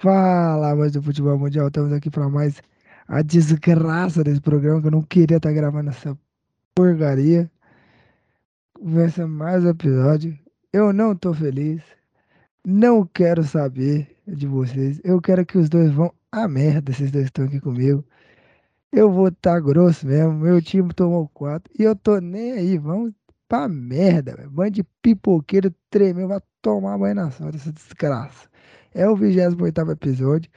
Fala, mas do futebol mundial, estamos aqui para mais a desgraça desse programa que eu não queria estar gravando essa porcaria. Ser mais episódio. Eu não tô feliz. Não quero saber de vocês. Eu quero que os dois vão a merda, esses dois estão aqui comigo. Eu vou estar tá grosso mesmo. Meu time tomou quatro e eu tô nem aí. Vamos pra merda, velho. De pipoqueiro tremeu. Vai tomar banho na sorte, essa desgraça. É o 28 episódio.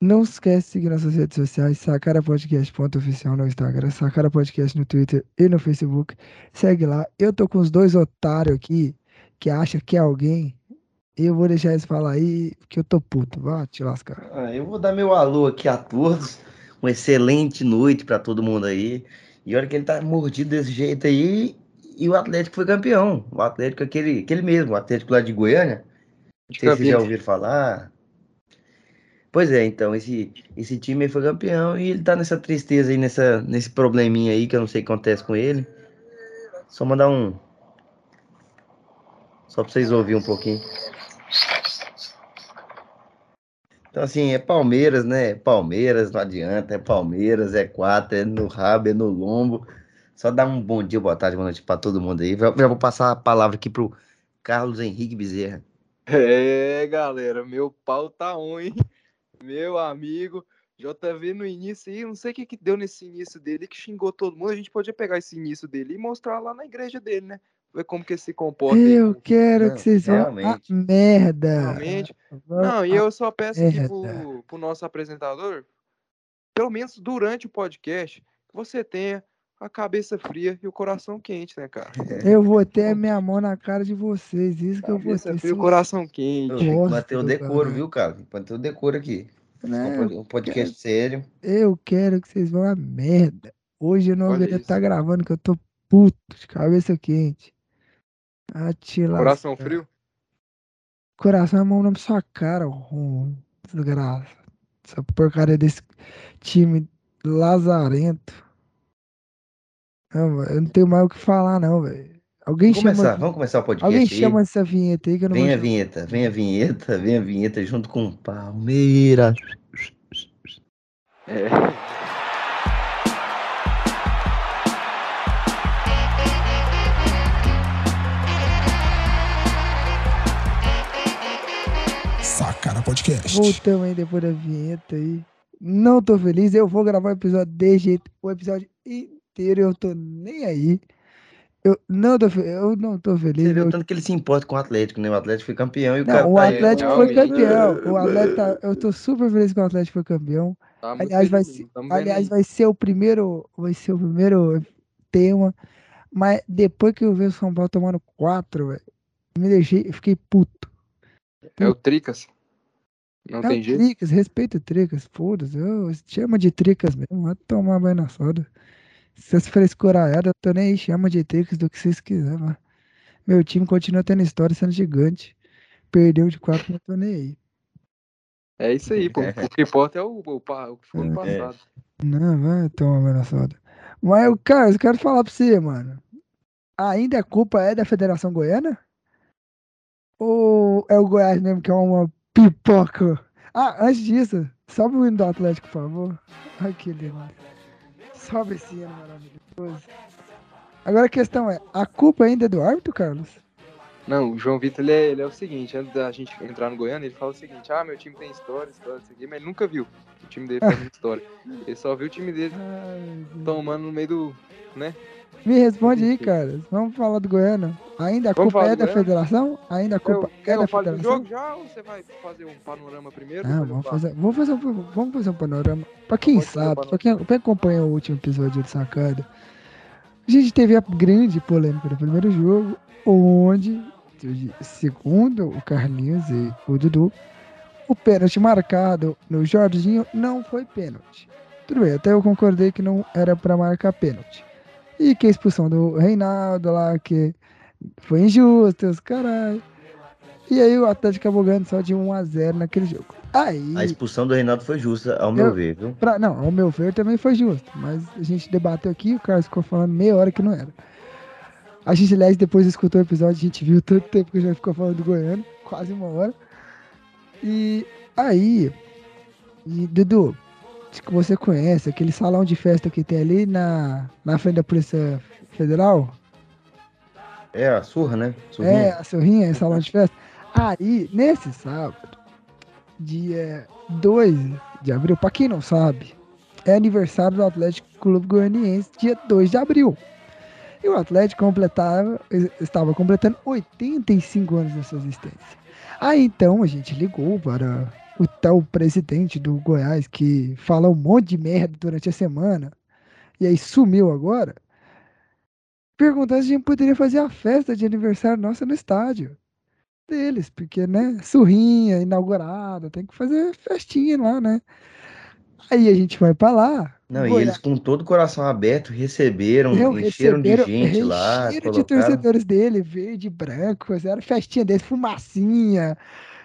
Não esquece de seguir nossas redes sociais, Sacara Podcast oficial no Instagram, Sacara Podcast no Twitter e no Facebook. Segue lá. Eu tô com os dois otários aqui que acham que é alguém. E eu vou deixar eles falar aí que eu tô puto. Vá te lascar. Ah, eu vou dar meu alô aqui a todos. Uma excelente noite para todo mundo aí. E olha que ele tá mordido desse jeito aí. E o Atlético foi campeão. O Atlético, aquele, aquele mesmo, o Atlético lá de Goiânia. Não sei se vocês já ouviram falar. Pois é, então, esse, esse time foi campeão e ele tá nessa tristeza aí, nessa, nesse probleminha aí que eu não sei o que acontece com ele. Só mandar um. Só pra vocês ouvirem um pouquinho. Então, assim, é Palmeiras, né? Palmeiras, não adianta. É Palmeiras, é quatro, é no rabo, é no lombo. Só dar um bom dia, boa tarde, boa noite pra todo mundo aí. Já vou passar a palavra aqui pro Carlos Henrique Bezerra. É, galera, meu pau tá on, hein? Meu amigo, JV no início aí, não sei o que que deu nesse início dele, que xingou todo mundo. A gente podia pegar esse início dele e mostrar lá na igreja dele, né? Ver como que ele se comporta. Eu aí. quero não, que vocês vejam a merda. Realmente. Não, e eu só peço aqui pro, pro nosso apresentador, pelo menos durante o podcast, que você tenha a cabeça fria e o coração quente, né, cara? Eu vou ter a minha mão na cara de vocês, isso que eu vou ter. Fria, o coração quente. Eu manter o decoro, cara. viu, cara? Manter o decoro aqui. Né? Um podcast quero, sério. Eu quero que vocês vão a merda. Hoje eu não deveria estar tá gravando, que eu tô puto, de cabeça quente. Atila. Coração frio? Coração é mão na sua cara, rum. Desgraça. Essa porcaria desse time lazarento. Não, eu não tenho mais o que falar, não, velho. Alguém vamos chama. Começar, vamos começar o podcast. Alguém aí. chama essa vinheta aí que eu não Vem a vinheta, vem a vinheta, vem a vinheta junto com Palmeiras. É. Sacara Podcast. Voltamos aí depois da vinheta aí. Não tô feliz, eu vou gravar o episódio de jeito. O episódio inteiro, eu tô nem aí. Eu não tô, eu não tô feliz. Você viu eu... tanto que ele se importa com o Atlético, né? O Atlético foi campeão e o não, cara o tá Atlético aí, foi campeão. O Atlético, eu tô super feliz que o Atlético foi campeão. Tá aliás, vai ser, aliás, vai ser o primeiro, vai ser o primeiro tema. Mas depois que eu vi o São Paulo tomando quatro, velho, me deixei, fiquei puto. É o Tricas. Não é tem jeito. Tricas, respeito o Tricas, foda-se. Chama de Tricas mesmo, vai tomar banho na soda. Se vocês frescuraiadas, eu tô nem aí, chama de Tricas do que vocês quiserem, mano. Meu time continua tendo história sendo gigante. Perdeu de quatro, não tô nem aí. É isso aí, pô. O que importa é o, o, o que foi no é. passado. Não, vai tomar na soda. Mas, cara, eu quero falar pra você, mano. Ainda a culpa é da Federação Goiana? Ou é o Goiás mesmo que é uma pipoca? Ah, antes disso, sobe o hino do Atlético, por favor. Ai, que lindo. Sobe esse hino maravilhoso. Agora a questão é, a culpa ainda é do árbitro, Carlos? Não, o João Vitor, ele é, ele é, o seguinte, antes da gente entrar no Goiânia, ele fala o seguinte, ah, meu time tem história, história, isso aqui, mas ele nunca viu o time dele fazendo história. Ele só viu o time dele tomando no meio do, né? Me responde aí, cara. Vamos falar do Goiânia. Ainda a Vamos culpa é da federação? Ainda a culpa eu, é eu da federação? Do jogo já ou você vai fazer um panorama primeiro? Não, vamos fazer, vamos, fazer um, vamos fazer um panorama. Pra quem sabe, pra quem, quem acompanha o último episódio de Sacada, a gente teve a grande polêmica do primeiro jogo, onde, segundo o Carlinhos e o Dudu, o pênalti marcado no Jorginho não foi pênalti. Tudo bem, até eu concordei que não era para marcar pênalti. E que a expulsão do Reinaldo lá, que foi injusta, os caralho. E aí o Atlético acabou ganhando só de 1x0 naquele jogo. Aí, a expulsão do Reinaldo foi justa, ao meu ver, viu? Pra, não, ao meu ver também foi justa. Mas a gente debateu aqui, o Carlos ficou falando meia hora que não era. A gente, aliás, depois escutou o episódio, a gente viu tanto tempo que já ficou falando do Goiano, quase uma hora. E Aí, e, Dudu, acho que você conhece aquele salão de festa que tem ali na, na frente da Polícia Federal? É, a surra, né? É, Surrinha. a Sorrinha, salão de festa. Aí, nesse sábado, dia 2 de abril, pra quem não sabe, é aniversário do Atlético Clube Goianiense, dia 2 de abril. E o Atlético completava, estava completando 85 anos da sua existência. Aí então a gente ligou para o tal presidente do Goiás que fala um monte de merda durante a semana e aí sumiu agora, perguntando se a gente poderia fazer a festa de aniversário nossa no estádio deles, porque, né, surrinha, inaugurada, tem que fazer festinha lá, né? Aí a gente vai pra lá. Não, e Goiás- eles com todo o coração aberto receberam, Não, encheram de receberam- gente lá, encheram de colocaram. torcedores dele, verde e branco, fizeram festinha deles, fumacinha,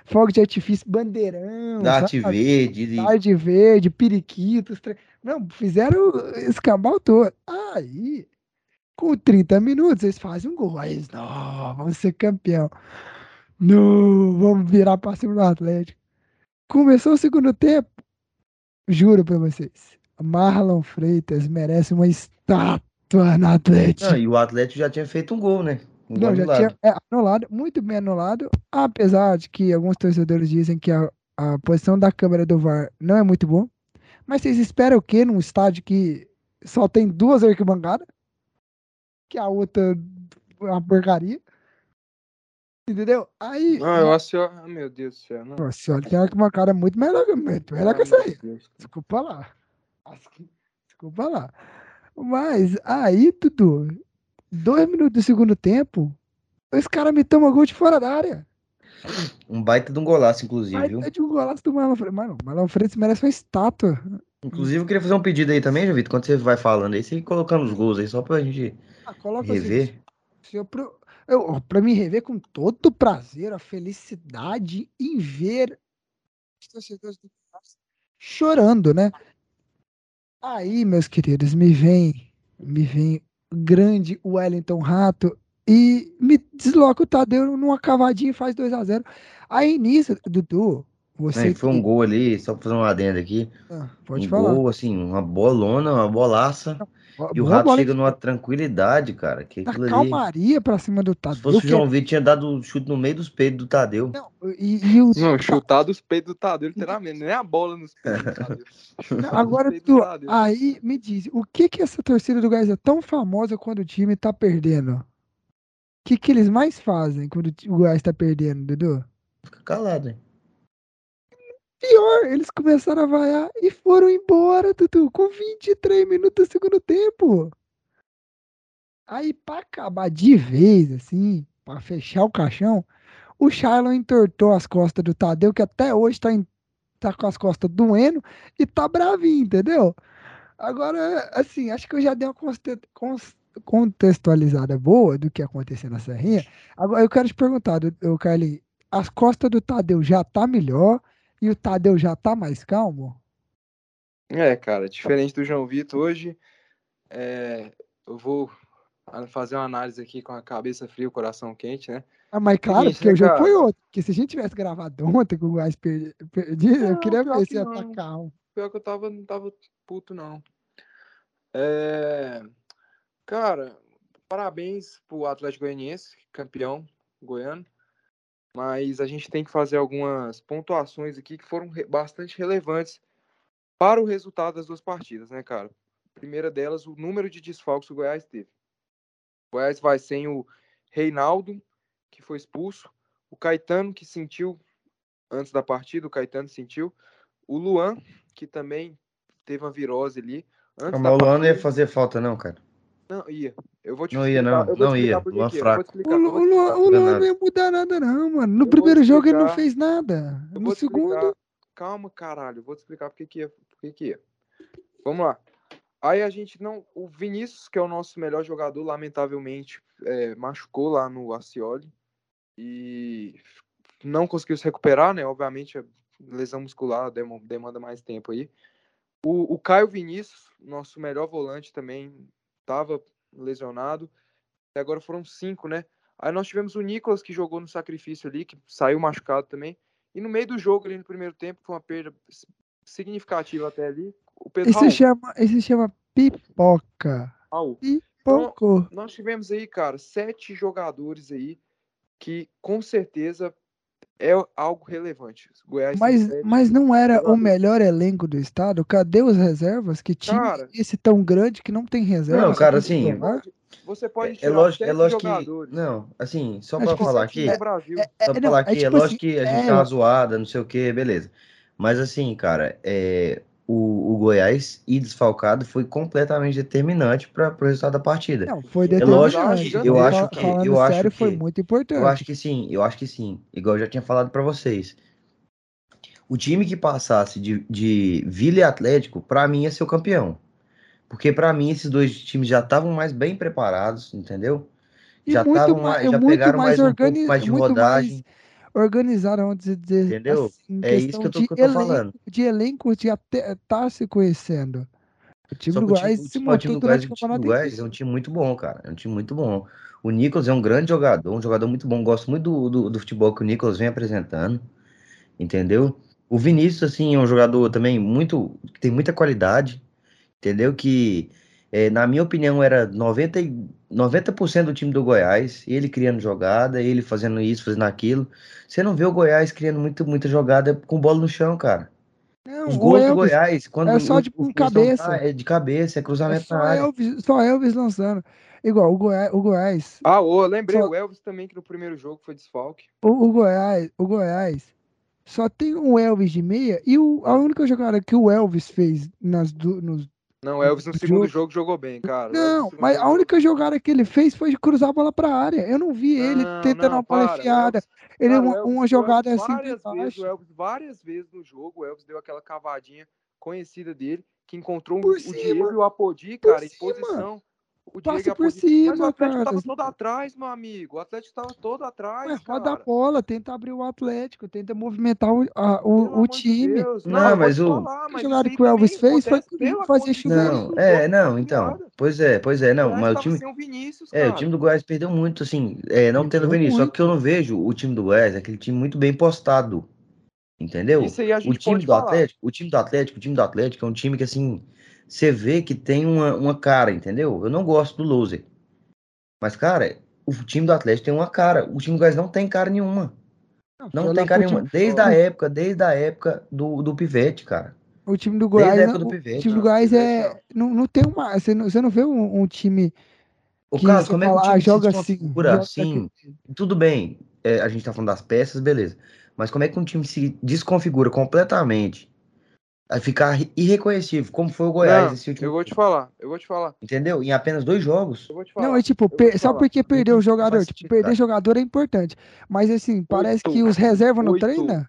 fogo de artifício, bandeirão, sabe? verde, e- tarde verde, periquitos. tre- Não, fizeram esse cabal todo. Aí, com 30 minutos, eles fazem um gol. Aí eles, não, vamos ser campeão. Não, vamos virar pra cima do Atlético. Começou o segundo tempo. Juro pra vocês. Marlon Freitas merece uma estátua no Atlético. Não, e o Atlético já tinha feito um gol, né? Não, já tinha é, anulado, muito bem anulado, apesar de que alguns torcedores dizem que a, a posição da câmera do VAR não é muito boa. Mas vocês esperam o quê num estádio que só tem duas arquibancadas? Que a outra é uma porcaria. Entendeu? Aí. Não, eu acho. Ah, meu Deus do céu. Não. Nossa, olha, tem uma arquibancada muito melhor, que- muito melhor que Ah, essa meu aí. Deus. Desculpa lá. Que- Desculpa lá. Mas aí, Dudu, dois minutos do segundo tempo, os caras me tomam gol de fora da área. Um baita de um golaço, inclusive, viu? é de um golaço do Marlon Freitas. Mano, o Marlon Freitas merece uma estátua. Inclusive, eu queria fazer um pedido aí também, Jovito, quando você vai falando aí, você colocando os gols aí, só pra gente Ah, assim, rever. se eu eu, pra me rever com todo o prazer, a felicidade em ver os torcedores do chorando, né? Aí, meus queridos, me vem, me vem o grande Wellington Rato e me desloca o Tadeu numa cavadinha e faz 2 a 0 Aí nisso, Dudu, você Né, foi um gol ali, só pra fazer um adendo aqui. Ah, pode um falar. gol, assim, uma bolona, uma bolaça. E o Boa Rato bola chega de- numa tranquilidade, cara. Que aquilo ali. calmaria pra cima do Se Tadeu. fosse o que é- João Vitor, tinha dado o chute no meio dos peitos do Tadeu. Não, e, e o Não, chutar dos peitos do Tadeu, literalmente. Nem a bola nos peitos do Tadeu. Não, Agora, peitos do tu, Tadeu. aí me diz, o que que essa torcida do Goiás é tão famosa quando o time tá perdendo? O que que eles mais fazem quando o Goiás tá perdendo, Dudu? Fica calado, hein? Pior, eles começaram a vaiar e foram embora, Dudu, com 23 minutos do segundo tempo. Aí, pra acabar de vez, assim, pra fechar o caixão, o Shailon entortou as costas do Tadeu, que até hoje tá, em- tá com as costas doendo e tá bravinho, entendeu? Agora, assim, acho que eu já dei uma contextualizada boa do que aconteceu na Serrinha. Agora, eu quero te perguntar, Carlinhos, as costas do Tadeu já tá melhor e o Tadeu já tá mais calmo? É, cara, diferente do João Vitor, hoje é, eu vou fazer uma análise aqui com a cabeça fria e o coração quente, né? Ah, mas claro, Seguinte, porque o né, jogo cara? foi outro. Porque se a gente tivesse gravado ontem com o Goiás per- perdido, eu queria ver se ia estar calmo. Pior que eu tava, não tava puto, não. É, Cara, parabéns pro Atlético Goianiense, campeão goiano. Mas a gente tem que fazer algumas pontuações aqui que foram bastante relevantes para o resultado das duas partidas, né, cara? Primeira delas, o número de desfalques que o Goiás teve. O Goiás vai sem o Reinaldo, que foi expulso, o Caetano, que sentiu antes da partida, o Caetano sentiu, o Luan, que também teve uma virose ali. Antes Mas o Luan não ia partida. fazer falta, não, cara. Não, ia. Eu vou te Não ia, explicar- não. eu vou te Não explicar ia. Luan é, eu fraco. O, explicar, eu o Lu- o Luan não ia mudar nada, não, mano. No te primeiro jogo ele não fez nada. eu No explicar. segundo. Calma, caralho. Eu vou te explicar por que que ia. Por que ia. Vamos lá. Aí a gente não. O Vinícius, que é o nosso melhor jogador, lamentavelmente é, machucou lá no Acioli. E não conseguiu se recuperar, né? Obviamente, a lesão muscular demanda mais tempo aí. O, o Caio Vinícius, nosso melhor volante, também estava lesionado. E agora foram cinco, né? Aí nós tivemos o Nicolas, que jogou no sacrifício ali, que saiu machucado também. E no meio do jogo, ali no primeiro tempo, foi uma perda significativa até ali. O Pedro Esse Raul, chama, esse chama pipoca. Raul, Pipocou. nós tivemos aí, cara, sete jogadores aí que com certeza é algo relevante. Goiás Mas, mas não era o melhor elenco do estado? Cadê os reservas? Que time Cara. esse tão grande que não tem reserva? Não, cara, Você assim? Você pode É, é lógico, é lógico que. Não, assim, só pra que falar Sete aqui. no Brasil. É, Só pra não, falar é aqui, é, tipo lógico assim, que a gente é, tá zoada, não sei o que, beleza. Mas assim, cara, é, o, o Goiás ir desfalcado foi completamente determinante para o resultado da partida. Não, foi É lógico determinante. que- mas eu acho que- eu acho sério, foi que- muito Eu importante. acho que sim, eu acho que sim. Igual eu já tinha falado pra vocês. O time que passasse de, de Vila e Atlético, pra mim ia ser o campeão. Porque pra mim esses dois times já estavam mais bem preparados, entendeu? E Já estavam mais, já pegaram mais, um pouco mais de muito rodagem. mais organizado, vamos dizer Entendeu? assim, É isso que eu tô- de que eu tô elenco, falando. de elenco de até tá se conhecendo. O time do o Goiás o se o durante o o do campeonato Goiás é um time muito bom, cara. É um time muito bom. O Nicolas é um grande jogador, um jogador muito bom. Gosto muito do, do, do futebol que o Nicolas vem apresentando, entendeu? O Vinícius, assim, é um jogador também muito, que tem muita qualidade, entendeu? Que, é, na minha opinião, era 90, e- 90% do time do Goiás, ele criando jogada, ele fazendo isso, fazendo aquilo. Você não vê o Goiás criando muito, muita jogada com bola no chão, cara. Não, Os o gols do Elvis Goiás, quando é só o- de o Flusão cabeça. tá, é de cabeça, é É cruzamento na só área. Elvis, só Elvis lançando. Igual o Goiás, o Goiás, Ah, ô, lembrei Só- o Elvis também, que no primeiro jogo foi desfalque. o, o Goiás, o Goiás só tem um Elvis de meia e o, a única jogada que o Elvis fez nas du- nos Não, o Elvis no segundo jogo- jogo jogou bem, cara. Não, mas jogo a única jogada que ele fez foi de cruzar a bola pra área. Eu não vi ele Não, tentando não, uma bola para, enfiada. Elvis- Ele Cara, o uma, Elvis- uma jogada Elvis assim várias vezes, o Elvis várias vezes no jogo, o Elvis deu aquela cavadinha conhecida dele, que encontrou Por o Diego e o Apodi, cara, em posição. O e o por Apodi. Mas o cima, Atlético cara. tava todo atrás, meu amigo. O Atlético tava todo atrás, Ué, roda a cara. bola, tenta abrir o Atlético, tenta movimentar o, a- o, o time. Deus. Não, vou mas o- falar, mas aí que o Elvis fez foi fazer chuveirinho. do Não, é, não, então. Pois é, pois é, O não, mas o time, sem o Vinícius, é, o cara. time do Goiás perdeu muito, assim, é, não tendo Perdeu Vinícius, só muito. que eu não vejo o time do Goiás, aquele time muito bem postado, entendeu? Isso aí a O gente time pode do falar. Atlético, o time do Atlético, o time do Atlético é um time que, assim, você vê que tem uma, uma cara, entendeu? Eu não gosto do loser, mas, cara, o time do Atlético tem uma cara, o time do Goiás não tem cara nenhuma, não foi tem cara nenhuma, desde a época, desde a época do, do Pivete, cara. O time do Goiás, época não- do o Pivete. time do Não, Goiás Pivete é. Não, não tem uma. Você não, você não vê um, um time Carlos, você como é que o ah, time se joga assim. desconfigura joga assim? Tudo bem, é, a gente tá falando das peças, beleza. Mas como é que um time se desconfigura completamente? A ficar irreconhecível, como foi o Goiás Não, esse último eu vou te falar, eu vou te falar, Entendeu? Em apenas dois jogos. eu vou te falar. Não, é tipo, per- só falar. porque perdeu o jogador. Tipo, perder cara. jogador é importante. Mas assim, parece Oito. que os reservas não treinam.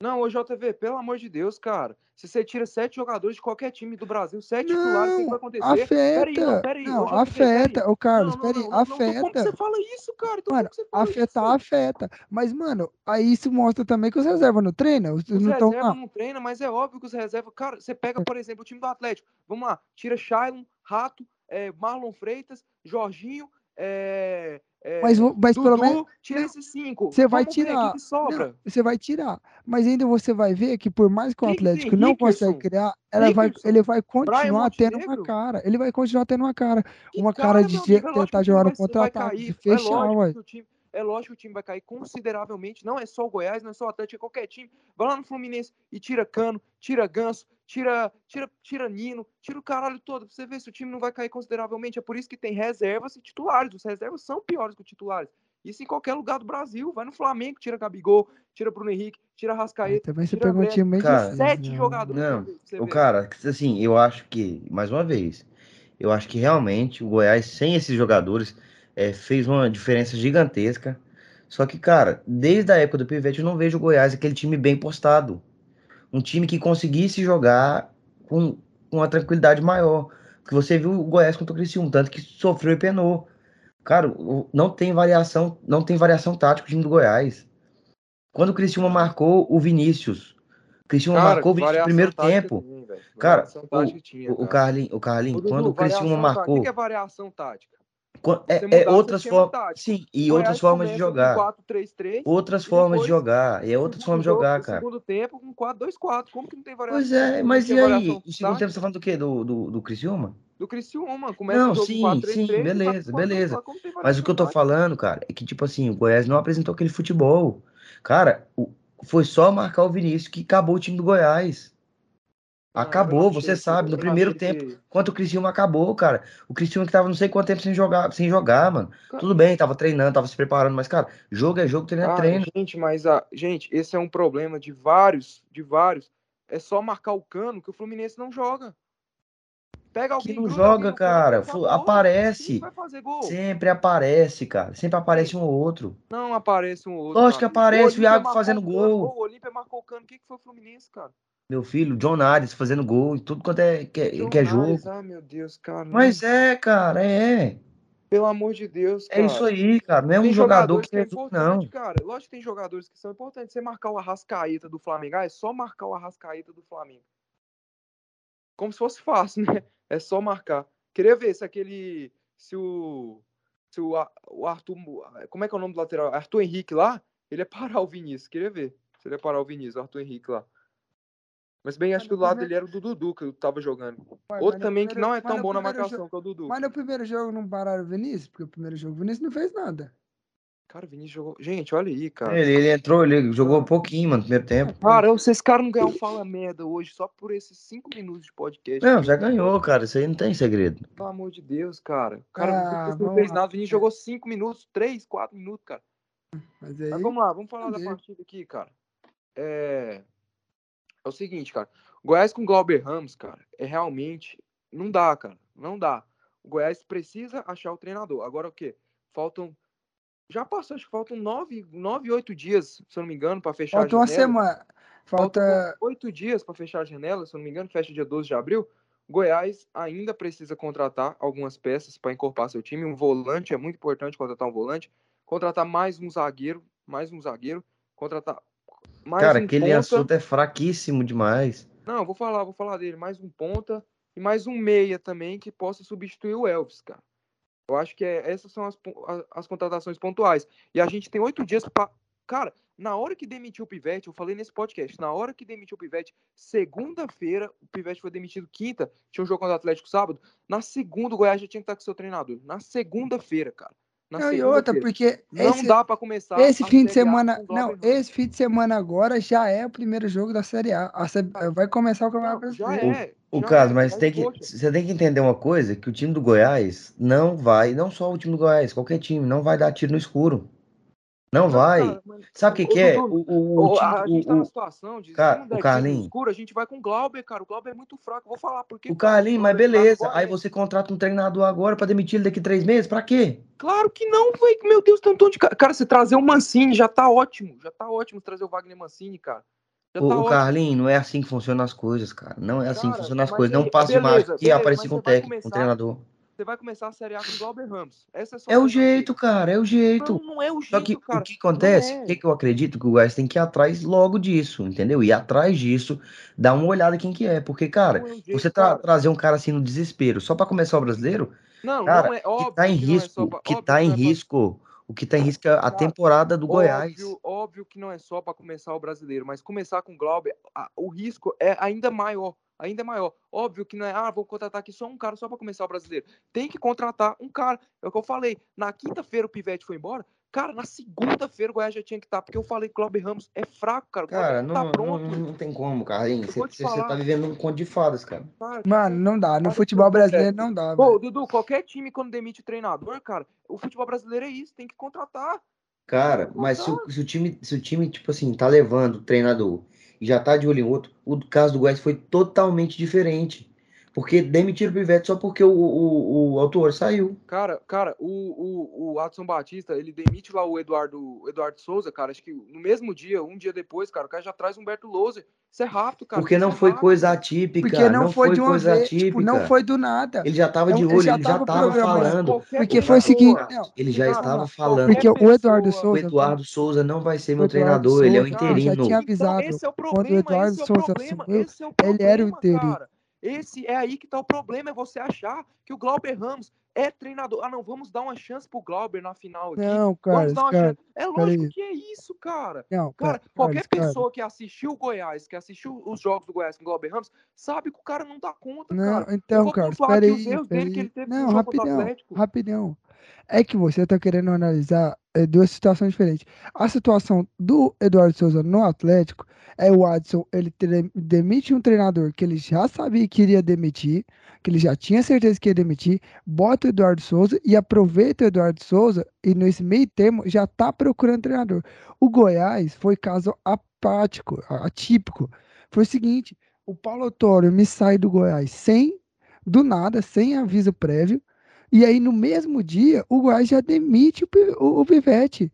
Não, ô JV, pelo amor de Deus, cara. Se você tira sete jogadores de qualquer time do Brasil, sete titulares, o que, vai Não, acontecer? Peraí, não, afeta. peraí. Não, ô, JV, afeta. peraí. Ô, Carlos, não, não, peraí, não, não, não, Como que afeta. você fala isso, cara? Então, Mano, como afetar, isso? afeta. Mas, mano, aí isso mostra também que os reservas não treinam. Os Os não reservas lá. não treinam, mas é óbvio que os reservas. Cara, você pega, por exemplo, o time do Atlético. Vamos lá, tira Shailon, Rato, é, Marlon Freitas, Jorginho, é, é, Mas, mas pelo Dudu, menos tira esses cinco. você vai tirar. que sobra? Não, você vai tirar. Mas ainda você vai ver que por mais que o? Atlético não consegue Rickerson? criar, ela vai, ele vai continuar tendo uma cara. Ele vai continuar tendo uma cara. Que Uma cara, cara de tentar jogar vai contra-ataque, de. É fechar, ué. É lógico que o time vai cair consideravelmente. Não é só o Goiás, não é só o Atlético, é qualquer time. Vai lá no Fluminense e tira Cano, tira Ganso, tira, tira, tira Nino, tira o caralho todo. Pra você ver se o time não vai cair consideravelmente. É por isso que tem reservas e titulares. Os reservas são piores que os titulares. Isso em qualquer lugar do Brasil. Vai no Flamengo, tira Gabigol, tira Bruno Henrique, tira Rascaeta. também você pegou um time meio Cara, difícil. Sete né? jogadores. Não, o cara, assim, eu acho que, mais uma vez, eu acho que realmente o Goiás, sem esses jogadores, é, fez uma diferença gigantesca. Só que, cara, desde a época do Pivete, eu não vejo o Goiás aquele time bem postado. Um time que conseguisse jogar com, com uma tranquilidade maior. Porque você viu o Goiás contra o Criciúma, tanto que sofreu e penou. Cara, o- não tem variação, não tem variação tática o time do Goiás. Quando o Criciúma marcou o Vinícius, o Criciúma Cara, marcou o Vinícius no primeiro tempo. tinha. Cara, tinha, O, o cara. O Carlinhos, Ô, Dudu, quando o Criciúma. O marcou, que que é variação tática? É, é o outras sistema formas. Sim, e O outras Goiás formas de começa com jogar. 4-3-3. Outras formas de jogar. E é outras formas de jogar, cara. Segundo tempo com 4-2-4. Como que não tem variação? Pois é, mas e aí? O segundo tempo você tá falando do quê? Do, do, do Criciúma? Do Criciúma. Começa Não, sim, 4-3-3. sim, e vai pro beleza, 4-2-4. beleza. Mas o que eu tô falando, cara, é que, tipo assim, o Goiás não apresentou aquele futebol. Cara, o- foi só marcar o Vinícius que acabou o time do Goiás. Não, Acabou, não você achei sabe, que- no não primeiro tempo, que- quanto o Criciúma acabou, cara. O Criciúma que tava não sei quanto tempo sem jogar, sem jogar, mano. Cara- Tudo bem, tava treinando, tava se preparando, mas, cara, jogo é jogo, treino é Ah, treino. gente, mas a gente, esse é um problema de vários, de vários. É só marcar o cano que o Fluminense não joga. Pega Que alguém, não gruda alguém joga, cano, cara. Fu- Aparece. Quem vai fazer gol? Sempre aparece, cara. Sempre aparece um ou outro. Não aparece um outro. Lógico que cara. aparece, o Olímpia Iago fazendo o gol. Ô, O Olímpia marcou o cano. O que, que foi o Fluminense, cara? Meu filho, John Ares fazendo gol e tudo quanto é, que, é- que é Ares, jogo. Ai, meu Deus, cara. não- Mas é, cara, é. Pelo amor de Deus, É cara. isso aí, cara. Não é um Tem jogador jogadores que que é não. cara. Lógico que tem jogadores que são importantes. Você marcar o Arrascaeta do Flamengo, ah, é só marcar o Arrascaeta do Flamengo. Como se fosse fácil, né? É só marcar. Queria ver se aquele. Se o. Se o, o Arthur. Como é que é o nome do lateral? Arthur Henrique lá, ele ia parar o Vinícius. Queria ver. Se ele ia parar o Vinícius, o Arthur Henrique lá. Mas bem, acho que do lado primeiro- dele era o do Dudu que eu tava jogando. Ué, Outro também que primeiro- não é tão bom na marcação jogo- que é o Dudu. Mas no primeiro jogo não pararam o Vinícius? Porque o primeiro jogo o Vinícius não fez nada. Cara, o Vinícius jogou. Gente, olha aí, cara. Ele, ele entrou, ele jogou um pouquinho, mano, no primeiro tempo. Cara, vocês caras não ganham fala merda hoje só por esses cinco minutos de podcast. Não, já ganhou, cara. Isso aí não tem segredo. Pelo amor de Deus, cara. O cara Ah, o não fez nada. O Vinícius jogou cinco minutos, três, quatro minutos, cara. Mas aí. Mas vamos lá, vamos falar da Entendi. partida aqui, cara. É... é o seguinte, cara. Goiás com Glauber Ramos, cara, é realmente. Não dá, cara. Não dá. O Goiás precisa achar o treinador. Agora o quê? Faltam. Já passou, acho que faltam nove, nove oito dias, se eu não me engano, para fechar Falta a uma janela. semana. Falta. Oito dias para fechar a janela, se eu não me engano, fecha dia 12 de abril. Goiás ainda precisa contratar algumas peças para incorporar seu time. Um volante é muito importante contratar um volante. Contratar mais um zagueiro, mais um zagueiro. Contratar mais cara, um aquele ponta. assunto é fraquíssimo demais. Não, vou falar, vou falar dele. Mais um ponta e mais um meia também que possa substituir o Elvis, cara. Eu acho que é- essas são as, as contratações pontuais. E a gente tem oito dias para. Cara, na hora que demitiu o Pivete, eu falei nesse podcast, na hora que demitiu o Pivete, segunda-feira, o Pivete foi demitido quinta, tinha um jogo contra o Atlético sábado. Na segunda, o Goiás já tinha que estar com seu treinador. Na segunda-feira, cara. Na Não, e outra, porque Não esse, dá para começar. esse fim de semana. o Não, esse fim de semana agora já é o primeiro jogo da Série A. A Sé- vai começar o Campeonato Não, já Brasileiro. é. O já caso, é, mas mas, tem que, poxa, você tem que entender uma coisa, que o time do Goiás não vai, não só o time do Goiás, qualquer time, não vai dar tiro no escuro. Não Não, vai. cara, Sabe o que que é? O, o, o a, o- gente tá o- na situação de Cara, o no escuro, a gente vai com o Glauber, cara. O Glauber é muito fraco. Vou falar porque. o Carlinhos, mas no beleza. Aí você contrata um treinador agora pra demitir ele daqui três meses? Pra quê? Claro que não, velho. Meu Deus, tanto de. ca- Cara, você trazer o Mancini já tá ótimo. Já tá ótimo trazer o Wagner Mancini, cara. Já O, tá o ótimo. Carlinhos, não é assim que funcionam as coisas, cara. Não é assim que Cara, funcionam as coisas. Não passa de mágica e aparecer com vai técnico, com um começar- treinador. Você vai começar a Série A com o Glauber Ramos. É, É o que jeito, cara, é o jeito. Não, não é o Só que jeito, cara. o que acontece, Não é. o que, que eu acredito que o Goiás tem que ir atrás logo disso, entendeu? Ir atrás disso, dar uma olhada quem que é. Porque, cara, é o jeito, você tra- cara. trazer um cara assim no desespero só pra começar o brasileiro, Não, cara, não é que óbvio. tá em que é risco, pra- que tá em é risco, o que tá em risco é a temporada do Goiás. Óbvio, óbvio que não é só para começar o brasileiro, mas começar com o Glauber, a- o risco é ainda maior, ainda maior. Óbvio que não é, ah, vou contratar aqui só um cara só para começar o brasileiro. Tem que contratar um cara. É o que eu falei. Na quinta-feira o Pivete foi embora. Cara, na segunda-feira o Goiás já tinha que estar, porque eu falei que o Glauber Ramos é fraco, cara. Cara, não, não, tá não, pronto. não, não tem como, Carlinhos. Eu Você tá vivendo um conto de fadas, cara. Cara, Mano, não dá. No Cara, futebol brasileiro não dá, Pô, velho. Dudu, qualquer time quando demite o treinador, cara, o futebol brasileiro é isso, tem que contratar. Cara, mas se o, se o time, se o time, tipo assim, tá levando o treinador já tá de olho em outro, o caso do Goiás foi totalmente diferente. Porque demitiram o Pivete só porque o, o, o autor saiu. Cara, cara, o, o, o Adson Batista, ele demite lá o Eduardo, o Eduardo Souza, cara, acho que no mesmo dia, um dia depois, cara, o cara já traz o Humberto Louser. Isso é rápido, cara. Porque não é foi rápido. coisa atípica. Porque não, foi, de uma coisa vez. Tipo, não atípica. foi do nada. Ele já tava de um- ele olho, já ele já tava tava falando. Qualquer Porque foi o seguinte. Não, Ele já Cara, estava falando. porque o Eduardo pessoa- O Souza. Eduardo Souza não vai ser meu treinador, ele é o Souza, interino. já tinha Então, avisado. esse é o Quando o problema, Eduardo esse é o Souza problema, assumiu, esse é o ele era o problema, interino. cara. Esse é aí que tá o problema, é você achar que o Glauber Ramos é treinador. Ah, não, vamos dar uma chance pro Glauber na final aqui. Não, vamos Carlos, dar uma cara. chance. É lógico aí. que é isso, cara. Não, Cara, Ca- qualquer cara. pessoa que assistiu o Goiás, que assistiu os jogos do Goiás com o Glauber Ramos, sabe que o cara não dá conta, Não, cara. Então, ele peraí. teve no Não, rapidão, rapidão. É que você tá querendo analisar é, duas situações diferentes. A situação do Eduardo Souza no Atlético é o Adson, ele demite um treinador que ele já sabia que iria demitir, que ele já tinha certeza que ia demitir, bota o Eduardo Souza e aproveita o Eduardo Souza e nesse meio termo já tá procurando treinador. O Goiás foi caso apático, atípico. Foi o seguinte, o Paulo Autório me sai do Goiás sem, do nada, sem aviso prévio, e aí, no mesmo dia, o Goiás já demite o, o, o Pivete.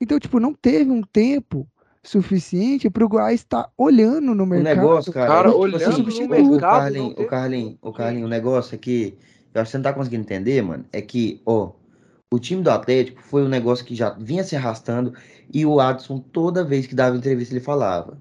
Então, tipo, não teve um tempo suficiente para o Goiás estar olhando no O mercado. negócio, cara, Cara, que, tipo olhando assim, no o- mercado, o não Carlinho, o teve Carlinho, tempo, o Carlinho, o negócio é que eu acho que você não tá conseguindo entender, mano, é que, ó, o time do Atlético foi um negócio que já vinha se arrastando e o Adson, toda vez que dava entrevista, ele falava.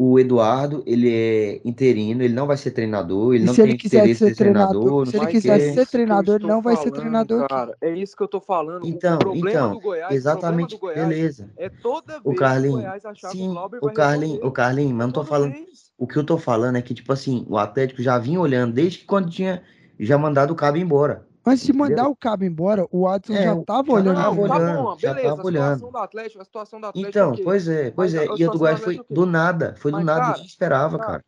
O Eduardo, ele é interino, ele não vai ser treinador, ele E não se ele tem quisesse interesse ser treinador, treinador, não se ele o quê. ser eu treinador, estou não vai ser treinador cara. É isso que eu tô falando. O- Então, o problema então, do Goiás, o problema do exatamente, Goiás beleza. é toda O o Carlinho, Goiás achar que o sim, o Carlinho, o resolver. Carlinho, mas É não tô falando. vez. O que eu tô falando é que, tipo assim, o Atlético já vinha olhando desde que quando tinha já mandado o Cabo embora. Antes de mandar Entendeu? o Cabo embora, o Adson É, já estava olhando Não, tá olhando, bom, já beleza. tava A situação olhando. do Atlético, a situação do Atlético, Então, ok. pois é, pois Mas é. E a do situação do Goiás foi do nada, foi do Mas, nada, cara, ninguém esperava, cara,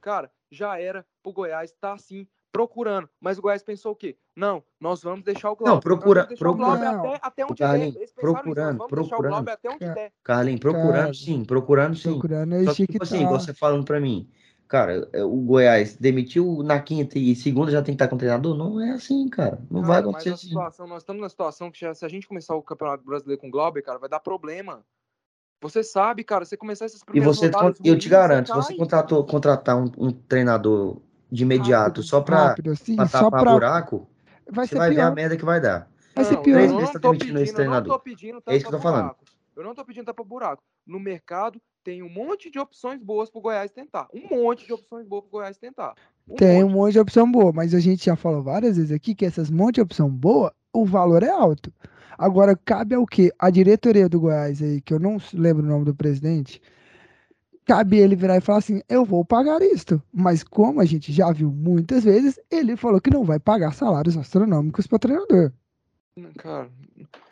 cara. já era pro Goiás estar assim, procurando. Mas o Goiás pensou o quê? Não, nós vamos deixar o Não, Glauber. Nós procura, o procura, Não, até, até o onde der. Isso, nós procurando, vamos deixar o procurando, Glauber até onde Ca- der. Carlinhos, procurando sim, procurando sim. procurando, Só que, tipo assim, estar. você falando pra mim, cara, é, o Goiás demitiu na quinta e segunda já tem que estar com o treinador? Não é assim, cara. Não vai Cara, mas acontecer a assim. situação, nós estamos na situação que já, se a gente começar o Campeonato Brasileiro com o Glauber, cara, vai dar problema. Você sabe, cara, você começar essas E primeiras você, rodadas eu te garanto, se você contratou, contratar um, um treinador de imediato Rápido, só pra, rápido, assim, pra só tapar pra. buraco, Vai você vai ver a pior. merda que vai dar. Vai ser Não, pior. Três eu não tá tô demitindo esse pedindo, eu não tô treinador. pedindo É isso que eu tô falando. buraco. Eu não tô pedindo tapa buraco. No mercado tem um monte de opções boas pro Goiás tentar. Um monte de opções boas pro Goiás tentar. Um Tem um monte. monte de opção boa, mas a gente já falou várias vezes aqui que essas monte de opção boa, o valor é alto. Agora, cabe ao quê? A diretoria do Goiás aí, que eu não lembro o nome do presidente, cabe ele virar e falar assim: eu vou pagar isto. Mas como a gente já viu muitas vezes, ele falou que não vai pagar salários astronômicos para treinador. Cara,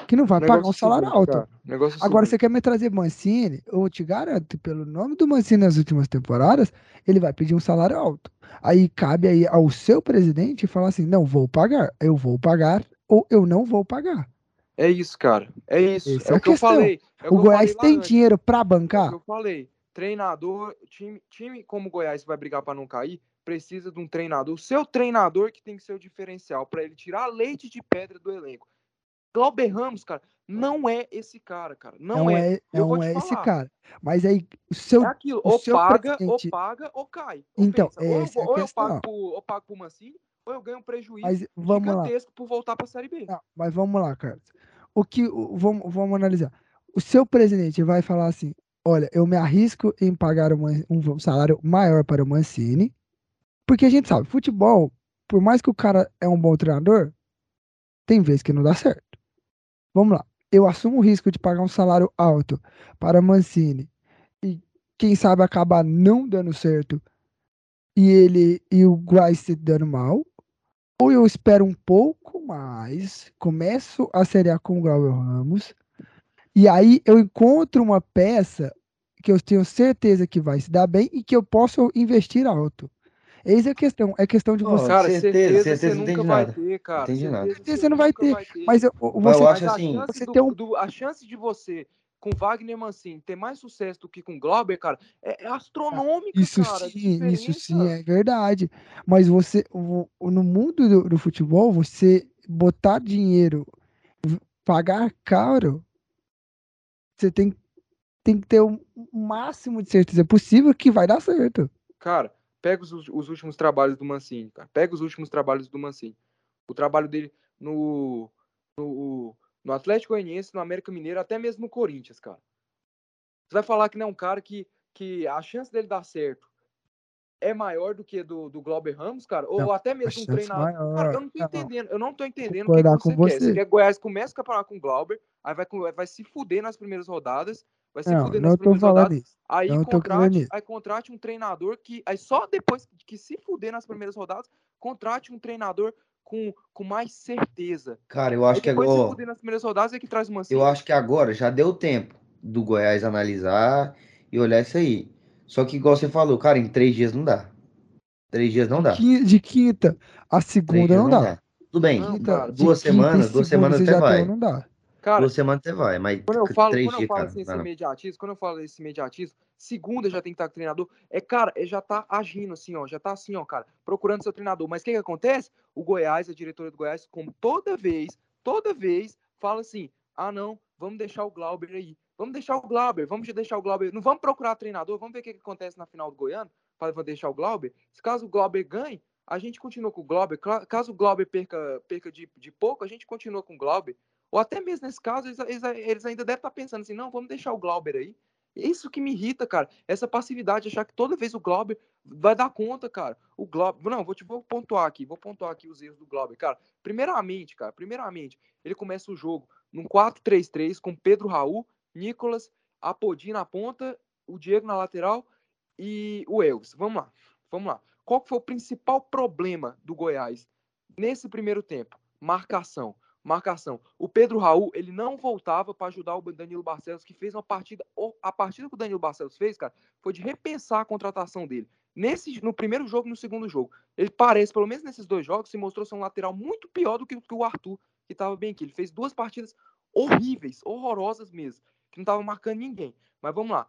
Que não vai pagar um é salário alto. cara. É Agora, você quer me trazer Mancini? Eu te garanto, pelo nome do Mancini nas últimas temporadas, ele vai pedir um salário alto. Aí cabe aí ao seu presidente falar assim: não vou pagar, eu vou pagar ou eu não vou pagar. É isso, cara. É isso. Essa é é o que eu falei. É o, O Goiás falei tem dinheiro para É bancar? que eu falei. Treinador, time, time como o Goiás vai brigar para não cair, precisa de um treinador. O seu treinador que tem que ser o diferencial para ele tirar leite de pedra do elenco. Glauber Ramos, cara, não é esse cara, cara. Não, Não é. é, não é esse falar. cara. Mas aí, o seu. É aquilo, o ou seu paga, presidente- ou paga, ou cai. Ou Então, pensa, ou, eu, é ou eu pago pro, pago pro Mancini, ou eu ganho um prejuízo Mas vamos lá. gigantesco por voltar pra Série B. Não, mas vamos lá, Carlos. O que. o- vamos, vamos analisar. O seu presidente vai falar assim: olha, eu me arrisco em pagar uma- um salário maior para o Mancini, porque a gente sabe, futebol, por mais que o cara é um bom treinador, tem vezes que não dá certo. Vamos lá. Eu assumo o risco de pagar um salário alto para Mancini e quem sabe acabar não dando certo e ele e o Goiás se dando mal, ou eu espero um pouco mais, começo a Série A com o Glauber Ramos, e aí eu encontro uma peça que eu tenho certeza que vai se dar bem e que eu posso investir alto. Eis a questão, é questão de você. Cara, certeza, certeza, certeza, você não nunca entendi vai nada. ter, cara. Entendi nada. Certeza Você não vai nunca ter, Mas eu, eu- Mas você, eu acho Mas a assim- chance, Você do- tem um- do- a chance de você, com Wagner Mancini, ter mais sucesso do que com Glauber, cara, é, é astronômica, Isso cara. sim, isso sim é verdade. Mas você, no mundo do, do futebol, você botar dinheiro, pagar caro, você tem, tem que ter o o máximo de certeza possível que vai dar certo. Cara, pega os, os últimos trabalhos do Mancini, cara. Pega os últimos trabalhos do Mancini. O trabalho dele no, no, no Atlético Goianiense, no América Mineiro, até mesmo no Corinthians, cara. Você vai falar que não é um cara que, que a chance dele dar certo é maior do que do, do Glauber Ramos, cara? Ou Não, até a mesmo um treinador. maior. Cara, eu não tô Não, entendendo. Eu não tô entendendo o que, que você, com quer. você. Você quer que Goiás comece o campeonato com o Glauber, aí vai, vai se fuder nas primeiras rodadas. Vai se Não, fuder não nas primeiras falando rodadas. isso. Aí Não contrate, aí contrate um treinador que. Aí só depois que se fuder nas primeiras rodadas, contrate um treinador com, com mais certeza. Cara, eu Aí acho que depois se agora, fuder nas primeiras rodadas é que traz uma eu acho que agora já deu tempo do Goiás analisar e olhar isso aí. Só que, igual você falou, cara, em três dias não dá. Três dias não dá. De quinta a segunda dias não dá. Tudo bem, Não, cara. duas semanas, duas semanas você até vai. não dá. Cara, Duas semanas você vai, mas Quando eu falo, três quando eu dias, falo cara, assim, esse imediatismo, quando eu falo esse imediatismo, segunda já tem que estar com o treinador. É, cara, é, já tá agindo assim, ó, já tá assim, ó, cara, procurando seu treinador. Mas o que que acontece? O Goiás, a diretoria do Goiás, como toda vez, toda vez, fala assim: ah, não, vamos deixar o Glauber aí. Vamos deixar o Glauber, vamos deixar o Glauber. Não vamos procurar treinador, vamos ver o que, que acontece na final do Goiano para deixar o Glauber. Se caso o Glauber ganhe, a gente continua com o Glauber. Caso o Glauber perca, perca de, de pouco, a gente continua com o Glauber. Ou até mesmo nesse caso, eles, eles- ainda devem estar pensando assim, não, vamos deixar o Glauber aí. Isso que me irrita, cara. Essa passividade, achar que toda vez o Glauber vai dar conta, cara. O Glauber. Não, vou, te, vou pontuar aqui, vou pontuar aqui os erros do Glauber. Cara, primeiramente, cara, primeiramente, ele começa o jogo num 4-3-3 com Pedro Raul, Nicolas, Apodi na ponta, o Diego na lateral e o Elvis. Vamos lá, vamos lá. Qual foi o principal problema do Goiás nesse primeiro tempo? Marcação. Marcação. O Pedro Raul, ele não voltava para ajudar o Danilo Barcelos, que fez uma partida. A partida que o Danilo Barcelos fez, cara, foi de repensar a contratação dele. Nesse, no primeiro jogo e no segundo jogo. Ele parece, pelo menos nesses dois jogos, se mostrou ser um lateral muito pior do que, o Arthur, que estava bem aqui. Ele fez duas partidas horríveis, horrorosas mesmo, não estava marcando ninguém. Mas vamos lá.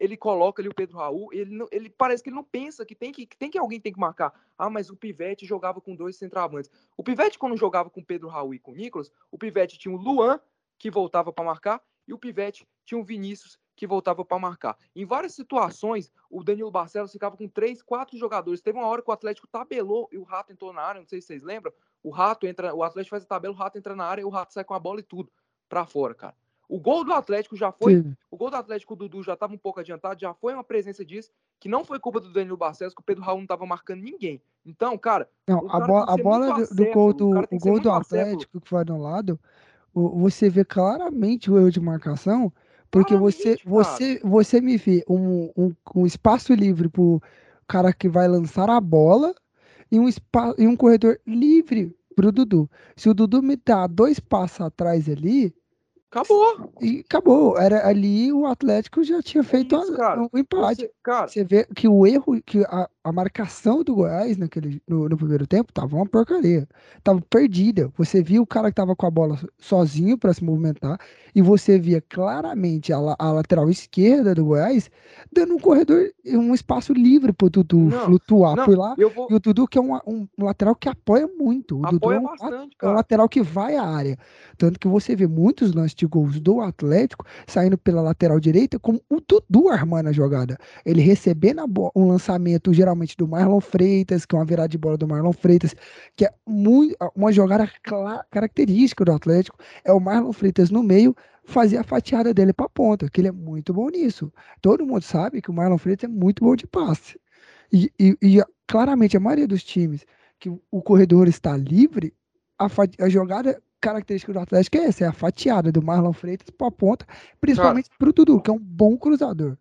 Ele coloca ali o Pedro Raul, ele, não- ele parece que ele não pensa que tem que, que tem que alguém tem que marcar. Ah, mas o Pivete jogava com dois centroavantes. O Pivete, quando jogava com o Pedro Raul e com o Nicolas, o Pivete tinha o Luan, que voltava para marcar, e o Pivete tinha o Vinícius, que voltava para marcar. Em várias situações, o Danilo Barcelos ficava com três, quatro jogadores. Teve uma hora que o Atlético tabelou e o Rato entrou na área, não sei se vocês lembram. O Rato entra, o Atlético faz a tabela, o Rato entra na área e o Rato sai com a bola e tudo para fora, cara. O gol do Atlético já foi Sim. o gol do Atlético, o Dudu já estava um pouco adiantado, já foi uma presença disso, que não foi culpa do Danilo Barcelos, que o Pedro Raul não estava marcando ninguém. Então, cara, Não, o a, cara a ser bola do, do gol do, o o gol do acéfalo. Atlético que foi anulado, o- você vê claramente o erro de marcação, porque você, cara. você, você me vê um, um, um espaço livre pro cara que vai lançar a bola e um, espa, e um corredor livre pro Dudu. Se o Dudu me dá dois passos atrás ali, Acabou. e acabou. Era ali o Atlético já tinha feito É isso, a- cara. o empate. Você, cara, Você vê que o erro, que a, a marcação do Goiás naquele, no, no primeiro tempo tava uma porcaria. Tava perdida. Você via o cara que tava com a bola sozinho para se movimentar e você via claramente a, a lateral esquerda do Goiás dando um corredor, um espaço livre pro Dudu Não, flutuar não, por lá. vou. E o Dudu que é um, um lateral que apoia muito. O Dudu Apoia é um, bastante, é um lateral que vai à área. Tanto que você vê muitos lances de gols do Atlético saindo pela lateral direita com o Dudu armando a jogada. Ele recebendo um lançamento geralmente do Marlon Freitas, que é uma virada de bola do Marlon Freitas, que é muito, uma jogada característica do Atlético. É o Marlon Freitas no meio fazer a fatiada dele para ponta, que ele é muito bom nisso. Todo mundo sabe que o Marlon Freitas é muito bom de passe. E, e- e, claramente a maioria dos times que o- corredor está livre, a, a jogada característica do Atlético é essa, é a fatiada do Marlon Freitas para a ponta, principalmente para o Dudu, que é um bom cruzador.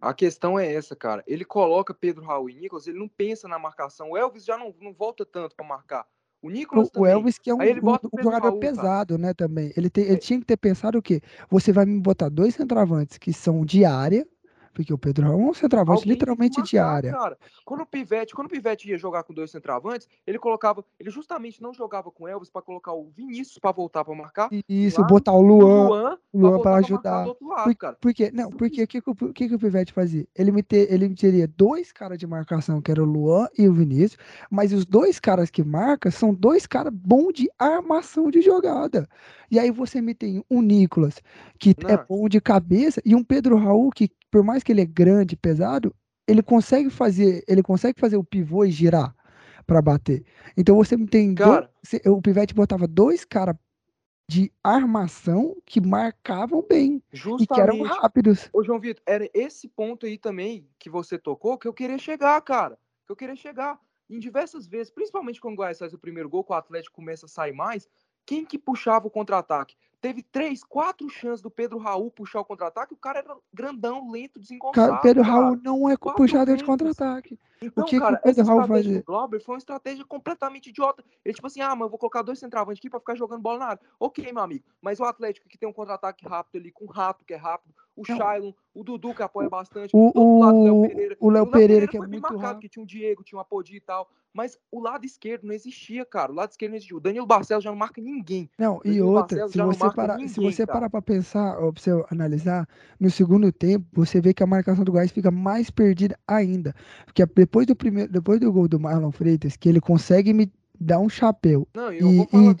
A questão é essa, cara. Ele coloca Pedro Raul e Nicolas, ele não pensa na marcação. O Elvis já não, não volta tanto para marcar. O Nicolas O, o também. Elvis, que é um, um- o um jogador Raul, pesado, né, também. Ele, tem- ele É. tinha que ter pensado o quê? Você vai me botar dois centroavantes que são de área, porque o Pedro Raul é um centroavante Alguém literalmente de marcar, área. Cara. Quando o Pivete, quando o Pivete ia jogar com dois centroavantes, ele colocava, ele justamente não jogava com o Elvis para colocar o Vinícius para voltar para marcar, Isso, lado, botar o Luan, Luan, o Luan para ajudar. lado, cara. Por quê? Não, porque o que, que, que, o Pivete fazia? Ele, me ter, ele me teria dois caras de marcação, que era o Luan e o Vinícius, mas os dois caras que marcam são dois caras bons de armação de jogada. E aí você me tem um Nicolas, que é Não. bom de cabeça, e um Pedro Raul, que por mais que ele é grande pesado, ele consegue fazer, ele consegue fazer o pivô e girar para bater. Então você tem dois, Cara, se- o Pivete botava dois caras de armação que marcavam bem e que eram rápidos. Ô, João Vitor, era esse ponto aí também que você tocou que eu queria chegar, cara. que eu queria chegar. Em diversas vezes, principalmente quando o Goiás faz o primeiro gol, que o Atlético começa a sair mais, quem que puxava o contra-ataque? Teve três, quatro chances do Pedro Raul puxar o contra-ataque, o cara era grandão, lento, desengonçado. Cara, Pedro Raul cara. não é Quatro puxador de contra-ataque. Então, que que cara, o Pedro Raul fazia? Glauber foi uma estratégia completamente idiota. Ele, tipo assim, ah, mas eu vou colocar dois centroavantes aqui pra ficar jogando bola na área. Ok, meu amigo. Mas o Atlético que tem um contra-ataque rápido ali, com o Rato, que é rápido, o Não. Shailon, o Dudu, que apoia bastante, O- outro lado, o Léo o- Pereira. o Léo E Pereira, que é muito marcado, rápido. porque tinha um Diego, tinha um Apodi e tal. Mas o lado esquerdo não existia, cara. O lado esquerdo não existia. O Danilo Barcelos já não marca ninguém. Não, e outra, se você parar, se ninguém, você cara. parar pra pensar, ó, pra você analisar, no segundo tempo, você vê que a marcação do Goiás fica mais perdida ainda. Porque depois do primeiro, depois do gol do Marlon Freitas, que ele consegue me dar um chapéu Não, e eu E- vou falar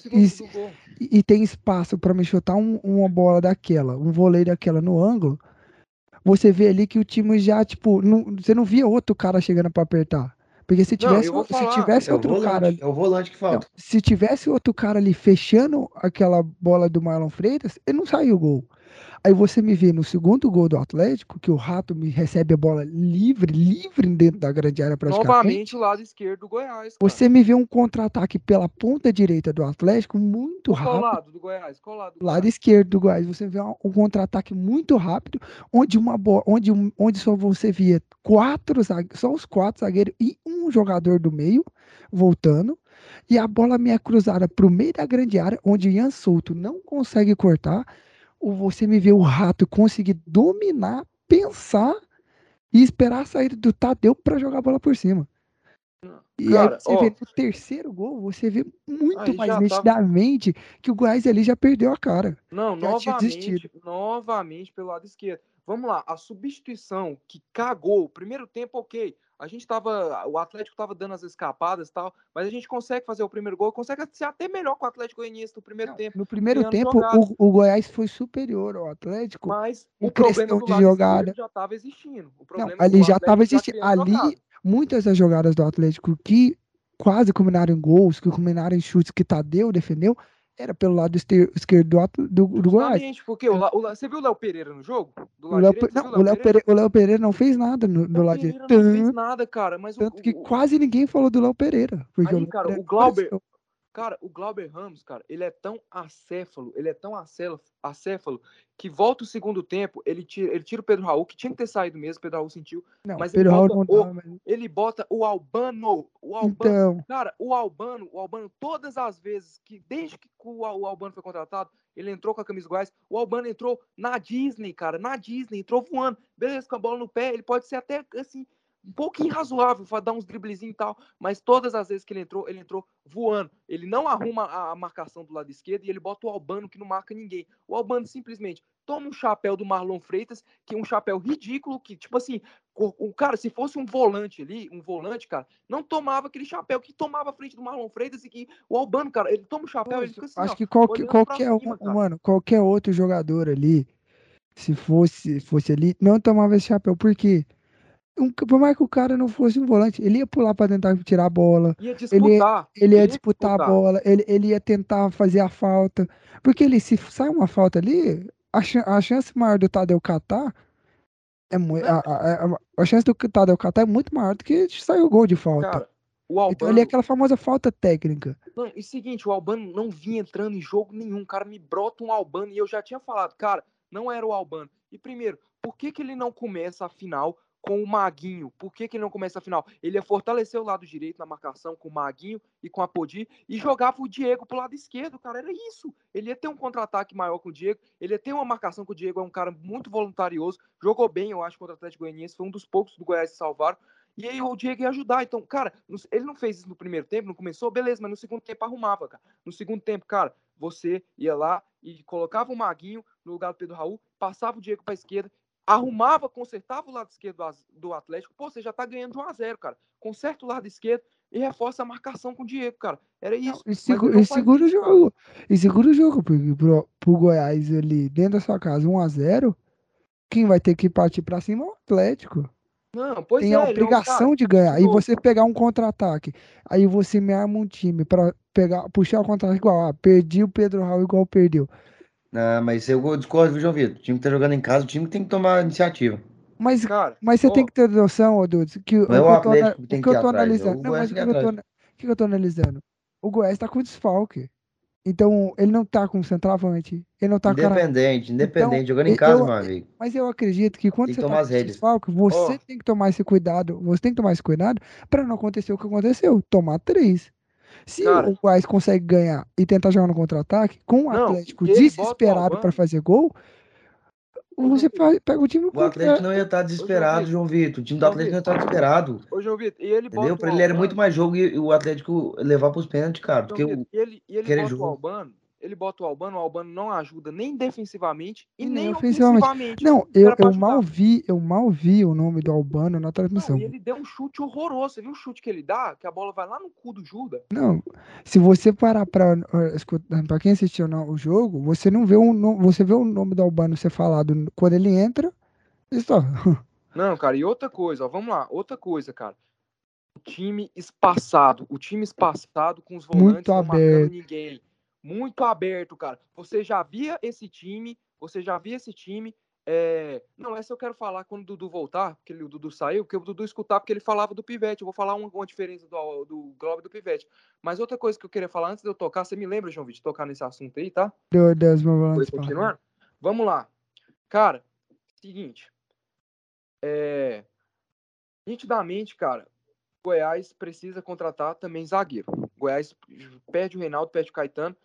e- e- tem espaço pra me chutar um- uma bola daquela, um voleio daquela no ângulo, você vê ali que o time já, tipo, não- você não via outro cara chegando pra apertar. Porque se Não, tivesse, vou se tivesse outro cara ali, volante, é o volante que não, falta. se tivesse outro cara ali fechando aquela bola do Marlon Freitas, ele não saiu o gol. Aí você me vê no segundo gol do Atlético, que o Rato me recebe a bola livre, livre dentro da grande área praticamente. Novamente o lado esquerdo do Goiás. Cara. Você me vê um contra-ataque pela ponta direita do Atlético muito Qual rápido. lado do Goiás? Qual lado do lado Goiás? esquerdo do Goiás, você vê um, contra-ataque muito rápido, onde uma bola, onde, onde só você via quatro, só os quatro zagueiros e um jogador do meio voltando, e a bola me é cruzada para o meio da grande área, onde Ian Souto não consegue cortar, você me vê o rato conseguir dominar, pensar e esperar a saída do Tadeu para jogar a bola por cima. E Cara, aí você ó. vê no terceiro gol, você vê muito mais tava- nitidamente que o Goiás ali já perdeu a cara. Não, novamente, novamente pelo lado esquerdo. Vamos lá, a substituição que cagou. Primeiro tempo, ok. A gente tava. O Atlético tava dando as escapadas e tal, mas a gente consegue fazer o primeiro gol, consegue ser até melhor com o Atlético Goianiense no primeiro Não, tempo. no primeiro tempo, o, o Goiás foi superior ao Atlético. Mas o problema do de lado jogada. já estava existindo. O Não, problema é ali já estava existindo. Ali, jogada. muitas das jogadas do Atlético que quase culminaram em gols, que culminaram em chutes que Tadeu defendeu, era pelo lado esquerdo do, do, do Goiás. Porque o, o você viu o Léo Pereira no jogo? Do O Léo, direito, não, o Léo Pereira, o Léo Pereira não fez nada no, Léo lado Pereira direito. não fez Tanto, nada, cara, mas o, tanto que o- quase ninguém falou do Léo Pereira. Porque Aí, Léo cara, Pereira o Glauber- apareceu. Cara, o Glauber Ramos, cara, ele é tão acéfalo, ele é tão acéfalo, que volta o segundo tempo, ele tira, ele tira o Pedro Raul, que tinha que ter saído mesmo, o Pedro Raul sentiu, Não, mas ele Pedro Raul bota não o- mas... ele bota o Albano, o Albano, Então, cara, o Albano, o Albano, todas as vezes que, desde que o, Al- o Albano foi contratado, ele entrou com a camisa Goiás, o Albano entrou na Disney, cara, na Disney, entrou voando, beleza, com a bola no pé, ele pode ser até, assim, um pouquinho razoável, para dar uns driblezinhos e tal, mas todas as vezes que ele entrou, ele entrou voando. Ele não arruma a, marcação do lado esquerdo e ele bota o Albano que não marca ninguém. O Albano simplesmente toma um chapéu do Marlon Freitas, que é um chapéu ridículo, que, tipo assim, o, o cara, se fosse um volante ali, um volante, cara, não tomava aquele chapéu que tomava a frente do Marlon Freitas e que o Albano, cara, ele toma o chapéu, ele fica assim, acho ó, que qualquer, qualquer cima, um, mano, qualquer outro jogador ali, se fosse, fosse ali, não tomava esse chapéu. Por quê? Um, por mais que o cara não fosse um volante, ele ia pular pra tentar tirar a bola, Ia disputar. ele ia ia disputar a bola, ele, ele ia tentar fazer a falta. Porque ele, se sai uma falta ali, a, a chance maior do Tadeu catar é muito. A, a, a- chance do Tadeu catar é muito maior do que sair o gol de falta. Cara, o então Albano, ali é aquela famosa falta técnica. Não, e seguinte, o Albano não vinha entrando em jogo nenhum. Cara, me brota um Albano e eu já tinha falado, cara, não era o Albano. E primeiro, por que, que ele não começa a final com o Maguinho? Por que, que ele não começa a final? Ele ia fortalecer o lado direito na marcação com o Maguinho e com a Podi e jogava o Diego pro lado esquerdo, cara. Era isso. Ele ia ter um contra-ataque maior com o Diego, ele ia ter uma marcação com o Diego, é um cara muito voluntarioso, jogou bem, eu acho, contra o Atlético Goianiense, foi um dos poucos do Goiás que salvaram. E aí o Diego ia ajudar. Então, cara, ele não fez isso no primeiro tempo, não começou, beleza, mas no segundo tempo arrumava, cara. No segundo tempo, cara, você ia lá e colocava o Maguinho no lugar do Pedro Raul, passava o Diego pra esquerda, arrumava, consertava o lado esquerdo do Atlético. Pô, você já tá ganhando de 1 a 0 cara. Conserta o lado esquerdo e reforça a marcação com o Diego, cara. Era isso. E, segu- não e faz segura o jogo. E segura o jogo, porque pro, pro Goiás ali dentro da sua casa, 1x0, quem vai ter que partir pra cima é o Atlético. Não, pois Tem é, a ele não- obrigação de ganhar. novo. você pegar um contra-ataque. Aí você me arma um time pra pegar, puxar o contra-ataque igual. Ah, perdi o Pedro Raul igual perdeu. Ah, mas eu discordo, viu, João Vitor? O time que tá jogando em casa, o time que tem que tomar iniciativa. Mas, Cara, mas você tem que ter noção, ô Dudes, que o é que o eu tô, ana- Atlético que eu tô é analisando. o Não, Goiás mas que o eu tô, que eu analisando? O Goiás tá com desfalque. Então, ele não tá com centroavante. Ele não tá com cara. Independente, Então, independente, jogando em casa, eu, meu amigo. mas eu acredito que quando Tem você tá com desfalque, você Ó. tem que tomar esse cuidado. Você tem que tomar esse cuidado para não acontecer o que aconteceu. Tomar três. Se Cara. o Goiás consegue ganhar e tentar jogar no contra-ataque, com o Não, Atlético e ele bota o desesperado para fazer gol, você pega o time O contra. Atlético não ia estar desesperado. João Vitor. O time do Atlético não ia estar desesperado. Ô, João Vitor, e ele Entendeu? o ele era muito mais jogo e o Atlético levar pros pênaltis, cara. Porque Vitor, o. e ele, e ele aquele bota o jogo. Albano, ele bota o Albano, o Albano não ajuda nem defensivamente e nem nem ofensivamente. ofensivamente. Não, eu, eu mal vi, eu mal vi o nome do Albano na Não, transmissão. e ele deu um chute horroroso. Você viu o chute que ele dá? Que a bola vai lá no cu do Judas? Não, se você parar pra, escutar- pra quem assistiu o jogo, você não vê o, no- você vê o nome do Albano ser falado quando ele entra. só. Não, cara, e outra coisa, ó, vamos lá, outra coisa, cara. O time espaçado, o time espaçado com os volantes Muito não aberto. marcando ninguém. Muito aberto, cara. Você já via esse time, você já via esse time. é, Não, essa eu quero falar quando o Dudu voltar, porque o Dudu saiu, porque o Dudu escutar, porque ele falava do Pivete. Eu vou falar uma, uma diferença do, do Globo e do Pivete. Mas outra coisa que eu queria falar antes de eu tocar, você me lembra, João Vitor, de tocar nesse assunto aí, tá? Deu 10 mil Foi volantes pra- continuando? Vamos lá. Cara, seguinte. É... Nitidamente, cara, Goiás precisa contratar também zagueiro. Goiás perde o Reinaldo, perde o Caetano.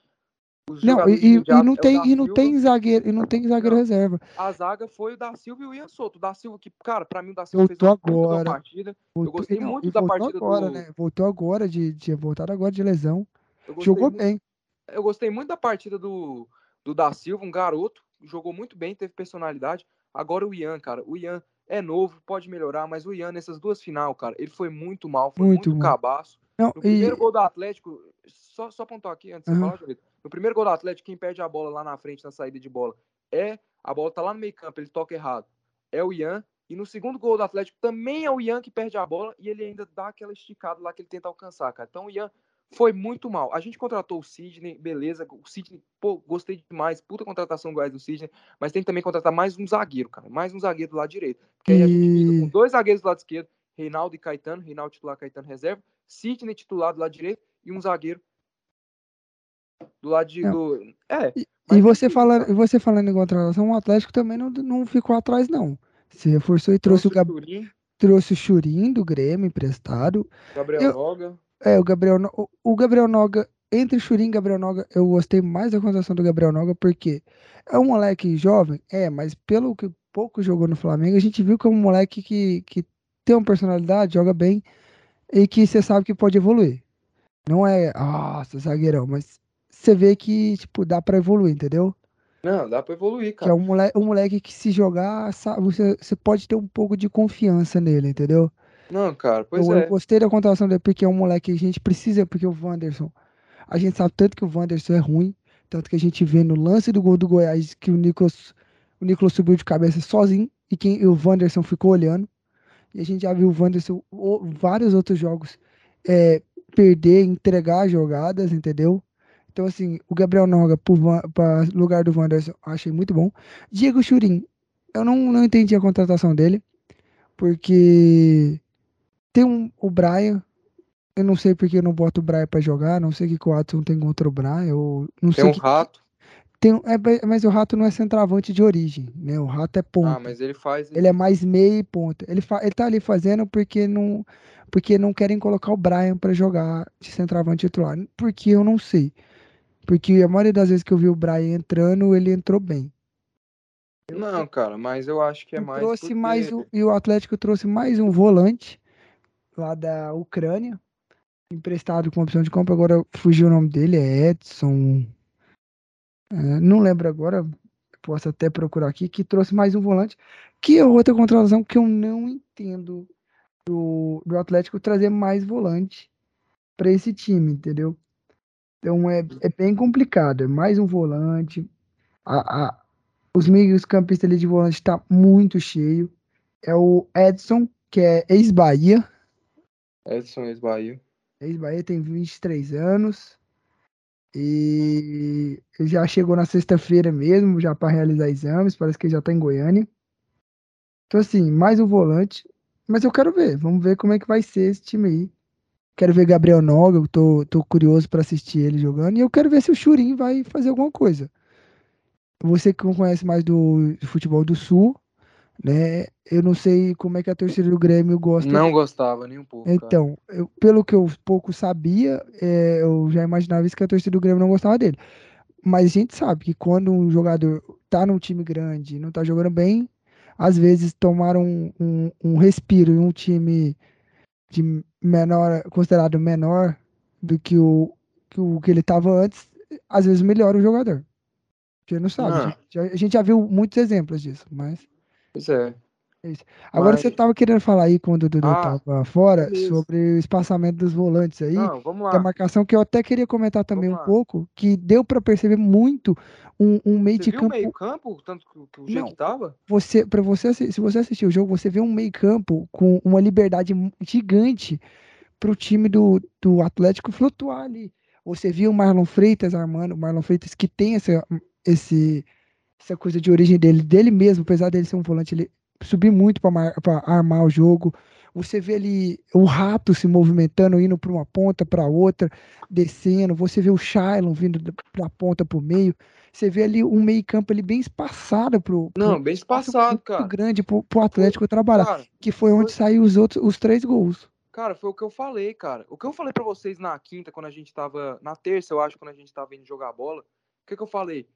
Não, e, e- não é tem, e não Silva. tem zagueiro, e não tem zagueiro Não. reserva. A zaga foi o da Silva e o Ian Souto. O da Silva, que, cara, pra mim o da Silva fez Voltou uma puta da agora. partida. Voltou, gostei e não, muito da partida agora, do- né? Voltou agora de, de voltado agora de lesão. Eu gostei Jogou muito- bem. eu gostei muito da partida do, do Da Silva, um garoto, jogou muito bem, teve personalidade. Agora o Ian, cara, o Ian é novo, pode melhorar, mas o Ian nessas duas final, cara, ele foi muito mal, foi Muito muito, cabaço. Não, No primeiro e gol do Atlético, só, só pontuar aqui antes de você Aham. falar. No primeiro gol do Atlético, quem perde a bola lá na frente, na saída de bola, é a bola tá lá no meio campo, ele toca errado. É o Ian. E no segundo gol do Atlético também é o Ian que perde a bola e ele ainda dá aquela esticada lá que ele tenta alcançar, cara. Então o Ian foi muito mal. A gente contratou o Sidney, beleza. O Sidney, pô, gostei demais. Puta contratação do Goiás do Sidney. Mas tem que também contratar mais um zagueiro, cara. Mais um zagueiro do lado direito. Porque aí a gente fica com dois zagueiros do lado esquerdo, Reinaldo e Caetano. Reinaldo titular, Caetano reserva. Sidney titular do lado direito e um zagueiro do lado de. Não. Do... É. E, mas e você falando, você falando em contratação, o Atlético também não, não ficou atrás, não. Se reforçou e trouxe, o, Gab, Churin, trouxe o Churin do Grêmio emprestado. Gabriel Eu- Noga. É, o Gabriel, o, o Gabriel Noga, entre Churin e Gabriel Noga, eu gostei mais da contratação do Gabriel Noga, porque é um moleque jovem, é, mas pelo que pouco jogou no Flamengo, a gente viu que é um moleque que, que tem uma personalidade, joga bem, e que você sabe que pode evoluir. Não é, nossa, zagueirão, mas você vê que, tipo, dá pra evoluir, entendeu? Não, dá pra evoluir, Que é cara. um moleque, um moleque que se jogar, sabe, você, você pode ter um pouco de confiança nele, entendeu? Não, cara, pois eu, eu é. gostei da contratação dele porque é um moleque que a gente precisa, porque o Wanderson, a gente sabe tanto que o Wanderson é ruim, tanto que a gente vê no lance do gol do Goiás que o Nicolas, o Nicolas subiu de cabeça sozinho e quem e o Wanderson ficou olhando. E a gente já viu o Wanderson o- vários outros jogos é, perder, entregar jogadas, entendeu? Então, assim, o Gabriel Noga para lugar do Wanderson, achei muito bom. Diego Churin, eu não, não entendi a contratação dele, porque tem um, o Brian, eu não sei porque eu não boto o Brian pra jogar, não sei o que o Watson tem contra o Brian, eu não Tem sei um que- rato. Tem é, mas- o Rato não é centroavante de origem, né? O Rato é ponta. Ah, mas ele faz. Ele é mais meia e ponta. Ele, fa... ele tá ali fazendo porque não, porque não querem colocar o Brian pra jogar de centroavante titular. Porque eu não sei. Porque a maioria das vezes que eu vi o Brian entrando, ele entrou bem. Não, cara, mas eu acho que é mais. trouxe mais um, e o Atlético trouxe mais um volante lá da Ucrânia, emprestado com opção de compra. Agora fugiu o nome dele, é Edson. É, não lembro agora, posso até procurar aqui, que trouxe mais um volante, que é outra contratação que eu não entendo do, do Atlético trazer mais volante para esse time, entendeu? Então é, é bem complicado, é mais um volante. A, a- os meios campistas ali de volante tá muito cheio. É o Edson, que é ex-Bahia. Edson ex-Bahia. Ex-Bahia tem 23 anos. E já chegou na sexta-feira mesmo, já para realizar exames. Parece que já tá em Goiânia. Então, assim, mais um volante. Mas eu quero ver. Vamos ver como é que vai ser esse time aí. Quero ver Gabriel Noga, eu tô, tô curioso para assistir ele jogando. E eu quero ver se o Churin vai fazer alguma coisa. Você que conhece mais do futebol do Sul, né? Eu não sei como é que a torcida do Grêmio gosta. Não gostava nem um pouco. Então, eu- pelo que eu pouco sabia, é, eu já imaginava isso que a torcida do Grêmio não gostava dele. Mas a gente sabe que quando um jogador tá num time grande e não tá jogando bem, às vezes tomar um, um, um respiro em um time de menor, considerado menor do que o que, o, que ele tava antes, às vezes melhora o jogador. A gente não sabe. Não. A, gente, a gente já viu muitos exemplos disso, mas. Pois é. Agora Mas- você tava querendo falar aí quando o Dudu Ah, tava fora beleza. sobre o espaçamento dos volantes aí. Não, vamos a lá. marcação que eu até queria comentar também um Vamos lá. pouco, que deu pra perceber muito um, um meio Você de viu o campo. meio campo, tanto que, o jeito Não. que tava? Você, para você, se você assistir o jogo, você vê um meio campo com uma liberdade gigante pro time do, do Atlético flutuar ali. Você viu o Marlon Freitas armando, o Marlon Freitas que tem essa, esse, essa coisa de origem dele, dele mesmo, apesar dele ser um volante, ele subir muito para armar o jogo. Você vê ali o rato se movimentando, indo para uma ponta, para outra, descendo. Você vê o Shailon vindo da ponta para o meio. Você vê ali um meio campo ali bem espaçado pro, pro Não, bem espaço espaçado, muito cara. grande pro, pro Atlético trabalhar, Cara, que foi onde foi- saiu os outros os três gols. Cara, foi o que eu falei, cara. O que eu falei pra vocês na quinta, quando a gente tava. Na terça, eu acho, quando a gente tava indo jogar bola. O que, que eu falei?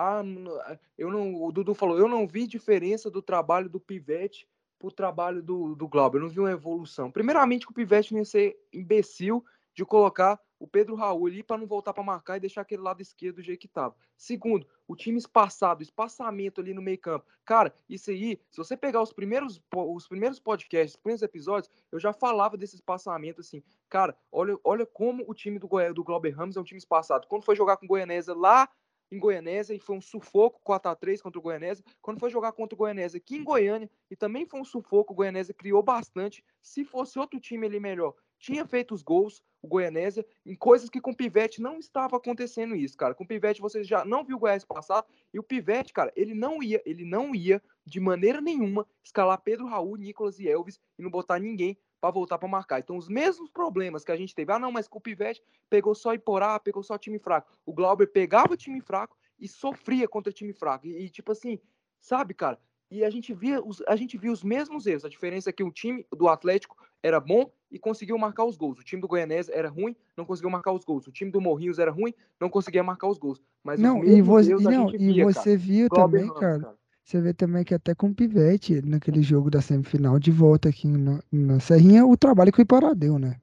Ah, n- eu não. O Dudu falou, eu não vi diferença do trabalho do Pivete pro trabalho do, do Glauber. Eu não vi uma evolução. Primeiramente, que o Pivete ia ser imbecil de colocar o Pedro Raul ali para não voltar para marcar e deixar aquele lado esquerdo do jeito que tava. Segundo, o time espaçado, espaçamento ali no meio-campo. Cara, isso aí, se você pegar os primeiros, os primeiros podcasts, os primeiros episódios, eu já falava desse espaçamento assim. Cara, olha, olha como o time do, do Glauber Ramos é um time espaçado. Quando foi jogar com o Goianésia lá em Goianésia e foi um sufoco 4 a 3 contra o Goianésia. Quando foi jogar contra o Goianésia aqui em Goiânia e também foi um sufoco, o Goianésia criou bastante. Se fosse outro time ali melhor, tinha feito os gols, o Goianésia, em coisas que com o Pivete não estava acontecendo isso, cara. Com o Pivete vocês já não viu o Goiás passado e o Pivete, cara, ele não ia, ele não ia de maneira nenhuma escalar Pedro Raul, Nicolas e Elvis e não botar ninguém para voltar para marcar. Então os mesmos problemas que a gente teve, ah não, mas com o Pivete pegou só Iporá, pegou só time fraco. O Glauber pegava time fraco e sofria contra time fraco. E, e, tipo assim, sabe, cara? E a gente via os, a gente via os mesmos erros. A diferença é que o time do Atlético era bom e conseguiu marcar os gols. O time do Goianese era ruim, não conseguiu marcar os gols. O time do Morrinhos era ruim, não conseguia marcar os gols. Mas Não, e erros e não, gente e via, você cara. viu Glauber também, Ramos, cara. Você vê também que até com o Pivete, naquele jogo da semifinal de volta aqui na, na Serrinha, o trabalho que o Iporá deu, né?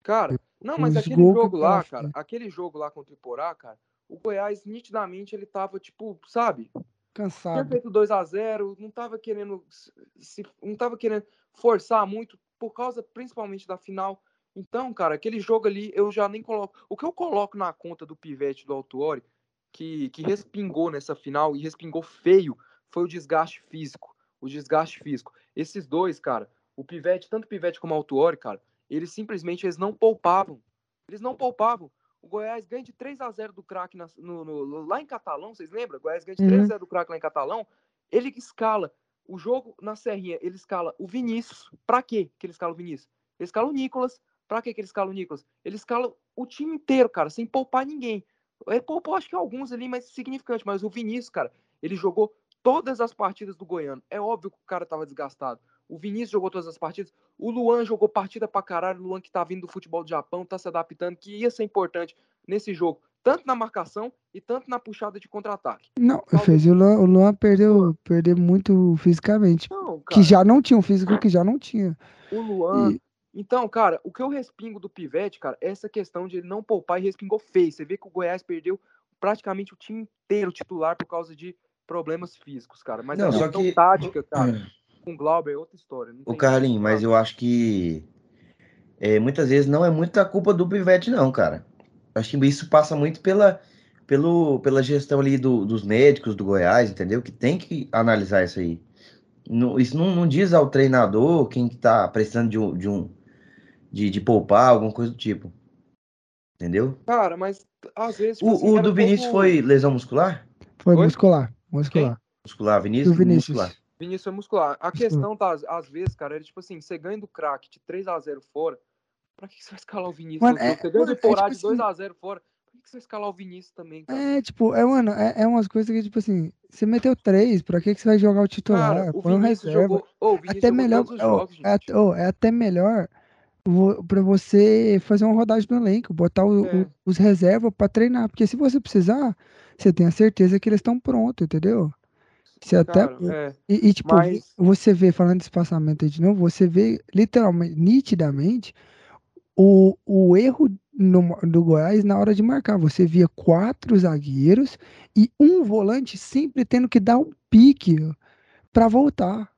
Cara, não, mas Os aquele jogo lá, cara fez. aquele jogo lá contra o Iporá, cara, o Goiás nitidamente ele tava tipo, sabe? Tinha Cansado. feito 2 a 0 não tava querendo se, não tava querendo forçar muito por causa principalmente da final. Então, cara, aquele jogo ali eu já nem coloco. O que eu coloco na conta do Pivete do Autuori, que, que respingou nessa final e respingou feio, foi o desgaste físico. O desgaste físico. Esses dois, cara, o Pivete, tanto o Pivete como o Autuori, cara, eles simplesmente eles não poupavam. Eles não poupavam. O Goiás ganha de 3 a 0 do craque lá em Catalão, vocês lembram? O Goiás ganha de 3 a Uhum. 0 do craque lá em Catalão. Ele escala o jogo na Serrinha, ele escala o Vinícius. Pra quê que ele escala o Vinícius? Ele escala o Nicolas. Pra quê que ele escala o Nicolas? Ele escala o time inteiro, cara, sem poupar ninguém. Ele poupou, acho que alguns ali, mas significante. Mas o Vinícius, cara, ele jogou todas as partidas do Goiano. É óbvio que o cara tava desgastado. O Vinícius jogou todas as partidas. O Luan jogou partida pra caralho. O Luan que tá vindo do futebol do Japão, tá se adaptando, que ia ser importante nesse jogo. Tanto na marcação e tanto na puxada de contra-ataque. Não, Talvez- fez o Luan, o Luan perdeu, perdeu muito fisicamente. Não, Que já não tinha um físico que já não tinha. O Luan. E- Então, cara, o que eu respingo do Pivete, cara, é essa questão de ele não poupar e respingou feio. Você vê que o Goiás perdeu praticamente o time inteiro titular por causa de problemas físicos, cara. Mas Não, a só questão que- tática, cara, com o Glauber é outra história. não O como mas eu acho que é, muitas vezes não é muita culpa do Pivete, não, cara. Acho que isso passa muito pela, pelo, pela gestão ali do- dos médicos do Goiás, entendeu? Que tem que analisar isso aí. Não- isso não, não diz ao treinador quem que tá precisando de um, de um de, de poupar, alguma coisa do tipo. Entendeu? Cara, mas às vezes. tipo O, assim, o do Vinícius pouco- foi lesão muscular? Foi Oi? muscular, muscular. Muscular, E o Vinícius? Vinícius. Muscular. Vinícius foi muscular. A questão tá, às- vezes, cara, é tipo assim, você ganha do craque de 3x0 fora, pra que você vai escalar o Vinícius? Mano, é- você ganha mano, do é tipo Porá de assim- 2x0 fora, pra que você vai escalar o Vinícius também, cara? É, tipo, é, mano, é, é umas coisas que, tipo assim, você meteu três, pra que, que você vai jogar o titular? Cara, o um Vinícius reserva. jogou. Ô, o Vinícius Até jogou melhor, jogos, é, ó, é até melhor pra você fazer uma rodagem no elenco, botar o- É. o- os reservas pra treinar, porque se você precisar, você tem a certeza que eles estão prontos, entendeu? Você até, é. e, e, tipo, mas- você vê, falando de espaçamento aí de novo, você vê literalmente, nitidamente, o, o erro no- do Goiás na hora de marcar. Você via quatro zagueiros e um volante sempre tendo que dar um pique pra voltar.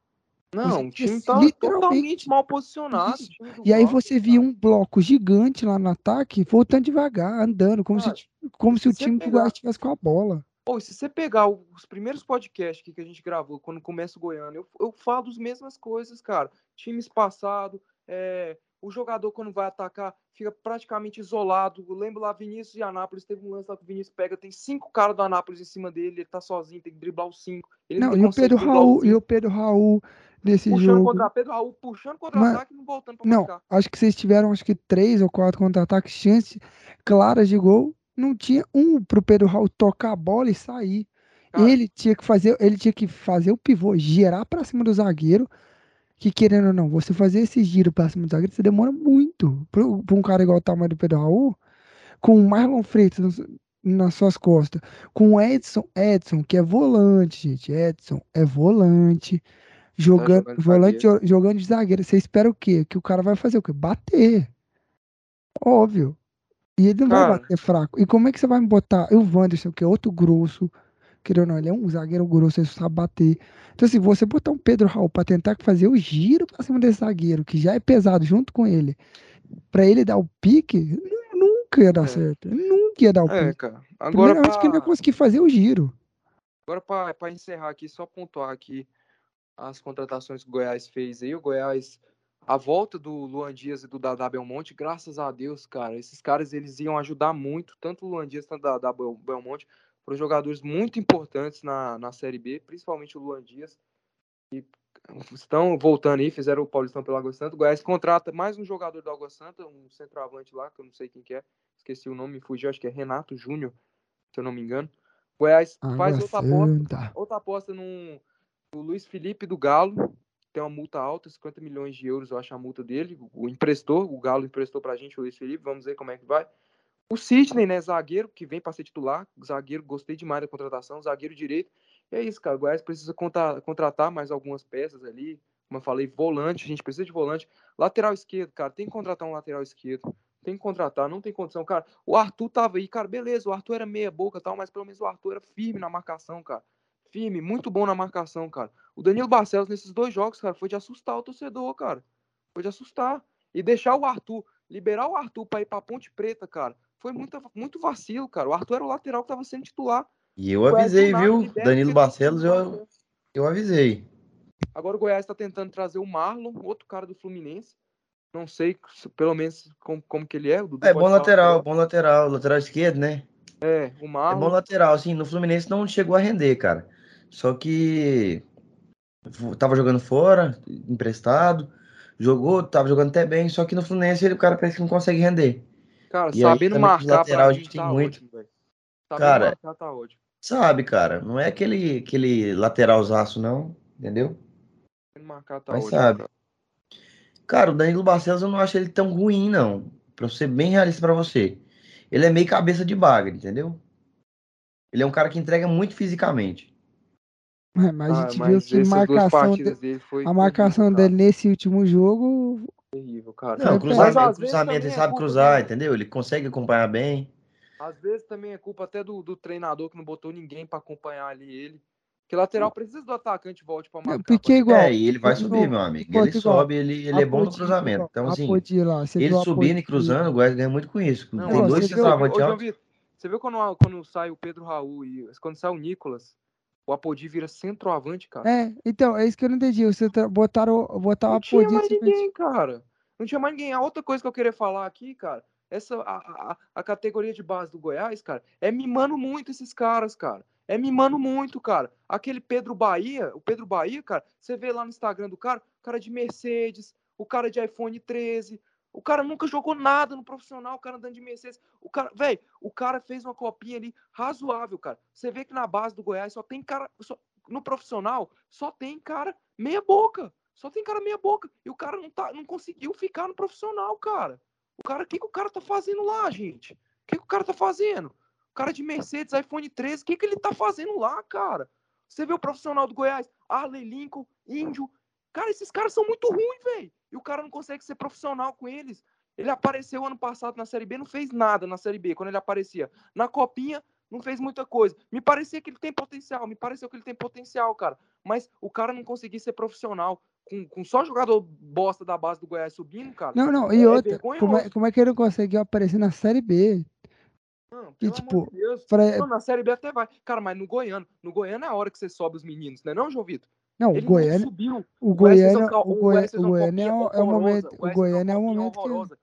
Não, o time tá literalmente totalmente mal posicionado. o do E aí você via cara. um bloco gigante lá no ataque, voltando devagar, andando, como, Cara, se, como se o se você time do pegar- Goiás estivesse com a bola. Pô, se você pegar o- os primeiros podcasts que, que a gente gravou quando começa o Goiânia, eu, eu falo as mesmas coisas, cara. Time espaçado, é, o jogador quando vai atacar fica praticamente isolado. Eu lembro lá, Vinícius e Anápolis, teve um lance lá que o Vinícius pega, tem cinco caras do Anápolis em cima dele, ele tá sozinho, tem que driblar os cinco. Ele Não, tem e o Pedro Raul, e o Pedro Raul nesse puxando jogo. contra Pedro Raul, puxando contra-ataque e não voltando pra Não, marcar. acho que vocês tiveram acho que três ou quatro contra-ataques, chances claras de gol. Não tinha um pro Pedro Raul tocar a bola e sair. Cara, ele tinha que fazer, ele tinha que fazer o pivô, girar pra cima do zagueiro. Que querendo ou não, você fazer esse giro pra cima do zagueiro, você demora muito. Pra pra um cara igual o tamanho do Pedro Raul, com o Marlon Freitas nas, nas suas costas, com o Edson, Edson, que é volante, gente. Edson é volante. Jogando, jogando de volante jo- jogando de zagueiro. Você espera o quê? Que o cara vai fazer o quê? Bater. Óbvio. E ele não vai Cara. bater fraco. E como é que você vai me botar? E o Wanderson, que é outro grosso. Querendo ou não, ele é um zagueiro grosso, ele sabe bater. Então, se você botar um Pedro Raul pra tentar fazer o giro pra cima desse zagueiro, que já é pesado junto com ele, pra ele dar o pique, nu- nunca ia dar É. certo. Nunca ia dar o é, pique. cara. Agora, Primeiramente, que ele não ia pra... conseguir fazer o giro. Agora, para encerrar aqui, só pontuar aqui as contratações que o Goiás fez aí. O Goiás, a volta do Luan Dias e do Dadá Belmonte, graças a Deus, cara, esses caras eles iam ajudar muito, tanto o Luan Dias quanto o Dadá Bel- Belmonte, foram jogadores muito importantes na, na Série B, principalmente o Luan Dias. E estão voltando aí, fizeram o Paulistão pelo Água Santa. O Goiás contrata mais um jogador do Água Santa, um centroavante lá, que eu não sei quem que é, esqueci o nome, me fugiu, acho que é Renato Júnior, se eu não me engano. O Goiás faz outra aposta outra aposta no, no Luiz Felipe do Galo. Tem uma multa alta, 50 milhões de euros, eu acho a multa dele. O emprestou, o Galo emprestou pra gente, o Luiz Felipe. Vamos ver como é que vai. O Sidney, né, zagueiro, que vem para ser titular. Zagueiro, gostei demais da contratação. Zagueiro direito. E é isso, cara. O Goiás precisa contra- contratar mais algumas peças ali. Como eu falei, volante. A gente precisa de volante. Lateral esquerdo, cara. Tem que contratar um lateral esquerdo. Tem que contratar, não tem condição, cara. O Arthur tava aí, cara, beleza. O Arthur era meia boca tal, mas pelo menos o Arthur era firme na marcação, cara. Firme, muito bom na marcação, cara. O Danilo Barcelos nesses dois jogos, cara, foi de assustar o torcedor, cara. Foi de assustar. E deixar o Arthur, liberar o Arthur pra ir pra Ponte Preta, cara, foi muito, muito vacilo, cara. O Arthur era o lateral que tava sendo titular. E eu avisei, viu? Danilo Barcelos, eu, eu avisei. Agora o Goiás tá tentando trazer o Marlon, outro cara do Fluminense. Não sei, se- pelo menos, como, como que ele é. É bom lateral, bom lateral, lateral esquerdo, né? É, o É bom Marlon. lateral, assim, no Fluminense não chegou a render, cara. Só que tava jogando fora, emprestado, jogou, tava jogando até bem, só que no Fluminense ele, o cara parece que não consegue render. Cara, E aí, sabendo de marcar lateral, a gente tem tá muito. ótimo, velho. Sabendo Cara, marcar tá ótimo. Sabe, cara, não é aquele, aquele lateralzaço, não, entendeu? Marcar tá Mas ótimo, sabe. cara. Cara, o Danilo Barcelos eu não acho ele tão ruim, não. Pra ser bem realista pra você. Ele é meio cabeça de bagre, entendeu? Ele é um cara que entrega muito fisicamente. É, Mas a Ah, gente viu mas que essas duas marcação de- dele foi a marcação terrível, dele nesse último jogo terrível, cara. Não, cruzamento, vezes cruzamento, ele é sabe cruzar, entendeu? Ele consegue acompanhar bem. Às vezes também é culpa até do, do treinador que não botou ninguém pra acompanhar ali ele. Porque lateral precisa do atacante volte pra marcar. porque pra- igual- É, e ele vai subir, meu amigo. Ele igual, sobe, ele, ele é bom no cruzamento. Então, assim, lá, ele viu subindo e cruzando, o Goiás ganha muito com isso. Não, Tem Igual, dois viu- centroavantes altos. Vitor, você viu quando, quando sai o Pedro Raul e quando sai o Nicolas, o Apodi vira centroavante, cara? É, então, é isso que eu não entendi. Você tra- botaram, botar o Não tinha Apodi mais simplesmente- ninguém, cara. Não tinha mais ninguém. A outra coisa que eu queria falar aqui, cara, essa a, a, a categoria de base do Goiás, cara, é mimando muito esses caras, cara. É mimando muito, cara. Aquele Pedro Bahia, o Pedro Bahia, cara, você vê lá no Instagram do cara, o cara de Mercedes, o cara de iPhone 13, o cara nunca jogou nada no profissional, o cara andando de Mercedes. O cara, velho, o cara fez uma copinha ali razoável, cara. Você vê que na base do Goiás só tem cara. Só, no profissional, só tem cara meia boca. Só tem cara meia boca. E o cara não, tá, não conseguiu ficar no profissional, cara. O cara, o que, que o cara tá fazendo lá, gente? O que, que o cara tá fazendo? O cara de Mercedes, iPhone 13, o que, que ele tá fazendo lá, cara? Você vê o profissional do Goiás, Arley Lincoln, Índio. Cara, esses caras são muito ruins, velho. E o cara não consegue ser profissional com eles. Ele apareceu ano passado na Série B, não fez nada na Série B, quando ele aparecia. Na Copinha, não fez muita coisa. Me parecia que ele tem potencial, me pareceu que ele tem potencial, cara. Mas o cara não conseguiu ser profissional. Com, com só jogador bosta da base do Goiás subindo, cara. Não, não, e é outra, como é, como é que ele não conseguiu aparecer na Série B? Não, E, tipo, de pra- Não, na Série B até vai. Cara, mas no Goiano, no Goiano é a hora que você sobe os meninos, né não, João Vitor? Não, o Ele não Goiânia, subiu. o Goiânia, cal- o o Goi- Goiás fez o Goiânia é o, é o horrorosa. momento, o Goiânia é o copinha momento que.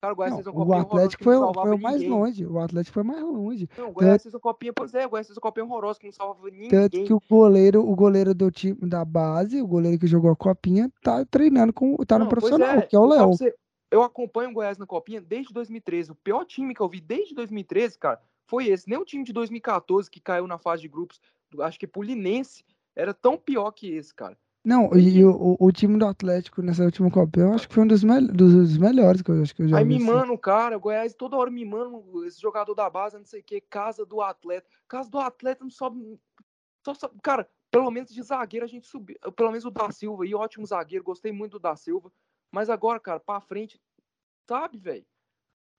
Cara, o Goiás não, o Atlético foi, não o- foi o mais ninguém. longe, o Atlético foi mais longe. Não, o Goiás fez uma copinha, pois é, o Goiás fez uma copinha horrorosa que não salvava ninguém. Tanto que o goleiro, o goleiro do time da base, o goleiro que jogou a copinha, tá treinando com, tá no Não, pois profissional, é, que é o Léo. Eu acompanho o Goiás na copinha desde 2013. O pior time que eu vi desde 2013, cara, foi esse. Nem o time de 2014 que caiu na fase de grupos, acho que Pulinense, era tão pior que esse, cara. Não, e o, o time do Atlético nessa última Copa, eu acho que foi um dos, mel dos melhores que eu acho que eu já Aí vi. assim. mimando o cara, o Goiás toda hora mimando esse jogador da base, não sei o que, casa do atleta. Casa do atleta não sobe. Só, sobe- cara, pelo menos de zagueiro a gente subiu. Pelo menos o da Silva aí, ótimo zagueiro, gostei muito do da Silva. Mas agora, cara, pra frente, sabe, velho?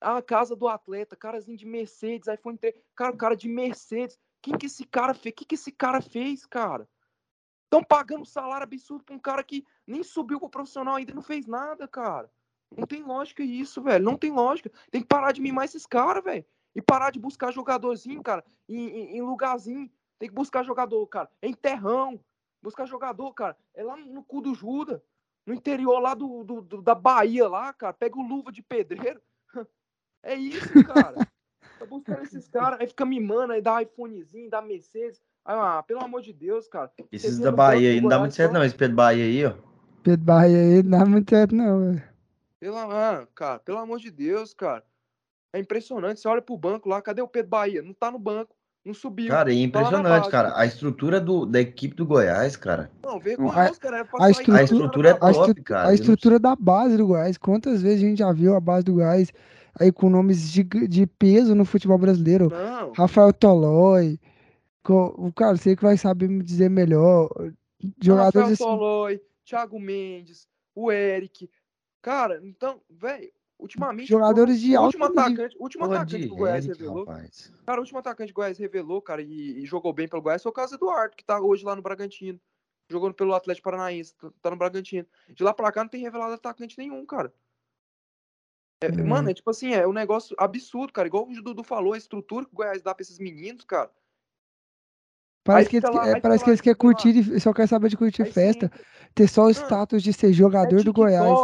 A casa do atleta, carazinho de Mercedes, iPhone 3. Cara, o cara de Mercedes. Quem que esse cara fez? O que, que esse cara fez, cara? Estão pagando salário absurdo pra um cara que nem subiu pro profissional ainda não fez nada, cara. Não tem lógica isso, velho. Não tem lógica. Tem que parar de mimar esses caras, velho. E parar de buscar jogadorzinho, cara, em, em- em lugarzinho. Tem que buscar jogador, cara. É em terrão. Buscar jogador, cara. É lá no cu do Juda. No interior lá do, do- do- da Bahia, lá, cara. Pega o luva de pedreiro. É isso, cara. Tá buscando esses caras, aí fica mimando, aí dá iPhonezinho, dá Mercedes. Ah, pelo amor de Deus, cara. Esses da Bahia aí não dá muito certo, não. Esse Pedro Bahia aí, ó. Pedro Bahia aí não dá muito certo, não, velho. Pelo, ah, cara, pelo amor de Deus, cara. É impressionante. Você olha pro banco lá, cadê o Pedro Bahia? Não tá no banco, não subiu. Cara, é tá impressionante, base. cara. A estrutura do, da equipe do Goiás, cara. Não, vergonhoso, cara. É pra a estrutura- A estrutura é cara, A, top, estru- cara. a estrutura da base do Goiás, quantas vezes a gente já viu a base do Goiás aí com nomes giga- de peso no futebol brasileiro? Não, Rafael Tolói, o cara, você que vai saber me dizer melhor. Jogadores Rafael assim, Tolói, Thiago Mendes, o Eric. Cara, então, velho, ultimamente. Jogadores de alto último nível. atacante, o último atacante de que o Goiás Eric, revelou. rapaz. Cara, o último atacante que o Goiás revelou, cara, e, e jogou bem pelo Goiás foi o caso do Eduardo, que tá hoje lá no Bragantino. Jogando pelo Atlético Paranaense, tá- tá no Bragantino. De lá pra cá não tem revelado atacante nenhum, cara. É, É. Mano, é tipo assim, é um negócio absurdo, cara. Igual o Dudu falou, a estrutura que o Goiás dá pra esses meninos, cara. Parece Aí que eles, lá- é, parece que eles querem curtir, e só querem saber de curtir Aí festa, sim, ter só o Ah, status de ser é jogador do Goiás.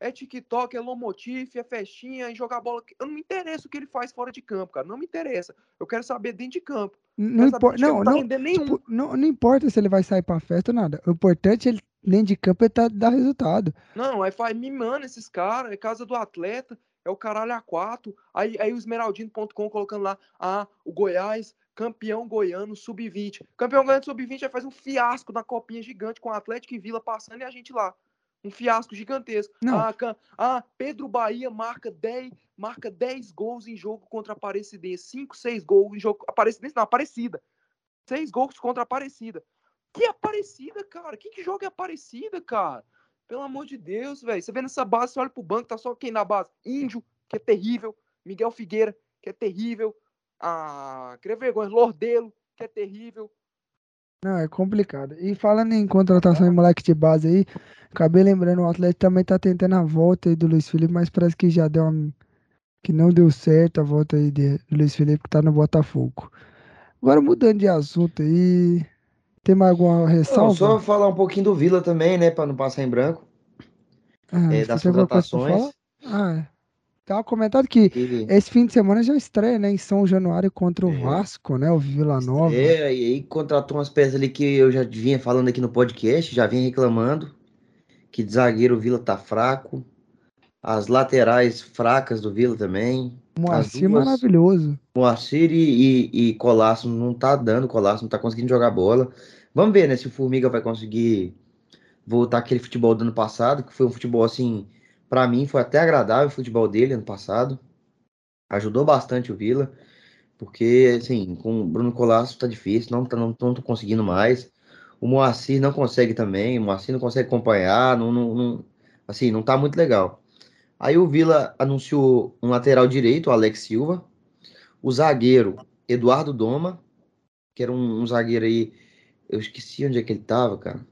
É TikTok, é Lomotif, é festinha, e jogar bola. Eu não me interessa o que ele faz fora de campo, cara. Não me interessa. Eu quero saber dentro de campo. Não, que ele não, não tá não, nenhum. tipo, não, não importa se ele vai sair pra festa ou nada. O importante é ele, dentro de campo, ele tá, dar resultado. Não, aí faz mimando esses caras, é casa do atleta, é o caralho a quatro. Aí, aí o esmeraldino.com colocando lá, ah, o Goiás, campeão goiano sub-20. Campeão goiano sub-20 aí faz um fiasco na copinha gigante com o Atlético e Vila passando e a gente lá. Um fiasco gigantesco. Não. Ah, ah, Pedro Bahia marca 10, marca 10 gols em jogo contra a Aparecidense. 5, 6 gols em jogo. Aparecidense, não, Aparecida. 6 gols contra a Aparecida. Que Aparecida, cara? Que, que jogo é Aparecida, cara? Pelo amor de Deus, velho. Você vê nessa base, você olha pro banco, tá só quem na base? Índio, que é terrível. Miguel Figueira, que é terrível. Ah, queria vergonha. Lordelo, que é terrível. Não, é complicado. E falando em contratação de moleque de base aí, acabei lembrando, o Atlético também tá tentando a volta aí do Luiz Felipe, mas parece que já deu uma... que não deu certo a volta aí de, do Luiz Felipe, que tá no Botafogo. Agora mudando de assunto aí, tem mais alguma Não, ressalva? só falar um pouquinho do Vila também, né? Pra não passar em branco. Ah, é, das contratações. Ah, é. Tava comentado que E- esse fim de semana já estreia, né? Em São Januário contra o É. Vasco, né? O Vila Nova. É, e aí contratou umas peças ali que eu já vinha falando aqui no podcast, já vinha reclamando que de zagueiro o Vila tá fraco, as laterais fracas do Vila também. Moacir duas- maravilhoso. Moacir e, e, e Colasso não tá dando, Colasso não tá conseguindo jogar bola. Vamos ver, né, se o Formiga vai conseguir voltar aquele futebol do ano passado, que foi um futebol assim, pra mim foi até agradável o futebol dele ano passado. Ajudou bastante o Vila, porque assim, com o Bruno Colasso tá difícil, não tá, não, não tô conseguindo mais. O Moacir não consegue também, o Moacir não consegue acompanhar, não, não, não- assim, não tá muito legal. Aí o Vila anunciou um lateral direito, o Alex Silva, o zagueiro Eduardo Doma, que era um, um zagueiro aí, eu esqueci onde é que ele tava, cara.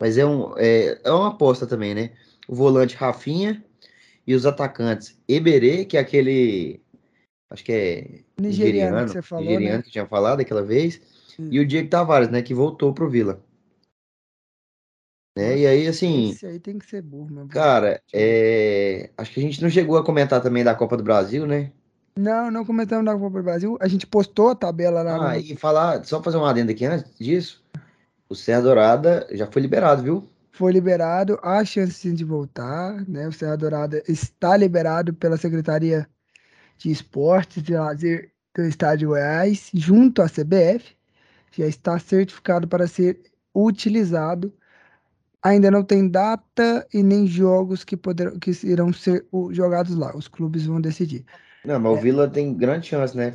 Mas é, um, é, é uma aposta também, né? O volante Rafinha e os atacantes Eberê, que é aquele, acho que é Nigeriano que você falou, nigeriano né? que tinha falado aquela vez, Hum. e o Diego Tavares, né, que voltou pro Vila. Né? E aí, assim, Esse aí tem que ser burro mesmo. cara, é, acho que a gente não chegou a comentar também da Copa do Brasil, né? Não, não comentamos da Copa do Brasil. A gente postou a tabela lá Ah, no... e falar, só fazer um adendo aqui antes disso, o Serra Dourada já foi liberado, viu? Foi liberado, há chance de voltar, né? O Serra Dourada está liberado pela Secretaria de Esportes e Lazer do Estado de Goiás, junto à CBF, já está certificado para ser utilizado. Ainda não tem data e nem jogos que poderão que irão ser o- jogados lá. Os clubes vão decidir. Não, mas o Vila tem grande chance, né?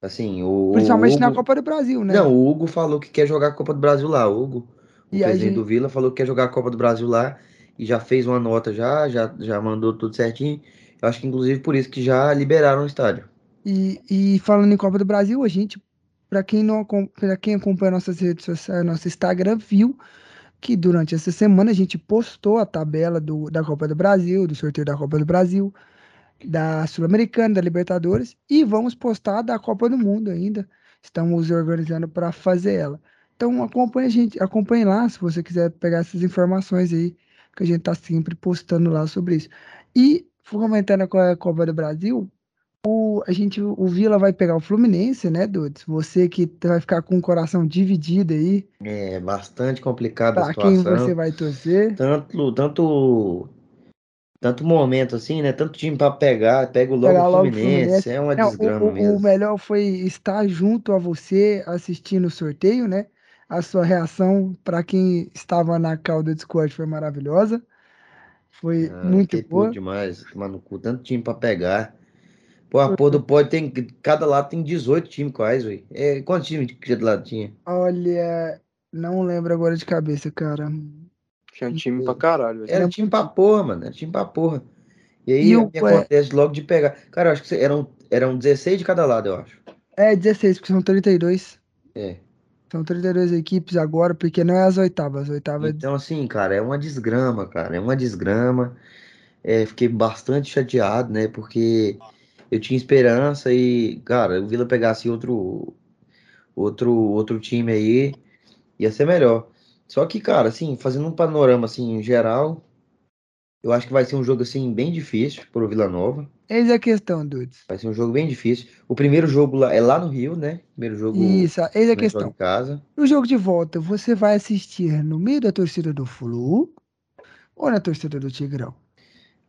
Assim, o, o Principalmente na Hugo- Copa do Brasil, né? Não, o Hugo falou que quer jogar a Copa do Brasil lá, o Hugo. O E presidente gente- do Vila falou que quer jogar a Copa do Brasil lá e já fez uma nota já, já, já mandou tudo certinho. Eu acho que inclusive por isso que já liberaram o estádio. E, e falando em Copa do Brasil, a gente, para quem não para quem acompanha nossas redes sociais, nosso Instagram, viu que durante essa semana a gente postou a tabela do, da Copa do Brasil, do sorteio da Copa do Brasil, da Sul-Americana, da Libertadores, e vamos postar da Copa do Mundo ainda. Estamos organizando para fazer ela. Então acompanhe a gente, acompanhe lá se você quiser pegar essas informações aí, que a gente está sempre postando lá sobre isso. E comentando com a Copa do Brasil, o, a gente, o Vila vai pegar o Fluminense, né, Dudes? Você que vai ficar com o coração dividido aí, É bastante complicada a para quem situação. você vai torcer. Tanto, tanto, tanto momento assim, né? Tanto time pra pegar, pega logo Pegar o logo o Fluminense, Fluminense. é uma Não, o- desgrama o, o mesmo. melhor foi estar junto a você assistindo o sorteio, né? A sua reação, para quem estava na cauda do Discord, foi maravilhosa. Foi Ah, muito boa. demais, tomar no cu, tanto time pra pegar. Pô, a porra do pódio tem, cada lado tem 18 times quase, velho. É, quantos times de cada lado tinha? Olha, não lembro agora de cabeça, cara. Tinha um time pra caralho. Era time pra porra, mano, era time pra porra. E aí E o- o que acontece logo de pegar. Cara, eu acho que eram, eram 16 de cada lado, eu acho. É 16, porque são 32. É. São 32 equipes agora, porque não é as oitavas. As oitavas Então, assim, cara, é uma desgrama, cara, é uma desgrama. É, fiquei bastante chateado, né? Porque eu tinha esperança e, cara, o Vila pegasse outro, outro, outro time aí, ia ser melhor. Só que, cara, assim, fazendo um panorama, assim, em geral, eu acho que vai ser um jogo, assim, bem difícil pro Vila Nova. Eis a questão, Dudes. Vai ser um jogo bem difícil. O primeiro jogo lá é lá no Rio, né? Primeiro jogo Isso, eis a questão. em casa. No jogo de volta, você vai assistir no meio da torcida do Flu ou na torcida do Tigrão?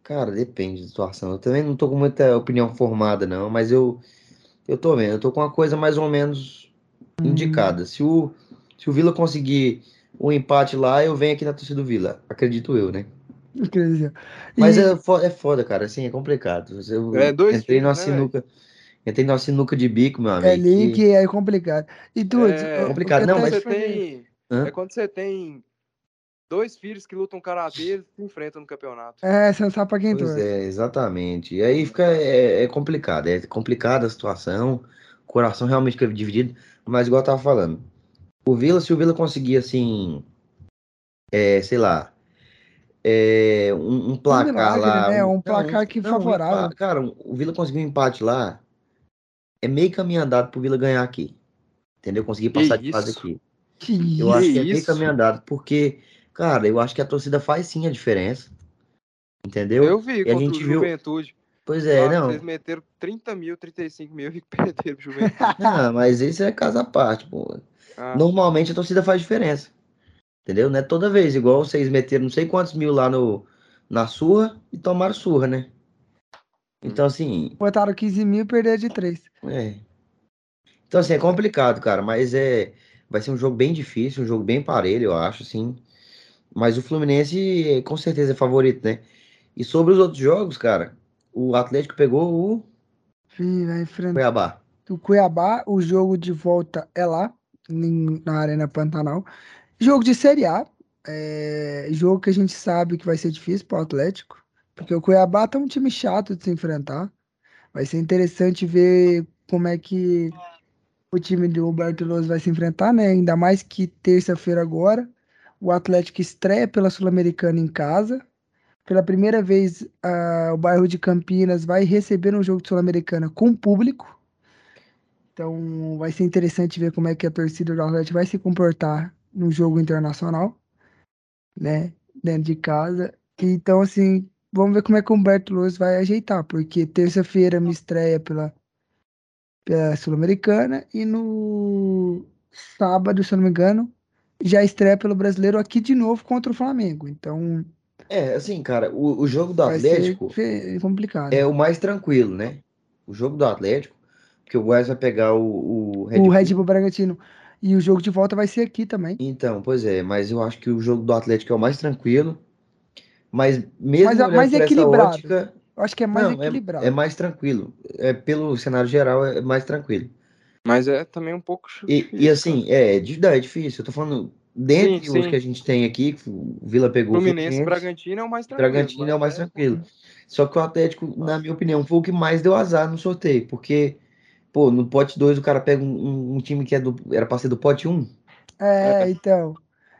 Cara, depende da situação. Eu também não tô com muita opinião formada, não, mas eu, eu tô vendo. Eu tô com uma coisa mais ou menos Hum. indicada. Se o, se o Vila conseguir um empate lá, eu venho aqui na torcida do Vila. Acredito eu, né? Mas e- é, fo- é foda, cara. Assim, é complicado. Eu É, dois entrei numa times, né, sinuca. Entrei numa sinuca de bico, meu amigo. é link que- é complicado. E Dudes, É o- o complicado. Não, mas- tem. Hã? É quando você tem dois filhos que lutam karatê e se enfrentam no campeonato. É, você não sabe pra quem torce. é, exatamente. E aí fica é, é complicado, é complicada a situação, o coração realmente fica dividido, mas igual eu tava falando, o Vila, se o Vila conseguir assim, é, sei lá, é, um, um placar milagre, lá, né? um, Um placar que um favorável. cara, um- o Vila conseguiu um empate lá, é meio caminho andado pro Vila ganhar aqui, entendeu? Conseguir Que passar de fase aqui. Que Eu acho que é meio caminho andado, porque, cara, eu acho que a torcida faz sim a diferença. Entendeu? Eu vi E a gente o viu- Juventude. Pois é, Lá, não. Vocês meteram 30 mil, 35 mil e perderam pro Juventude. Não, mas isso é caso à parte, pô. Ah, Normalmente a torcida faz diferença. Entendeu? Não é toda vez, igual vocês meteram não sei quantos mil lá no, na surra e tomaram surra, né? Então, assim, Botaram 15 mil e perderam de 3. é. Então, assim, é complicado, cara, mas é. Vai ser um jogo bem difícil, um jogo bem parelho, eu acho, assim. Mas o Fluminense, com certeza, é favorito, né? E sobre os outros jogos, cara, o Atlético pegou o Vai enfrentar Cuiabá. o Cuiabá. O jogo de volta é lá, na Arena Pantanal. Jogo de Série A. é, jogo que a gente sabe que vai ser difícil para o Atlético. Porque o Cuiabá tá um time chato de se enfrentar. Vai ser interessante ver como é que o time do Roberto Luz vai se enfrentar, né? Ainda mais que terça-feira agora, o Atlético estreia pela Sul-Americana em casa. Pela primeira vez, o bairro de Campinas vai receber um jogo de Sul-Americana com público. Então, vai ser interessante ver como é que a torcida do Atlético vai se comportar no jogo internacional, né? Dentro de casa. Então, assim, vamos ver como é que o Humberto Luz vai ajeitar, porque terça-feira me estreia pela, pela Sul-Americana e no sábado, se eu não me engano, já estreia pelo Brasileiro aqui de novo contra o Flamengo. Então, É, assim, cara, o, o jogo do Atlético. complicado. é o mais tranquilo, né? O jogo do Atlético, porque o Goiás vai pegar o, o Red o Bull. Red Bull Bragantino. E o jogo de volta vai ser aqui também. Então, pois é, mas eu acho que o jogo do Atlético é o mais tranquilo. Mas mesmo Mas é olhando mais equilibrado. ótica, Eu acho que é mais não, é- equilibrado. é, mais tranquilo. É pelo cenário geral é mais tranquilo. Mas é também um pouco E, difícil, e assim, é, de verdade, é difícil. Eu tô falando dentre Sim, os sim. que a gente tem aqui, que o Vila pegou o Fluminense e Fluminense, Bragantino é o mais tranquilo. Bragantino é o mais mas tranquilo. Só que o Atlético, na minha opinião, foi o que mais deu azar no sorteio, porque pô, no pote 2 o cara pega um, um- um time que é do, era pra ser do pote 1, É, É. então.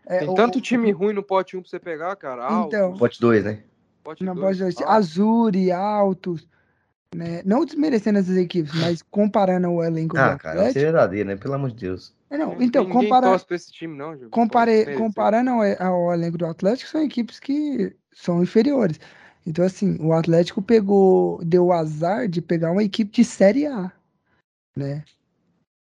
É, Tem o- tanto o- time ruim no pote 1 pra você pegar, cara. Altos, Então. pote 2, né? pote Não dois, pode dizer, altos. Azuri, Altos, né? Não desmerecendo essas equipes, mas comparando o elenco do Ah, cara, é Atlético. verdadeiro, né? Pelo amor de Deus. É, não, então, compara, time, não, compare, comparando ao, ao elenco do Atlético, são equipes que são inferiores. Então, assim, o Atlético pegou, deu o azar de pegar uma equipe de Série A, né?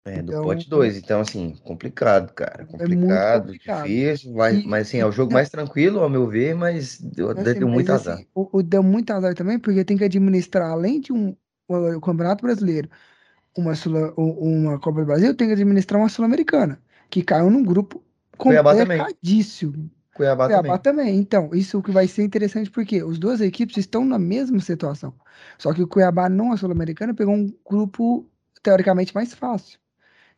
É, do Então- pote 2. Então, assim, complicado, cara. muito Complicado, complicado. difícil. Mas, E- mas assim, é o jogo não. mais tranquilo, ao meu ver, mas deu, Assim, deu mas, muito assim, azar. o, o deu muito azar também, porque tem que administrar, além de um o, o Campeonato Brasileiro, uma, Sula- uma Copa do Brasil, tem que administrar uma Sul-Americana, que caiu num grupo complicadíssimo. Cuiabá Cuiabá também. também. Então, isso que vai ser interessante, porque as duas equipes estão na mesma situação. Só que o Cuiabá, não a Sul-Americana, pegou um grupo teoricamente mais fácil.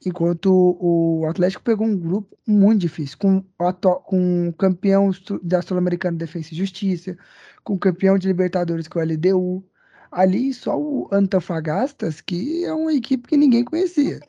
Enquanto o Atlético pegou um grupo muito difícil, com o, com campeão da Sul-Americana de Defesa e Justiça, com campeão de Libertadores, que é o LDU. Ali só o Antofagastas, que é uma equipe que ninguém conhecia.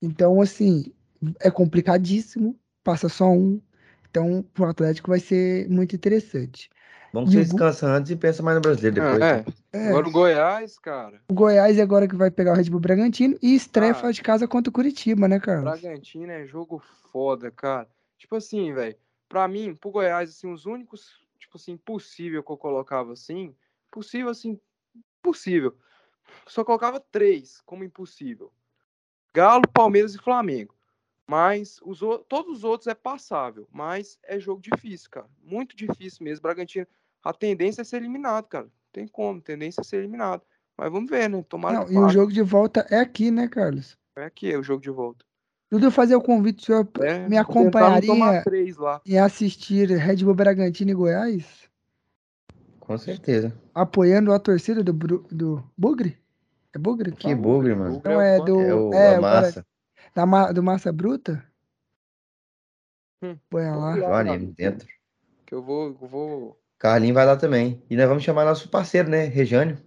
Então, assim, é complicadíssimo, passa só um. Então, o Atlético vai ser muito interessante. Vamos E que você descansa antes e pensa mais no brasileiro depois. É, É, Agora o Goiás, cara. o Goiás é agora que vai pegar o Red Bull Bragantino e estreia Ah. fora de casa contra o Curitiba, né, Carlos? Bragantino é jogo foda, cara. Tipo assim, velho. Pra mim, pro Goiás, assim, os únicos, tipo assim, possível que eu colocava assim. Possível, assim, possível. Só colocava três como impossível: Galo, Palmeiras e Flamengo. Mas os, todos os outros é passável. Mas é jogo difícil, cara. Muito difícil mesmo. Bragantino, a tendência é ser eliminado, cara. Não tem como, tendência é ser eliminado. Mas vamos ver, né? Tomara Não, que e o jogo de volta é aqui, né, Carlos? É aqui, é o jogo de volta. Tudo eu fazer o convite, o senhor É, me acompanharia em assistir Red Bull Bragantino e Goiás, Com certeza. apoiando a torcida do, do Bugre? É Bugre? que bugre, mano. Então é do, É o é, massa. da ma- do Massa Bruta? Hum. Põe lá. Joaninho dentro. Que eu vou, eu vou. Carlinho vai lá também. E nós vamos chamar nosso parceiro, né? Rejane.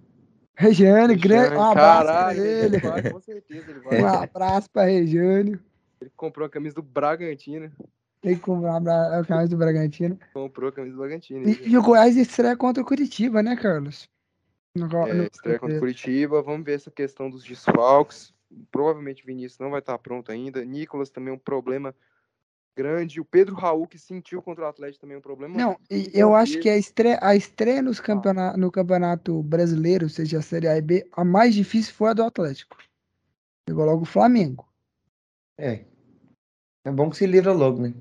Regiane, grande, um abraço Caralho, ele. ele vai, com certeza ele vai. Um abraço pra Regiane. Ele comprou a camisa do Bragantino. Tem que comprar a camisa do Bragantino. Comprou a camisa do Bragantino. E, e o Goiás estreia contra o Curitiba, né, Carlos? No, É, no- estreia contra o Curitiba. Vamos ver essa questão dos desfalques. Provavelmente o Vinícius não vai estar pronto ainda. Nicolas também é um problema grande. O Pedro Raul, que sentiu contra o Atlético também um problema. Não, e Então, eu acho ele- que a estreia, a estreia nos Ah. campeona- no campeonato brasileiro, seja a Série A e B, a mais difícil foi a do Atlético. Pegou logo o Flamengo. É. É bom que se livra logo, né?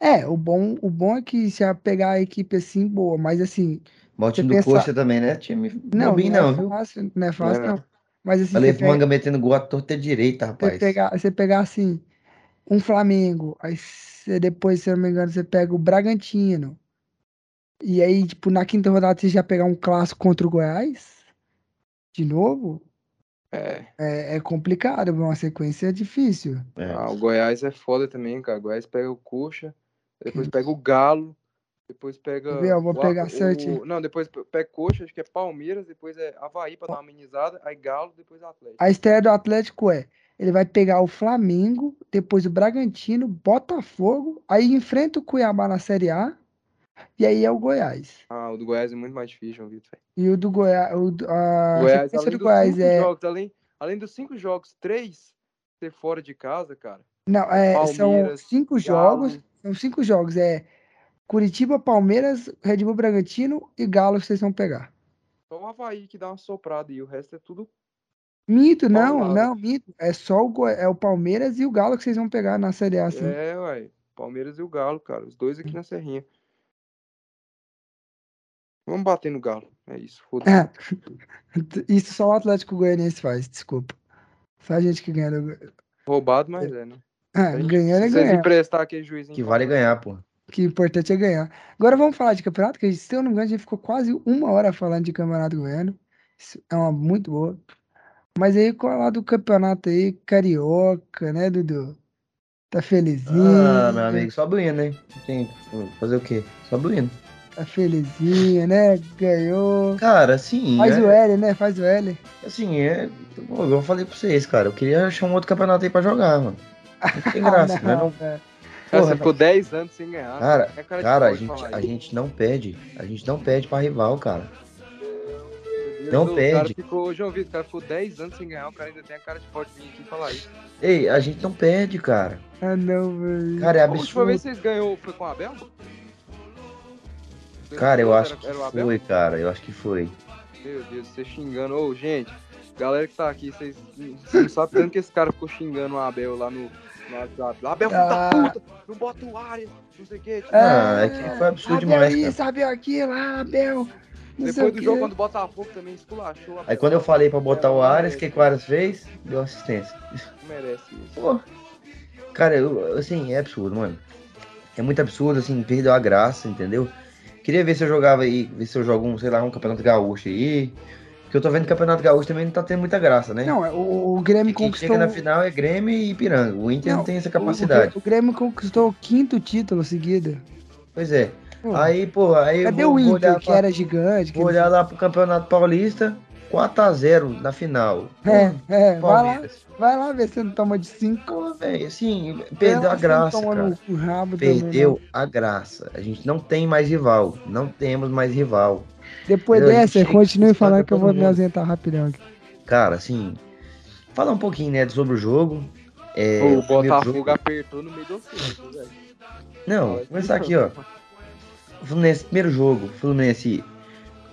É, o bom, o bom é que se a pegar a equipe assim, boa, mas assim, Mas o time Você do pensa- Coxa também, né? Time não, bobinho não não, é viu? fácil, não é fácil, Não é não. Mas assim, Falei você pro pega, Manga metendo gol à torta direita, você rapaz. pegar, você pegar assim, um Flamengo, aí você depois, se eu não me engano, você pega o Bragantino. E aí, tipo, na quinta rodada você já pegar um clássico contra o Goiás, de novo, É, é, é complicado, é uma sequência difícil. É. ah, o Goiás é foda também, cara. O Goiás pega o Coxa, depois Que- pega o Galo, depois pega. Eu vou o- pegar o- certinho. Não, depois pega Coxa, acho que é Palmeiras, depois é Havaí pra dar uma amenizada, aí Galo, depois Atlético. A estreia do Atlético é, ele vai pegar o Flamengo, depois o Bragantino, Botafogo, aí enfrenta o Cuiabá na Série A, e aí é o Goiás. Ah, o do Goiás é muito mais difícil, João Vitor. E o do Goiás, o, do- a Goiás, além do dos Goiás cinco é, jogos, além, além dos cinco jogos, três ser fora de casa, cara. não, é, são cinco Galo. jogos, são cinco jogos, é Curitiba, Palmeiras, Red Bull Bragantino e Galo vocês vão pegar. Só o Havaí que dá uma soprada e o resto é tudo. Minto, não, não, minto, é só o, é o Palmeiras e o Galo que vocês vão pegar na Série A, assim. É, ué. Palmeiras e o Galo, cara. Os dois aqui na Serrinha. Vamos bater no Galo. É isso, foda-se. É. Isso só o Atlético Goianiense faz, desculpa. Só a gente que ganha. do- Roubado, mas é, né? Gente- ganhando é ganhar. emprestar aquele juizinho. Que vale ganhar, pô. Que é importante é ganhar. Agora vamos falar de campeonato, que se eu não me engano, a gente ficou quase uma hora falando de campeonato goiano. Isso é uma muito boa. Mas aí, qual é lá do campeonato aí, carioca, né, Dudu? Tá felizinho, Ah, meu amigo, sobe o hino, né? Tem que fazer o quê? Sobe o hino. tá felizinho, né? Ganhou. Cara, assim, Faz é, o L, né? Faz o L. assim, é. pô, Eu falei pra vocês, cara. Eu queria achar um outro campeonato aí pra jogar, mano. Não tem graça, né? Não, velho. Cara, porra, você ficou 10 anos sem ganhar. Cara, É cara cara, a gente, a gente não pede. A gente não pede pra rival, cara. Não o Cara perde. ficou, João Vitor, o cara ficou 10 anos sem ganhar. O cara ainda tem a cara de de vir aqui e falar isso. Ei, a gente não perde, cara. Ah, não, velho. Cara, é A última vez absurdo. que vocês ganhou foi com o Abel? Cara, eu acho Era- que era Abel? foi, cara. Eu acho que foi. Meu Deus, você xingando. Ô, gente, galera que tá aqui, vocês vocês não sabem tanto que esse cara ficou xingando o Abel lá no, WhatsApp. Abel, Ah. puta, não bota o Arias, não sei o quê. tipo, Ah, é que foi absurdo Abel demais, cara. isso, Abel aquilo, ah, Abel. O Depois do jogo, quando o Botafogo também esculachou. Aí quando eu falei pra botar o Arias, o que, que o Arias fez? Deu assistência. Não merece isso. Pô. Cara, eu, assim, é absurdo, mano. É muito absurdo, assim, perdeu a graça, entendeu? Queria ver se eu jogava aí, ver se eu jogo um, sei lá, um campeonato gaúcho aí. Porque eu tô vendo que o campeonato gaúcho também não tá tendo muita graça, né? Não, é, o, o Grêmio quem conquistou. chega na final é Grêmio e Ipiranga. O Inter não, Não, tem essa o- capacidade. O, o Grêmio conquistou o quinto título seguido. Pois é. Pô, Aí, pô, aí eu cadê vou, o Inter, olhar, que pra, era gigante? vou olhar lá pro Campeonato Paulista, 4x0 na final. É, é, vai lá, Palmeiras. vai lá ver se não toma de 5. Pô, velho, assim, perdeu a graça, cara. Também, Perdeu né? a graça. A gente não tem mais rival. Não temos mais rival. Depois Entendeu? Dessa, continue falando que eu vou me ausentar rapidão aqui. Cara, assim, falar um pouquinho, né, sobre o jogo. É, o Botafogo jogo- apertou no meio do ofício, velho. Não, vou começar aqui, ó. Fluminense, primeiro jogo, o Fluminense,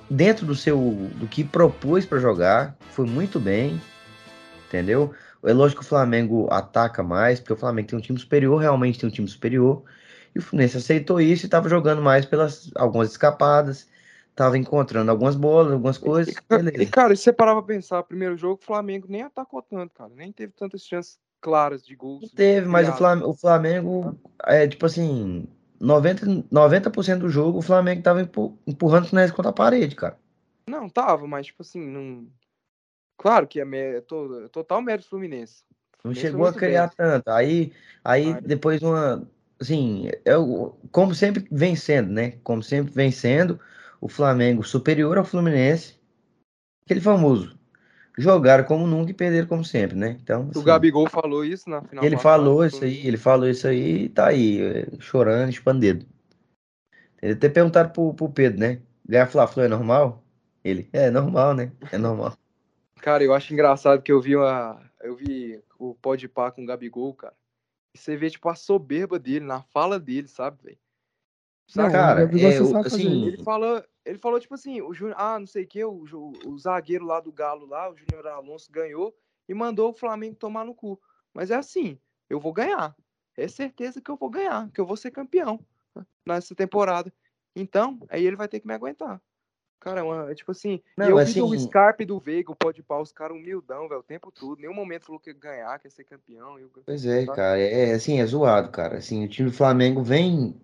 dentro do seu, do que propôs pra jogar, foi muito bem, entendeu? É lógico que o Flamengo ataca mais, porque o Flamengo tem um time superior, realmente tem um time superior, e o Fluminense aceitou isso e tava jogando mais pelas algumas escapadas, tava encontrando algumas bolas, algumas coisas, E, beleza. cara, se você parar pra pensar, primeiro jogo, o Flamengo nem atacou tanto, cara. Nem teve tantas chances claras de gols. Não teve, mas o. Flamengo, o Flamengo é tipo assim, 90, 90% do jogo o Flamengo tava empu- empurrando o Fluminense contra a parede, cara. Não, tava, mas tipo assim, não. Claro que é, mé- é to- é total mérito Fluminense. Não Fluminense chegou a criar bem. tanto. Aí, aí Mas- depois uma, assim, é o, como sempre vem sendo, né? Como sempre vem sendo, o Flamengo superior ao Fluminense, aquele famoso, jogaram como nunca e perderam como sempre, né? Então, O assim, Gabigol falou isso na final. ele passada, falou isso aí, ele falou isso aí e tá aí, é, chorando, chupando dedo. Ele até perguntaram pro, pro Pedro, né? Ganhar Fla-Flu é normal? Ele, é normal, né? É normal. Cara, eu acho engraçado que eu vi uma. Eu vi o Pode Pá com o Gabigol, cara. Você vê, tipo, a soberba dele, na fala dele, sabe, velho? Saca? Cara, o é, o- assim. Ele falou, ele falou, tipo assim, o Júnior, ah, não sei o que, o, Ju- o zagueiro lá do Galo lá, o Júnior Alonso ganhou e mandou o Flamengo tomar no cu. Mas é assim, eu vou ganhar. É certeza que eu vou ganhar, que eu vou ser campeão nessa temporada. Então, aí ele vai ter que me aguentar. Cara, é uma- é tipo assim, Não, eu vi assim- do Scarpe e do Veiga, o pode pau, os caras humildão, velho, o tempo todo. Nenhum momento falou que ia ganhar, que ia ser campeão. Eu... Pois é, cara, é assim, é zoado, cara. Assim, o time do Flamengo vem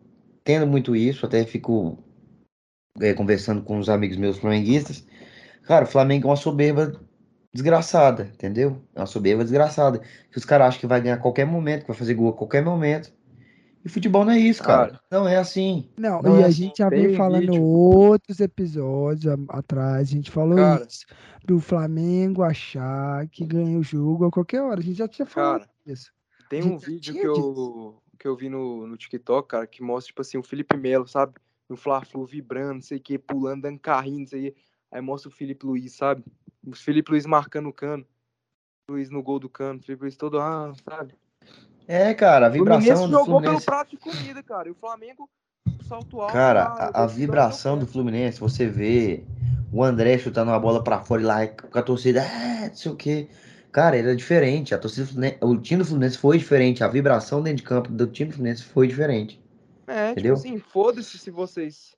tendo muito isso, até fico é, conversando com uns amigos meus flamenguistas. Cara, o Flamengo é uma soberba desgraçada, entendeu? É uma soberba desgraçada. Que os caras acham que vai ganhar a qualquer momento, que vai fazer gol a qualquer momento. E futebol não é isso, cara. Cara. Não é assim. Não, Não e é a assim, gente já vem falando vídeo. outros episódios a- atrás, a gente falou Cara. isso, do Flamengo achar que ganha o jogo a qualquer hora. A gente já tinha falado Cara, isso. Tem um vídeo que eu, que eu vi no, no TikTok, cara, que mostra, tipo assim, o Felipe Melo, sabe? No Fla-Flu vibrando, não sei o que, pulando, dando carrinho, não sei o. Aí mostra o Felipe Luiz, sabe? O Felipe Luiz marcando o cano. Luiz no gol do cano. Felipe Luiz todo, ah, sabe? É, cara, a Fluminense vibração do jogou pelo Fluminense. prato de comida, cara. E o Flamengo, salto alto. Cara, a, a vibração do. Fluminense, você vê o André chutando uma bola pra fora e lá com a torcida, é, não sei o quê. Cara, era diferente. A torcida o time do Fluminense foi diferente. A vibração dentro de campo do time do Fluminense foi diferente. É, Entendeu? tipo assim, foda-se se vocês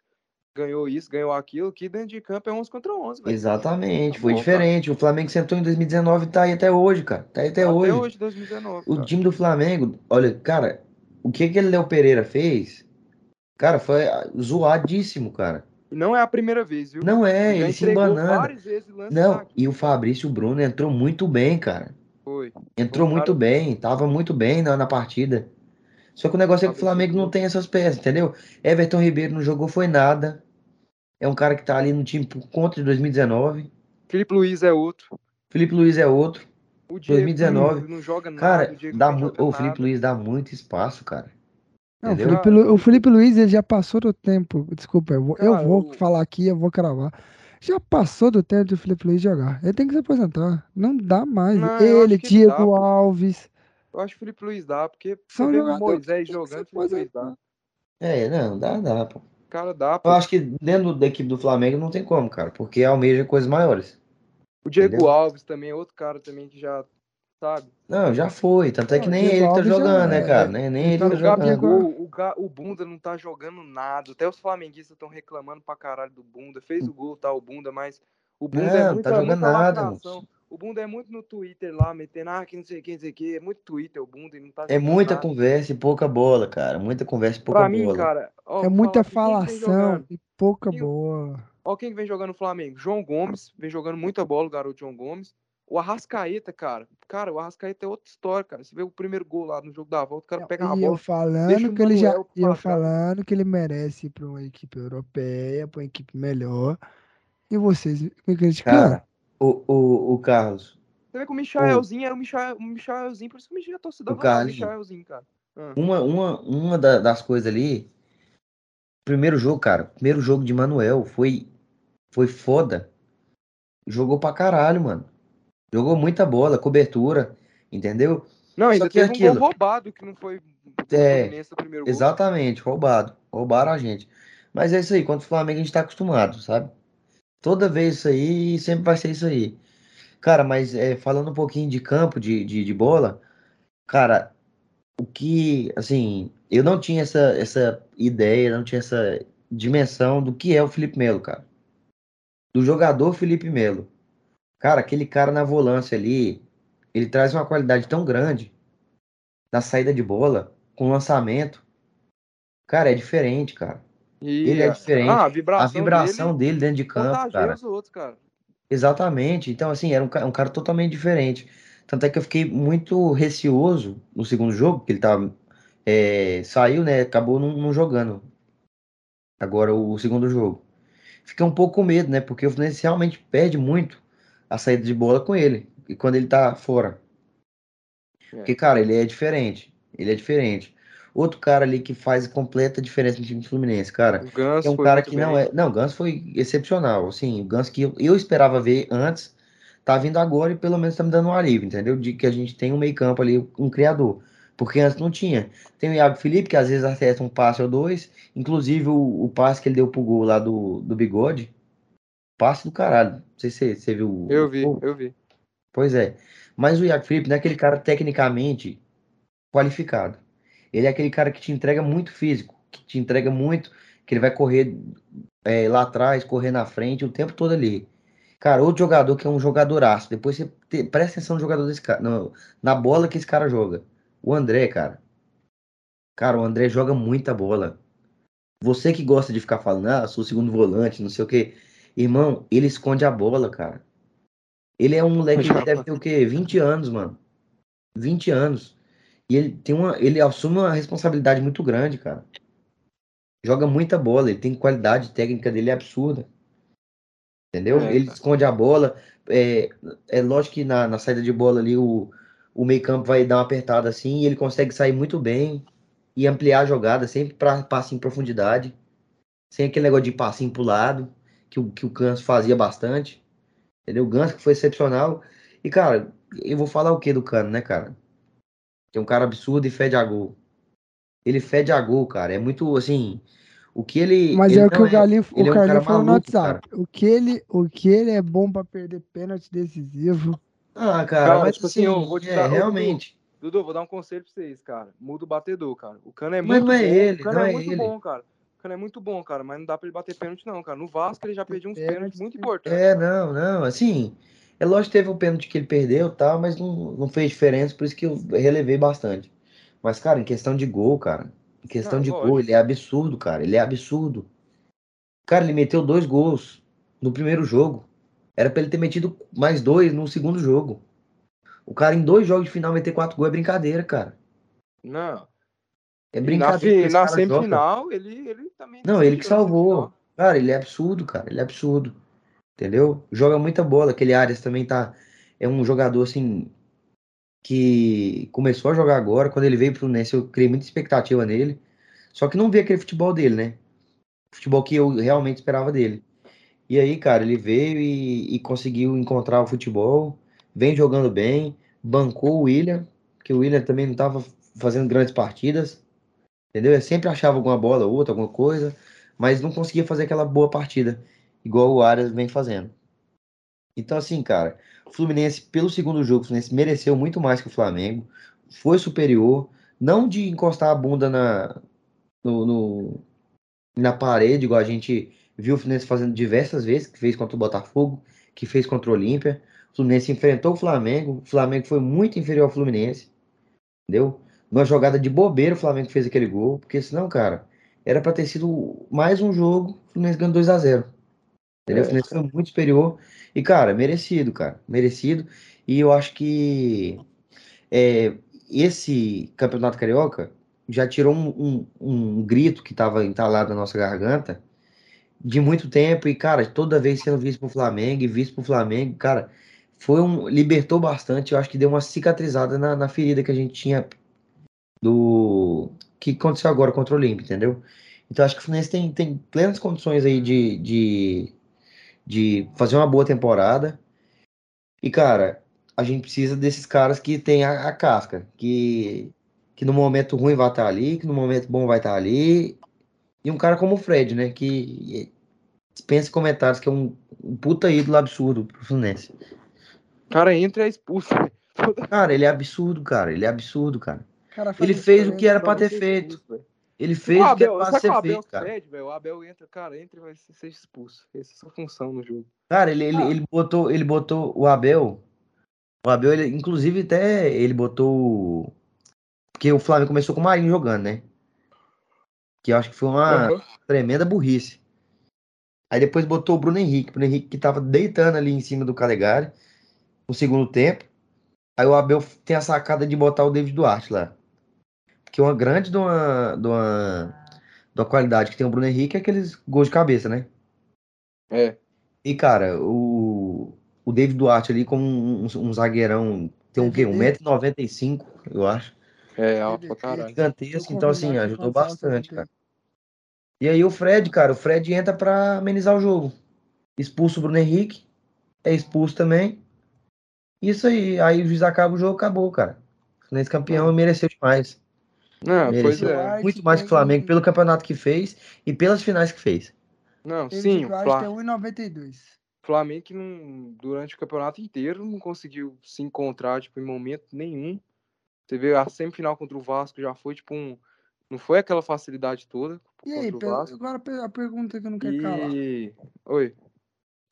ganhou isso, ganhou aquilo, que dentro de campo é 11 contra 11, velho. Exatamente, Tá foi bom, diferente. O Flamengo sentou em 2019 e tá aí até hoje, cara. Tá aí até, Até hoje. hoje, 2019, O cara. time do Flamengo, olha, cara, o que aquele Léo Pereira fez, cara, foi zoadíssimo, cara. Não é a primeira vez, viu? Não é, Já ele se lance Não, e o Fabrício Bruno entrou muito bem, cara. Foi. Entrou Um muito cara- bem, tava muito bem na, na partida. Só que o negócio é que o Flamengo não tem essas peças, entendeu? Everton Ribeiro não jogou foi nada. É um cara que tá ali no time por conta de 2019. Felipe Luiz é outro. Felipe Luiz é outro. O Diego 2019. não joga nada. Cara, dá não joga o nada. Felipe Luiz dá muito espaço, cara. Não, o? Felipe, Lu- o Felipe Luiz ele já passou do tempo. Desculpa, eu vou, eu vou falar aqui, eu vou cravar. Já passou do tempo do Felipe Luiz jogar. Ele tem que se aposentar. Não dá mais. Não, eu ele, dá, Diego pô. Alves. Eu acho que o Felipe Luiz dá, porque São o jogadores Moisés jogando, Felipe Luiz dá. aposentar. É, não, dá, dá, pô. O cara dá, Eu pô. acho que dentro da equipe do Flamengo não tem como, cara, porque almeja coisas maiores. O Diego entendeu? Alves também é outro cara também que já, sabe? Não, já foi. Tanto é que Não, nem ele que tá já jogando, né, é. cara? Nem, nem Ele tá tá jogando. Gabigol, o, Ga- o Bunda não tá jogando nada. Até os flamenguistas estão reclamando pra caralho do Bunda. Fez o gol, tá, o Bunda, mas o Bunda é Não, muita, tá jogando muita nada, lacração. O Bunda é muito no Twitter lá, metendo, ah, que não sei o que, não sei o que. É muito Twitter o Bunda e não tá É muita nada. conversa e pouca bola, cara. Muita conversa e pouca Pra mim, bola. cara, ó, É vou muita falação e pouca Quem- boa. Ó, quem que vem jogando no Flamengo? João Gomes, vem jogando muita bola, o garoto João Gomes. O Arrascaeta, cara. Cara, o Arrascaeta é outra história, cara. Você vê o primeiro gol lá no jogo da volta, o cara Não, pega a E eu bola. deixa falando o que ele já, Manuel e eu falando que ele merece ir para uma equipe europeia, para uma equipe melhor. E vocês me criticando. Cara, o, o, o Carlos, Você vê que o Michaelzinho era o, Michael, o Michaelzinho, por isso que o Michael, a torcida O o Carlinhos. Michaelzinho, cara. Ah, uma, uma, uma da- das coisas ali. Primeiro jogo, cara. Primeiro jogo de Manuel foi, foi foda. Jogou pra caralho, mano. Jogou muita bola, cobertura, entendeu? Não, ainda Só que teve um aquilo- gol roubado que não foi É. Exatamente, roubado. Roubaram a gente. Mas é isso aí, contra o Flamengo a gente tá acostumado, sabe? Toda vez isso aí, sempre vai ser isso aí. Cara, mas é, falando um pouquinho de campo, de, de, de bola, cara, o que, assim, eu não tinha essa, essa ideia, não tinha essa dimensão do que é o Felipe Melo, cara. Do jogador Felipe Melo. Cara, aquele cara na volância ali, ele traz uma qualidade tão grande na saída de bola, com lançamento. Cara, é diferente, cara. E, Ele é diferente. Ah, a vibração, A vibração dele dele dentro de campo, cara. os outros, cara. Exatamente. Então, assim, era um, ca- um cara totalmente diferente. Tanto é que eu fiquei muito receoso no segundo jogo, que ele tava, é, saiu, né? Acabou não, não jogando. Agora o segundo jogo. Fiquei um pouco com medo, né? Porque o Fluminense realmente perde muito a saída de bola com ele. E quando ele tá fora. É. Porque, cara, ele é diferente. Ele é diferente. Outro cara ali que faz completa diferença no time do Fluminense, cara. O Ganso É um cara que não bem. é. Não, o Ganso foi excepcional. Assim, o Ganso que eu, eu esperava ver antes, tá vindo agora e pelo menos tá me dando um alívio, entendeu? De que a gente tem um meio-campo ali, um criador. Porque antes não tinha. Tem o Iago Felipe, que às vezes acerta um passe ou dois. Inclusive o, o passe que ele deu pro gol lá do, do bigode. Passe do caralho. Não sei se você viu. Eu vi, eu vi. Pois é. Mas o Iago Felipe não é aquele cara tecnicamente qualificado. Ele é aquele cara que te entrega muito físico, que te entrega muito, que ele vai correr é, lá atrás, correr na frente o tempo todo ali. Cara, outro jogador que é um jogadoraço. Depois você te, presta atenção no jogador desse cara, no, na bola que esse cara joga. O André, cara. Cara, o André joga muita bola. Você que gosta de ficar falando, ah, sou segundo volante, não sei o quê. Irmão, ele esconde a bola, cara. Ele é um moleque que deve ter o quê? 20 anos, mano. 20 anos. E ele tem uma. Ele assume uma responsabilidade muito grande, cara. Joga muita bola, ele tem qualidade técnica dele é absurda. Entendeu? É, ele cara. esconde a bola. É, é lógico que na, na saída de bola ali o, o meio-campo vai dar uma apertada assim e ele consegue sair muito bem e ampliar a jogada, sempre para passe em profundidade. Sem aquele negócio de passinho pro lado, que o, que o Ganso fazia bastante. Entendeu? O Ganso que foi excepcional. E, cara, eu vou falar o que do Cano, né, cara? Que é um cara absurdo e fede a gol. Ele fede a gol, cara. É muito, assim... O que ele... Mas ele é o que o Galinho, ele o é um Carlinho cara falou no maluco, WhatsApp. O que, ele, o que ele é bom pra perder pênalti decisivo. Ah, cara, Cara, mas tipo assim, assim, eu vou te é, dar- realmente. Dudu, vou dar um conselho pra vocês, cara. Muda o batedor, cara. O Cano é Mas muito não é bom. ele, o Cano não é, é muito ele. bom, cara. Cano é muito bom, cara, mas não dá pra ele bater pênalti, não, cara. No Vasco ele já perdeu uns Pênalti, pênaltis muito importantes. É, não, não, assim, é lógico que teve o pênalti que ele perdeu e tal, mas não, não fez diferença, por isso que eu relevei bastante. Mas, cara, em questão de gol, cara, em questão Não, de gol, lógico. ele é absurdo, cara, ele é absurdo. Cara, ele meteu dois gols no primeiro jogo. Era pra ele ter metido mais dois no segundo jogo. O cara em dois jogos de final meter quatro gols é brincadeira, cara. Não. É E na, brincadeira. esse na joga. semifinal, ele, ele também. Não, ele que na salvou. Cara, ele é absurdo, cara. Ele é absurdo. Entendeu? Joga muita bola. Aquele Arias também tá. É um jogador assim. Que começou a jogar agora. Quando ele veio pro Fluminense, eu criei muita expectativa nele. Só que não vi aquele futebol dele, né? Futebol que eu realmente esperava dele. E aí, cara, ele veio e, e conseguiu encontrar o futebol. Vem jogando bem. Bancou o William. Que o William também não tava fazendo grandes partidas. Entendeu? Ele sempre achava alguma bola, outra, alguma coisa, mas não conseguia fazer aquela boa partida, igual o Arias vem fazendo. Então, assim, cara, o Fluminense, pelo segundo jogo, o Fluminense mereceu muito mais que o Flamengo, foi superior, não de encostar a bunda na, no, no- na parede, igual a gente viu o Fluminense fazendo diversas vezes, que fez contra o Botafogo, que fez contra o Olímpia. O Fluminense enfrentou o Flamengo, o Flamengo foi muito inferior ao Fluminense, entendeu? Numa jogada de bobeira, o Flamengo fez aquele gol, porque senão, cara, era pra ter sido mais um jogo, o Fluminense ganhou 2 a 0 Entendeu? O É. Fluminense foi muito superior. E, cara, merecido, cara. Merecido. E eu acho que é, esse Campeonato Carioca já tirou um, um- um grito que estava entalado na nossa garganta de muito tempo. E, cara, toda vez sendo visto pro Flamengo e visto pro Flamengo, cara, foi um. Libertou bastante. Eu acho que deu uma cicatrizada na, na ferida que a gente tinha do. que aconteceu agora contra o Olímpia, entendeu? Então acho que o Fluminense tem, tem plenas condições aí de, de, de fazer uma boa temporada. E, cara, a gente precisa desses caras que tem a, a casca, que, que no momento ruim vai estar ali, que no momento bom vai estar ali. E um cara como o Fred, né? Que dispensa comentários, que é um, um puta ídolo absurdo pro Fluminense. O cara entra e é expulso. Cara, ele é absurdo, cara. Ele é absurdo, cara. Cara, Ele fez o que era pra ter feito. expulso. Ele fez o o que era pra ser Abel feito, cara. pede, velho? O Abel entra, cara, entra e vai ser, ser expulso. Essa é a sua função no jogo. Cara, ele, ele, ele botou, ele botou o Abel. O Abel, ele, inclusive, até ele botou. Porque o Flamengo começou com o Marinho jogando, né? Que eu acho que foi uma Aham. tremenda burrice. Aí depois botou o Bruno Henrique. O Bruno Henrique que tava deitando ali em cima do Calegari no segundo tempo. Aí o Abel tem a sacada de botar o David Duarte lá. Porque uma grande de uma, de uma, de uma qualidade que tem o Bruno Henrique é aqueles gols de cabeça, né? É. E, cara, o, o David Duarte ali como um, um- zagueirão, tem um quê? DVD. 1,95m, eu acho. É, alto pra caralho. Gigantesco, então assim, que ajudou bastante, cara. E aí o Fred, cara, o Fred entra pra amenizar o jogo. Expulso o Bruno Henrique, é expulso também. Isso aí, aí o juiz acaba o jogo, acabou, cara. Fluminense campeão e mereceu demais. Não, pois Mereceu é. muito mais que o Flamengo pelo campeonato que fez e pelas finais que fez. Não, sim, de o Duarte Fla- é 1,92. Flamengo que não, durante o campeonato inteiro não conseguiu se encontrar, tipo, em momento nenhum. Você vê a semifinal contra o Vasco já foi, tipo, um. Não foi aquela facilidade toda E aí, o agora a pergunta que eu não quero calar. E. Oi.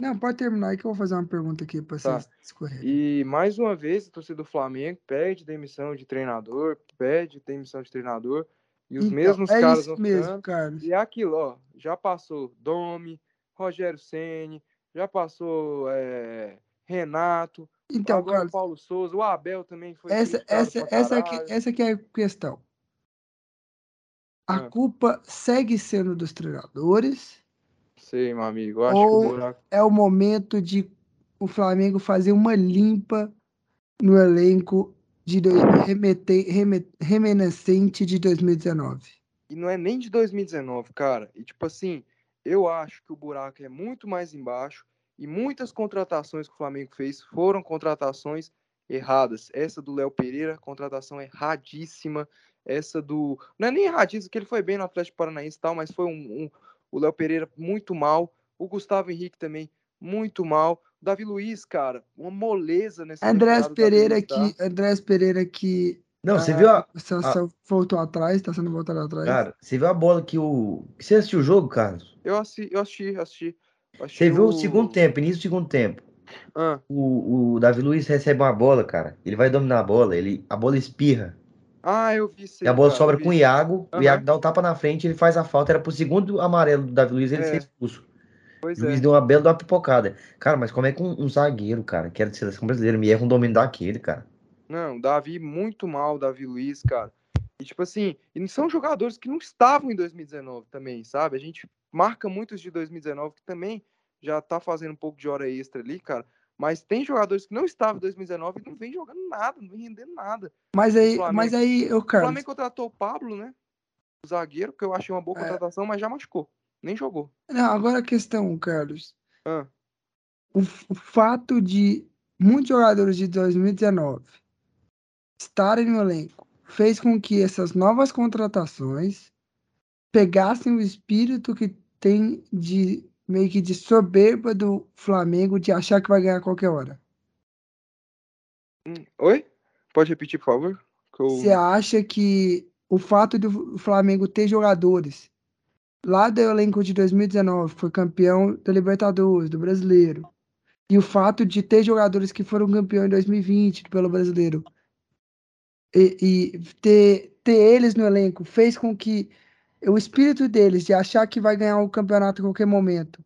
Não, pode terminar aí que eu vou fazer uma pergunta aqui pra Tá. vocês escorrerem. E mais uma vez, a torcida do Flamengo pede demissão de treinador, pede demissão de treinador, e os Então, mesmos é caras mesmo, ficando. Carlos. E é aquilo, ó, já passou Domi, Rogério Ceni, já passou é, Renato, Então, agora Carlos, o Paulo Souza, o Abel também foi essa, essa, essa, aqui, essa aqui é a questão. A Ah. culpa segue sendo dos treinadores. Sei, meu amigo, eu acho Ou- que o buraco... É o momento de o Flamengo fazer uma limpa no elenco de do- remete- reme- reminiscente de 2019. E não é nem de 2019, cara. E tipo assim, eu acho que o buraco é muito mais embaixo e muitas contratações que o Flamengo fez foram contratações erradas. Essa do Léo Pereira, contratação erradíssima. Essa do. Não é nem erradíssima, que ele foi bem no Atlético Paranaense e tal, mas foi um. um- O Léo Pereira muito mal. O Gustavo Henrique também muito mal. O Davi Luiz, cara, uma moleza nessa Andrés Pereira Luiz, tá? que Andrés Pereira que Não, você Ah, viu a. só, só voltou atrás, tá sendo voltado atrás. Cara, você viu a bola que o. Você assistiu o jogo, Carlos? Eu assisti, eu assisti, assisti. assisti Você viu o segundo tempo, início do segundo tempo. Ah, O, o Davi Luiz recebe uma bola, cara. Ele vai dominar a bola, ele, a bola espirra. Ah, eu vi E a bola cara, sobra com o. Iago. O Aham. Iago dá o tapa na frente, ele faz a falta. Era pro segundo amarelo do Davi Luiz, ele É. ser expulso. Pois O Luiz é. deu uma bela de uma pipocada. Cara, mas como é que um, um zagueiro, cara, que era de seleção brasileira, me erra um domínio daquele, cara? Não, Davi muito mal, Davi Luiz, cara. E tipo assim, e são jogadores que não estavam em 2019 também, sabe? A gente marca muitos de 2019 que também já tá fazendo um pouco de hora extra ali, cara. Mas tem jogadores que não estavam em 2019 e não vem jogando nada, não vem rendendo nada. Mas aí, mas aí, O Carlos, Flamengo contratou o Pablo, né? O zagueiro, que eu achei uma boa É. contratação, mas já machucou. Nem jogou. não, agora a questão, Carlos, Ah, o, o fato de muitos jogadores de 2019 estarem no elenco fez com que essas novas contratações pegassem o espírito que tem de meio que de soberba do Flamengo de achar que vai ganhar a qualquer hora. hum, Oi? Pode repetir, por favor? Eu- Você acha que o fato do Flamengo ter jogadores lá do elenco de 2019, que foi campeão da Libertadores, do Brasileiro, e o fato de ter jogadores que foram campeão em 2020 pelo Brasileiro, e, e ter, ter eles no elenco, fez com que o espírito deles de achar que vai ganhar o campeonato a qualquer momento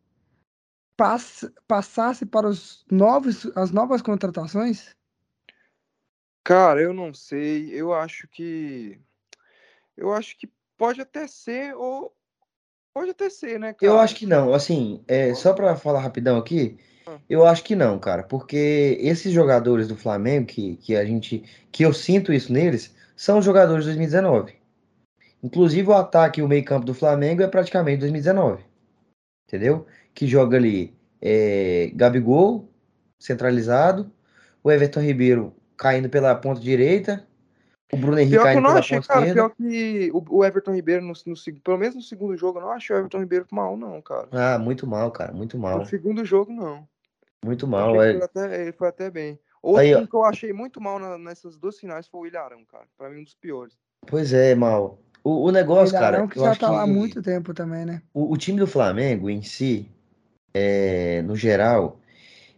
pass- passasse para os novos, as novas contratações? Cara, eu não sei. Eu acho que. Eu acho que pode até ser, ou. Pode até ser, né, cara? Eu acho que não, assim, é, só pra falar rapidão aqui, Ah. eu acho que não, cara, porque esses jogadores do Flamengo, que, que a gente, que eu sinto isso neles, são jogadores de 2019. Inclusive o ataque e o meio campo do Flamengo é praticamente 2019, entendeu? Que joga ali é, Gabigol, centralizado, o Everton Ribeiro caindo pela ponta direita, o Bruno Henrique Pior que eu caindo não pela achei, ponta cara. esquerda. Pior que o, Everton Ribeiro, no, no pelo menos no segundo jogo, eu não achei o Everton Ribeiro mal, não, cara. Ah, muito mal, cara, muito mal, No segundo jogo, não. muito mal. é- ele, ele foi até bem. Outro Aí, que eu achei muito mal na- nessas duas finais foi o Ilharão, cara. Pra mim, um dos piores. Pois é, mal. O, o O negócio, cara, Ilharão que eu já acho tá lá há muito tempo também, né? o, o time do Flamengo em si, é, no geral,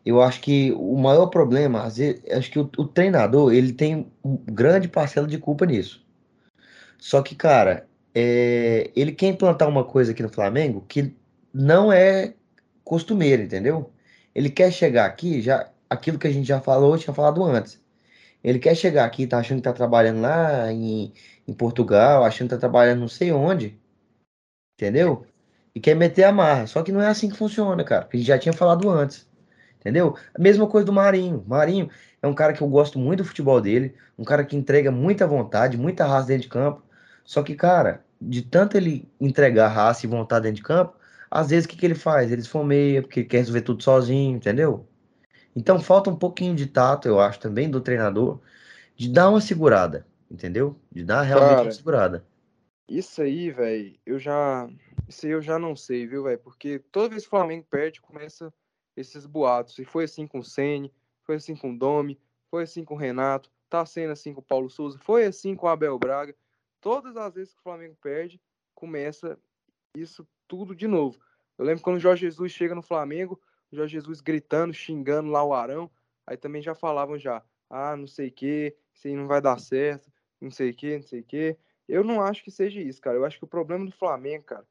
eu acho que o maior problema, às vezes, acho que o, o treinador, ele tem um grande parcela de culpa nisso. Só que, cara, é, ele quer implantar uma coisa aqui no Flamengo que não é costumeira, entendeu? Ele quer chegar aqui, já, aquilo que a gente já falou, tinha falado antes. Ele quer chegar aqui, tá achando que tá trabalhando lá em, em Portugal, achando que tá trabalhando não sei onde, entendeu? E quer meter a marra. Só que não é assim que funciona, cara. porque A gente já tinha falado antes, entendeu? A mesma coisa do Marinho. Marinho é um cara que eu gosto muito do futebol dele, um cara que entrega muita vontade, muita raça dentro de campo. Só que, cara, de tanto ele entregar raça e vontade dentro de campo, às vezes o que, que ele faz? Ele esfomeia, porque quer resolver tudo sozinho, entendeu? Então falta um pouquinho de tato, eu acho, também do treinador, de dar uma segurada, entendeu? De dar realmente Cara, uma segurada. Isso aí, velho, eu já. Isso aí eu já não sei, viu, velho? Porque toda vez que o Flamengo perde, começa esses boatos. E foi assim com o Ceni, foi assim com o Domi, foi assim com o Renato, tá sendo assim com o Paulo Souza, foi assim com o Abel Braga. Todas as vezes que o Flamengo perde, começa isso tudo de novo. Eu lembro quando o Jorge Jesus chega no Flamengo, Jorge Jesus gritando, xingando lá o Arão, aí também já falavam já, ah, não sei o que, isso aí não vai dar certo, não sei o que, não sei o que. Eu não acho que seja isso, cara. Eu acho que o problema do Flamengo, cara,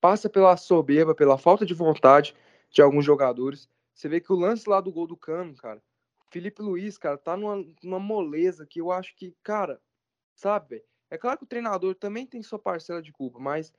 passa pela soberba, pela falta de vontade de alguns jogadores. Você vê que o lance lá do gol do Cano, cara, Felipe Luiz, cara, tá numa, numa moleza que eu acho que, cara, sabe? É claro que o treinador também tem sua parcela de culpa, mas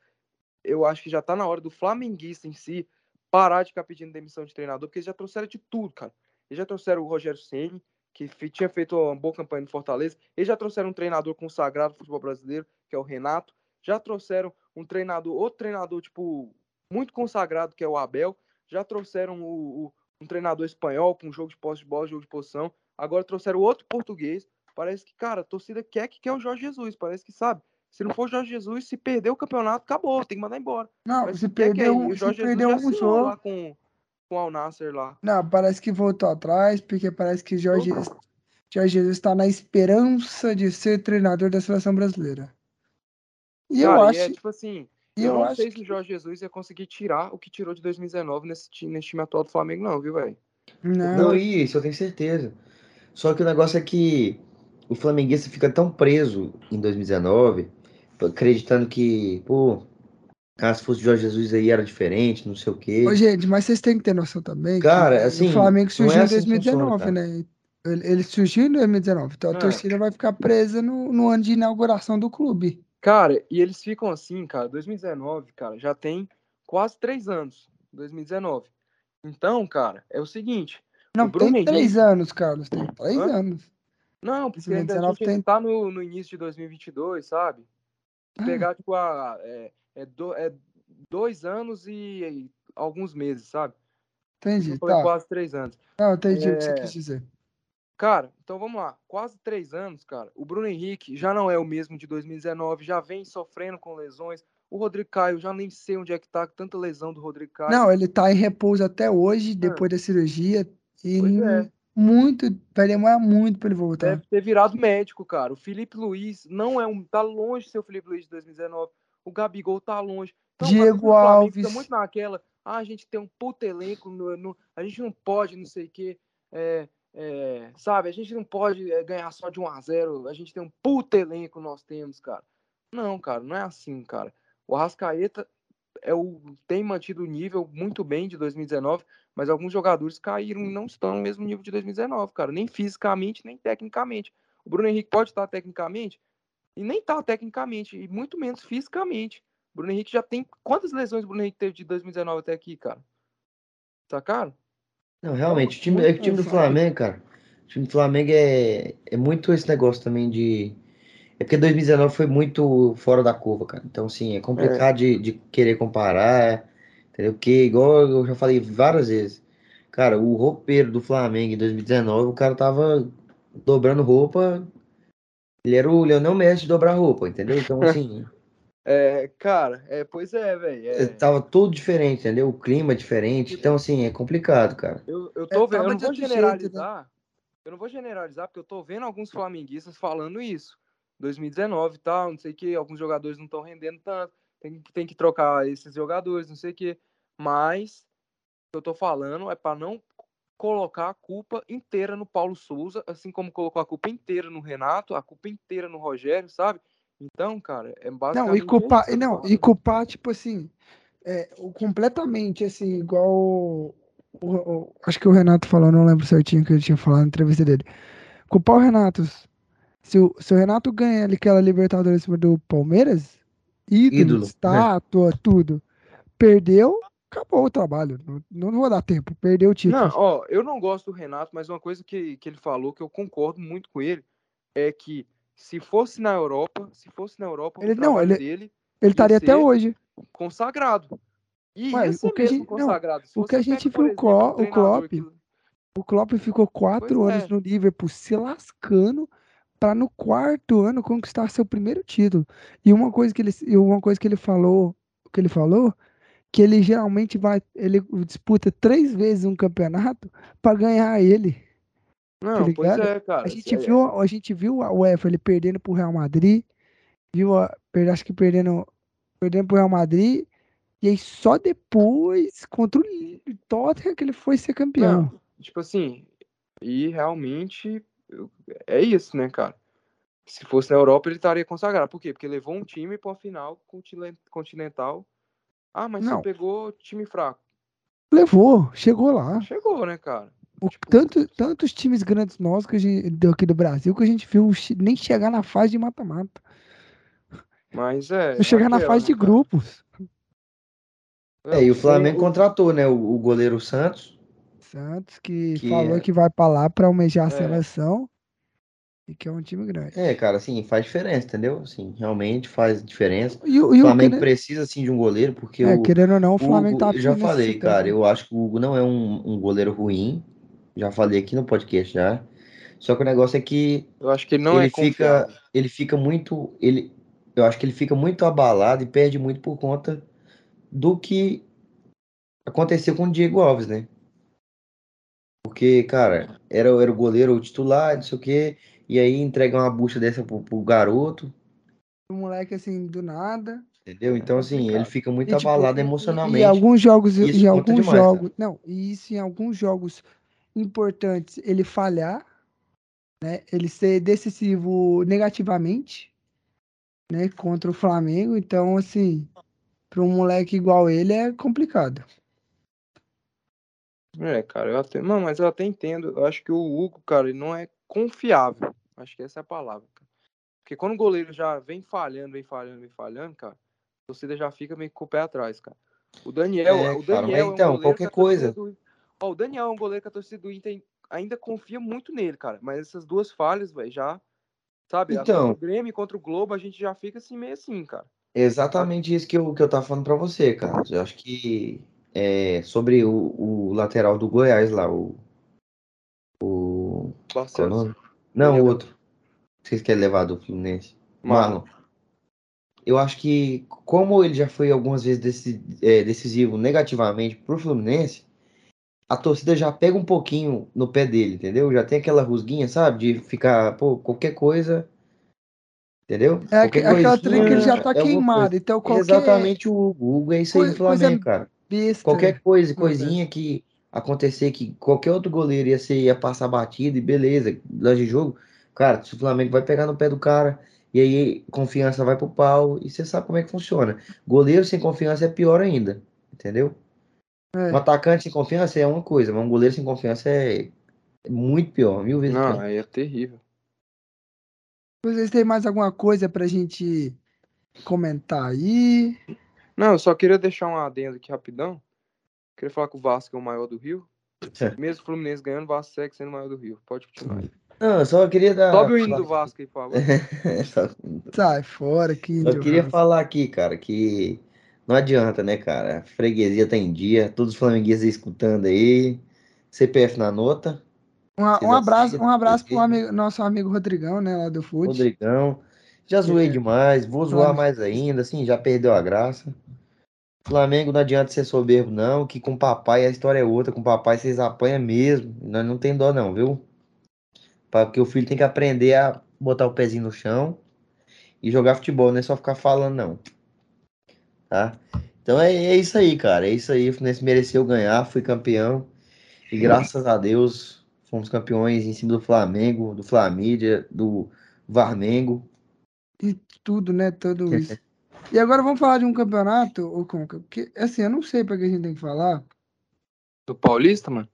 eu acho que já tá na hora do flamenguista em si parar de ficar pedindo demissão de treinador, porque eles já trouxeram de tudo, cara. Eles já trouxeram o Rogério Ceni, que tinha feito uma boa campanha no Fortaleza. Eles já trouxeram um treinador consagrado do futebol brasileiro, que é o Renato. Já trouxeram um treinador, outro treinador, tipo, muito consagrado, que é o Abel. Já trouxeram o, o, um treinador espanhol com jogo de posse de bola, jogo de posição. Agora trouxeram outro português. Parece que, cara, a torcida quer que quer o Jorge Jesus. Parece que sabe. Se não for o Jorge Jesus, se perder o campeonato, acabou, tem que mandar embora. Não, Mas se que é perder um, se perder um jogo. lá com, com o Al Nasser lá. Não, parece que voltou atrás, porque parece que Jorge, Jorge Jesus está na esperança de ser treinador da seleção brasileira. E eu Cara, acho, e é tipo assim, e eu, eu não acho sei que se o Jorge Jesus ia conseguir tirar o que tirou de 2019 nesse, ti- nesse time atual do Flamengo, não, viu, velho? não. Não, isso eu tenho certeza. Só que o negócio é que o flamenguista fica tão preso em 2019, acreditando que, pô, ah, se fosse o Jorge Jesus aí era diferente, não sei o Ô, quê. gente, mas vocês têm que ter noção também que Cara, o assim, Flamengo não surgiu é em assim que funciona, 2019, né? Ele, ele surgiu em 2019, então a É. torcida vai ficar presa no, no ano de inauguração do clube. Cara, e eles ficam assim, cara, 2019, cara, já tem quase três anos, 2019. Então, cara, é o seguinte, Não, o Bruno tem três Henrique... anos, Carlos, tem três Hã? anos. Não, porque ainda a 2019 gente tem- tá no, no início de 2022, sabe? Ah. Pegar, tipo, a, é, é, do- é dois anos e, e alguns meses, sabe? Entendi, falei tá. quase três anos. Não, entendi o que você É. quis dizer. Cara, então vamos lá. Quase três anos, cara. O Bruno Henrique já não é o mesmo de 2019, já vem sofrendo com lesões. O Rodrigo Caio, já nem sei onde é que tá, tanta lesão do Rodrigo Caio. Não, ele tá em repouso até hoje, depois da cirurgia, e Pois é. Muito, vai demorar muito pra ele voltar. Deve ter virado médico, cara. O Felipe Luiz não é um. Tá longe de ser o Felipe Luiz de 2019. O Gabigol tá longe. Então, Diego Alves. muito naquela. Ah, a gente tem um puto elenco, no, no- a gente não pode, não sei o quê. é, é, sabe, a gente não pode é, ganhar só de 1 a 0 A gente tem um puto elenco, nós temos, cara. Não, cara, não é assim, cara. O Arrascaeta é o, tem mantido o nível muito bem de 2019, mas alguns jogadores caíram e não estão no mesmo nível de 2019, cara. Nem fisicamente, nem tecnicamente. O Bruno Henrique pode estar tecnicamente e nem tá tecnicamente, e muito menos fisicamente. O Bruno Henrique já tem. Quantas lesões o Bruno Henrique teve de 2019 até aqui, cara? Sacaram? Não, realmente, o time, é que o time do Flamengo, cara, o time do Flamengo é, é muito esse negócio também de. É porque 2019 foi muito fora da curva, cara. Então, assim, é complicado de, de querer comparar, entendeu? Porque, igual eu já falei várias vezes, cara, o roupeiro do Flamengo em 2019, o cara tava dobrando roupa. Ele era o Leonel Messi de dobrar roupa, entendeu? Então, assim, É, cara, é, pois é, velho. é. tava tudo diferente, entendeu? O clima é diferente. Então, assim, é complicado, cara. Eu, eu tô É, vendo, eu não vou jeito, né? generalizar. Eu não vou generalizar, porque eu tô vendo alguns flamenguistas falando isso. 2019 e tal, não sei o que, alguns jogadores não estão rendendo tanto, tem, que- tem que trocar esses jogadores, não sei o que. Mas o que eu tô falando é para não colocar a culpa inteira no Paulo Souza, assim como colocou a culpa inteira no Renato, a culpa inteira no Rogério, sabe? Então, cara, é basicamente. Não, e culpar, isso não, e culpar, tipo assim, é, completamente, assim, igual. o- o- acho que o Renato falou, não lembro certinho o que ele tinha falado na entrevista dele. Culpar o Renato. Se o, se o Renato ganha ali aquela Libertadores do Palmeiras, ídolo, Ídolo, né? estátua, tudo. Perdeu, acabou o trabalho. Não, não vou dar tempo, perdeu o título. Não, ó, eu não gosto do Renato, mas uma coisa que, que ele falou, que eu concordo muito com ele, é que se fosse na Europa, se fosse na Europa, Ele- o não, ele- dele ele estaria até hoje. consagrado. E Ué, o que a gente- não, consagrado. Se o que a gente viu, exemplo, o Klopp, que- O Klopp ficou quatro Pois anos é. no Liverpool se lascando para no quarto ano conquistar seu primeiro título. E uma coisa que ele, uma coisa que ele falou, que ele falou, que ele geralmente vai, ele disputa três vezes um campeonato para ganhar ele. Não, tá pois é, cara. A gente É- viu, a gente viu o Everton ele perdendo pro Real Madrid, viu, a, acho que perdendo, perdendo pro Real Madrid, e aí só depois contra o Tottenham que ele foi ser campeão. Não, tipo assim, e realmente é isso, né, cara? Se fosse na Europa, ele estaria consagrado. Por quê? Porque levou um time pra uma final continen- continental. Ah, mas Não. você pegou time fraco. Levou, chegou lá. Chegou, né, cara? O- tanto, tantos times grandes nossos que a gente, aqui do Brasil que a gente viu nem chegar na fase de mata-mata. Mas é. Não chegar na aquela, fase né, de cara? grupos. É, e o sim, Flamengo contratou, né? O, o goleiro Santos. Santos que, Que falou é- que vai pra lá pra almejar a É. seleção e que é um time grande. É, cara, assim, faz diferença, entendeu? Assim, realmente faz diferença. E, e o Flamengo precisa, assim, de um goleiro, porque é, o, querendo ou não, o Flamengo Hugo, tá eu já falei, cara, eu acho que o Hugo não é um, um goleiro ruim. Já falei aqui no podcast já. Só que o negócio é que Eu acho que ele não ele é fica, confiável. ele fica muito, ele, eu acho que ele fica muito abalado e perde muito por conta do que aconteceu com o Diego Alves, né? Porque, cara, era, era o goleiro o titular, não sei o quê, e aí entrega uma bucha dessa pro, pro garoto, O moleque assim, do nada. entendeu? É Então, assim, ele fica muito E, tipo, abalado emocionalmente. E, alguns jogos, e em conta alguns demais, jogos, não, e isso em alguns jogos importantes, ele falhar, né? Ele ser decisivo negativamente, né? Contra o Flamengo. Então, assim, para um moleque igual ele é complicado. É, cara, eu até. Não, mas eu até entendo. Eu acho que o Hugo, cara, ele não é confiável. Acho que essa é a palavra, cara. Porque quando o goleiro já vem falhando, vem falhando, vem falhando, cara, a torcida já fica meio que com o pé atrás, cara. O Daniel, É, o cara, Daniel então, é um goleiro qualquer coisa. do- Ó, o Daniel é um goleiro que a torcida do Inter ainda confia muito nele, cara. Mas essas duas falhas, velho, já. Sabe? Então. O Grêmio contra o Globo, a gente já fica assim, meio assim, cara. Exatamente isso que eu, que eu tava falando pra você, cara. Eu acho que é, sobre o, o lateral do Goiás lá, o. O. É o Barcelos. nome? Não, o outro. Vocês querem levar do Fluminense? Marlon. Marlon. Eu acho que, como ele já foi algumas vezes é, decisivo negativamente pro Fluminense, a torcida já pega um pouquinho no pé dele, entendeu? Já tem aquela rusguinha, sabe? De ficar, pô, qualquer coisa. Entendeu? É aquela trem que ele já tá é coisa. queimado. Então, qualquer Exatamente o Hugo. O Hugo é isso aí do coisa Flamengo, cara. Besta. Qualquer coisa, acontece. coisinha que acontecer que qualquer outro goleiro ia ser, ia passar batido e beleza, lá de jogo, cara, se o Flamengo vai pegar no pé do cara, e aí confiança vai pro pau, e você sabe como é que funciona. Goleiro sem confiança é pior ainda, entendeu? É. Um atacante sem confiança é uma coisa, mas um goleiro sem confiança é é muito pior, mil vezes Não, pior. aí é terrível. Vocês têm mais alguma coisa pra gente comentar aí? Não, eu só queria deixar um adendo aqui rapidão. Queria falar que o Vasco é o maior do Rio. Mesmo o Fluminense ganhando, o Vasco segue sendo o maior do Rio. Pode continuar. Não, eu só queria dar. Sobe o hino do Vasco aí, por favor. Sai fora aqui. Eu queria falar aqui, cara, que não adianta, né, cara? A freguesia tá em dia, todos os flamenguistas escutando aí. CPF na nota, Um, um abraço, um abraço pro amigo, nosso amigo Rodrigão, né, lá do Food. Rodrigão. Já zoei É. demais, vou zoar mais ainda, assim, já perdeu a graça. Flamengo não adianta ser soberbo, não, que com papai a história é outra. Com papai vocês apanham mesmo. Nós não tem dó, não, viu? Porque o filho tem que aprender a botar o pezinho no chão e jogar futebol, não é só ficar falando, não. Tá? Então é, é isso aí, cara. É isso aí. O Fluminense mereceu ganhar, foi campeão. E graças a Deus fomos campeões em cima do Flamengo, do Flamídia, do Varmengo. Tudo, né, tudo isso. e agora vamos falar de um campeonato, ô Conca, porque, assim, eu não sei pra que a gente tem que falar, Do Paulista, mano?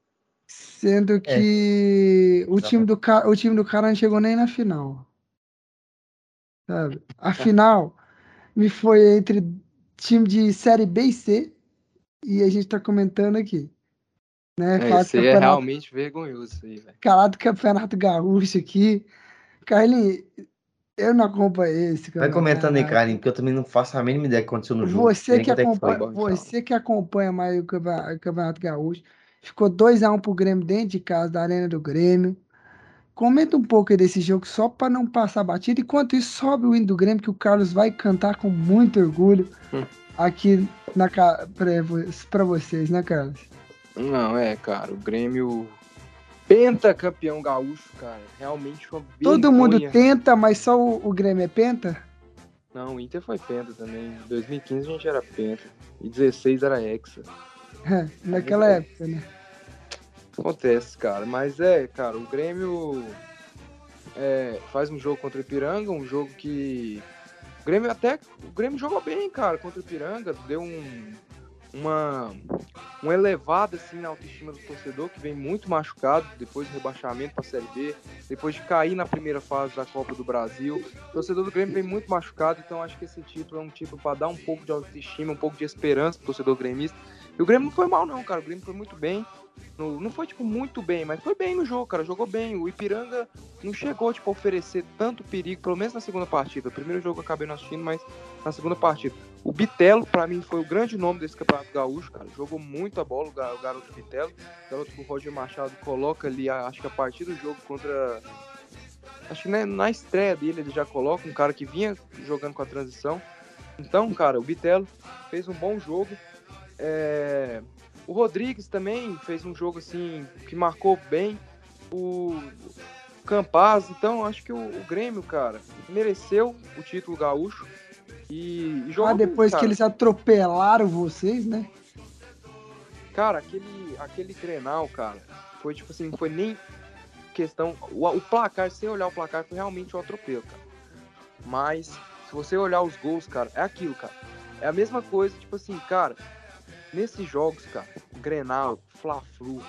sendo que o time do cara, o time do cara não chegou nem na final. Sabe? A final me foi entre time de série B e C e a gente tá comentando aqui. Né? É, isso aí é realmente vergonhoso, isso aí, velho. Falar do campeonato gaúcho aqui. Carlinhos, eu não acompanhei esse Vai comentando aí, Carlinhos, porque eu também não faço a mínima ideia do que aconteceu no jogo. Você que, foi. acompanha, Bom, então. você que acompanha mais o Campe- o Campeonato Gaúcho. Ficou 2x1 pro Grêmio dentro de casa, da Arena do Grêmio. comenta um pouco aí desse jogo só para não passar batida. Enquanto isso, sobe o hino do Grêmio que o Carlos vai cantar com muito orgulho Hum. aqui na para vocês, né, Carlos? Não, é, cara, o Grêmio penta campeão gaúcho, cara. Realmente uma Todo mundo vergonha. tenta, mas só o, o Grêmio é penta? Não, o Inter foi penta também. Em 2015 a gente era penta. E 16 era hexa. É, naquela época, né? Acontece, cara. Mas é, cara, o Grêmio é, faz um jogo contra o Ipiranga, um jogo que. O Grêmio até. O Grêmio jogou bem, cara, contra o Ipiranga. Deu um. Uma. Um elevado assim na autoestima do torcedor, que vem muito machucado depois do rebaixamento para a Série B, depois de cair na primeira fase da Copa do Brasil. O torcedor do Grêmio vem muito machucado, então acho que esse título é um título para dar um pouco de autoestima, um pouco de esperança pro torcedor gremista. E o Grêmio não foi mal, não, cara. O Grêmio foi muito bem. No- não foi, tipo, muito bem, mas foi bem no jogo, cara. Jogou bem. O Ipiranga não chegou, tipo, a oferecer tanto perigo, pelo menos na segunda partida. O primeiro jogo eu acabei não assistindo, mas na segunda partida. O Bitelo, pra mim, foi o grande nome desse Campeonato Gaúcho, cara. Jogou muita bola o ga- o garoto Bitelo. O garoto que o Roger Machado coloca ali, a- acho que a partir do jogo contra. Acho que né, na estreia dele ele já coloca um cara que vinha jogando com a transição. Então, cara, o Bitelo fez um bom jogo. É, O Rodrigues também fez um jogo assim que marcou bem. O Campaz, então acho que o, o Grêmio, cara, mereceu o título gaúcho. E, e jogou Ah, bem, depois que cara. eles atropelaram vocês, né? Cara, aquele, aquele Grenal, cara, foi tipo assim, não foi nem questão. O, o placar, sem olhar o placar, foi realmente um atropelo, cara. Mas, se você olhar os gols, cara, é aquilo, cara. É a mesma coisa, tipo assim, cara, nesses jogos, cara, Grenal, Fla-Flu,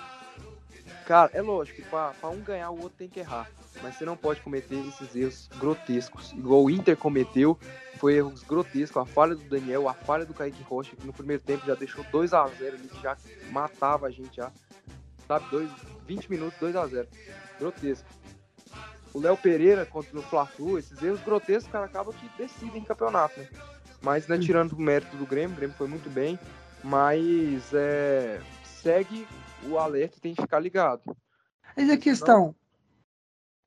cara, é lógico pra um ganhar, o outro tem que errar. Mas você não pode cometer esses erros grotescos. Igual o Inter cometeu, foi erros grotescos. A falha do Daniel, a falha do Kaique Rocha, que no primeiro tempo já deixou 2 a 0 ali, que já matava a gente já. Sabe, dois, 20 minutos, 2 a 0 Grotesco. O Léo Pereira contra o Fla-Flu, esses erros grotescos, cara, acaba que decidem campeonato, né? Mas, né, tirando o mérito do Grêmio, o Grêmio foi muito bem, mas é, segue o alerta e tem que ficar ligado. Mas a questão,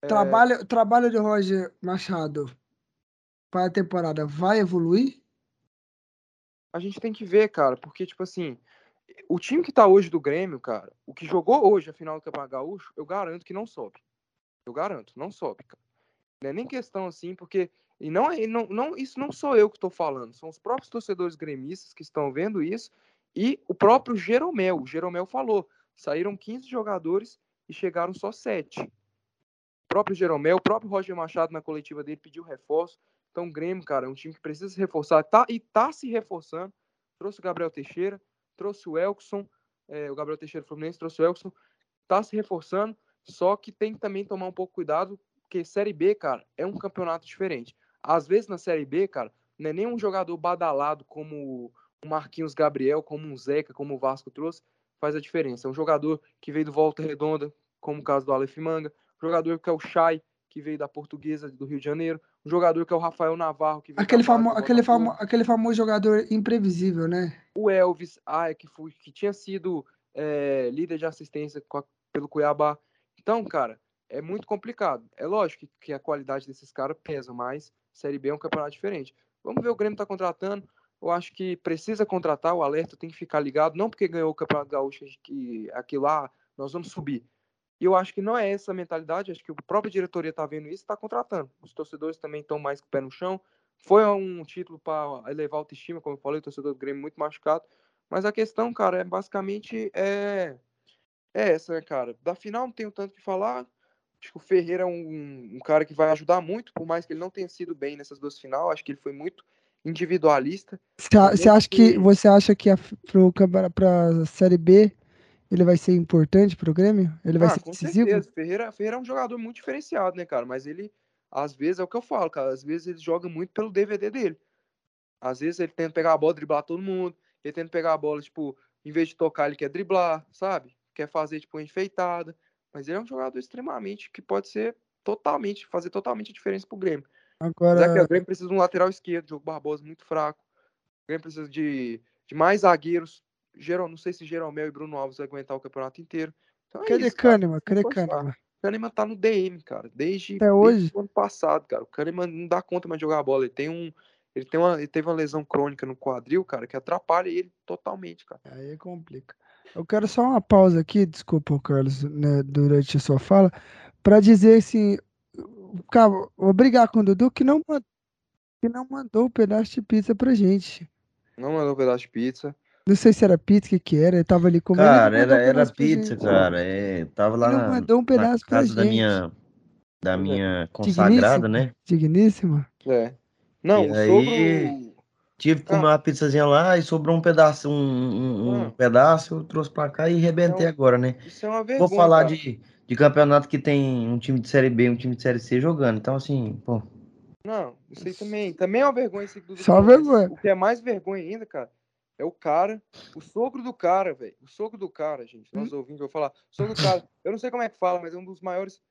É, trabalho, trabalho de Roger Machado para a temporada vai evoluir? a gente tem que ver, cara, porque, tipo assim, o time que tá hoje do Grêmio, cara, o que jogou hoje a final do Campeonato Gaúcho, eu garanto que não sobe. Eu garanto, não sobe, cara. Não é nem questão assim, porque. E não, é- não, não, isso não sou eu que estou falando, são os próprios torcedores gremistas que estão vendo isso e o próprio Jeromel. O Jeromel falou: saíram 15 jogadores e chegaram só 7. O próprio Jeromel, o próprio Roger Machado na coletiva dele pediu reforço. Então, o Grêmio, cara, é um time que precisa se reforçar tá, e tá se reforçando. Trouxe o Gabriel Teixeira, trouxe o Elkson, é, o Gabriel Teixeira Fluminense trouxe o Elkson, tá se reforçando, só que tem que também tomar um pouco cuidado, porque Série B, cara, é um campeonato diferente. Às vezes na Série B, cara, não é nem um jogador badalado como o Marquinhos Gabriel, como um Zeca, como o Vasco trouxe, faz a diferença. É um jogador que veio do Volta Redonda, como o caso do Aleph Manga, um jogador que é o Chay, que veio da Portuguesa do Rio de Janeiro, um jogador que é o Rafael Navarro, que veio Aquele, famo, do aquele, famo, aquele famoso jogador imprevisível, né? o Elvis, ah, que, foi, que tinha sido é, líder de assistência a- pelo Cuiabá. Então, cara, é muito complicado. É lógico que, que a qualidade desses caras pesa, mas Série B é um campeonato diferente. Vamos ver o Grêmio tá contratando. Eu acho que precisa contratar, o alerta tem que ficar ligado, não porque ganhou o Campeonato Gaúcho que aquilo lá, nós vamos subir. E eu acho que não é essa a mentalidade, acho que a própria diretoria tá vendo isso e tá contratando. Os torcedores também estão mais com o pé no chão. Foi um título para elevar a autoestima, como eu falei, o torcedor do Grêmio muito machucado. Mas a questão, cara, é basicamente é, é essa, né, cara? Da final não tenho tanto o que falar. Acho que o Ferreira é um, um cara que vai ajudar muito, por mais que ele não tenha sido bem nessas duas final. Acho que ele foi muito individualista. Você acha que que- você acha que para a série B ele vai ser importante para o Grêmio? Ele vai ah, ser com decisivo? certeza. Ferreira, Ferreira é um jogador muito diferenciado, né, cara? Mas ele, às vezes, é o que eu falo, cara. Às vezes ele joga muito pelo DVD dele. Às vezes ele tenta pegar a bola, driblar todo mundo. Ele tenta pegar a bola, tipo, em vez de tocar, ele quer driblar, sabe? Quer fazer, tipo, uma enfeitada. Mas ele é um jogador extremamente que pode ser totalmente, fazer totalmente a diferença pro Grêmio. Apesar que Agora, o Grêmio precisa de um lateral esquerdo, Diogo Barbosa muito fraco. O Grêmio precisa de, de mais zagueiros. Geral, não sei se Jeromel e Bruno Alves vai aguentar o campeonato inteiro. Então é cadê isso. Kahneman? Que Cadê. Kahneman? Kahneman tá no DM, cara. Desde, Até desde hoje? o ano passado, cara. O Kahneman não dá conta mais de jogar bola. Ele tem um. Ele, tem uma, ele teve uma lesão crônica no quadril, cara, que atrapalha ele totalmente, cara. Aí complica. Eu quero só uma pausa aqui, desculpa, Carlos, né, durante a sua fala, para dizer assim, cara, vou brigar com o Dudu que não, que não mandou o pedaço de pizza pra gente. Não mandou um pedaço de pizza. Não sei se era pizza, o que que era, ele tava ali comendo. Cara, era, um era pizza, gente. cara. É, tava lá na, mandou um na pedaço pra casa da gente. minha, da é. minha consagrada, Digníssima, né? digníssima. É. Não, E o aí- sogro. Tive que comer Ah. uma pizzazinha lá e sobrou um pedaço, um, um- um Ah. pedaço, eu trouxe pra cá e rebentei Então, agora, né? Isso é uma vergonha. Vou falar cara. de, de campeonato que tem um time de Série B e um time de Série C jogando. Então, assim, pô, Não, isso aí também. Também é uma vergonha esse que o Dudu Só vergonha. O que é mais vergonha ainda, cara, é o cara, o sogro do cara, velho. O sogro do cara, gente. Hum? Nós ouvintes, eu vou falar. O sogro do cara, eu não sei como é que fala, mas é um dos maiores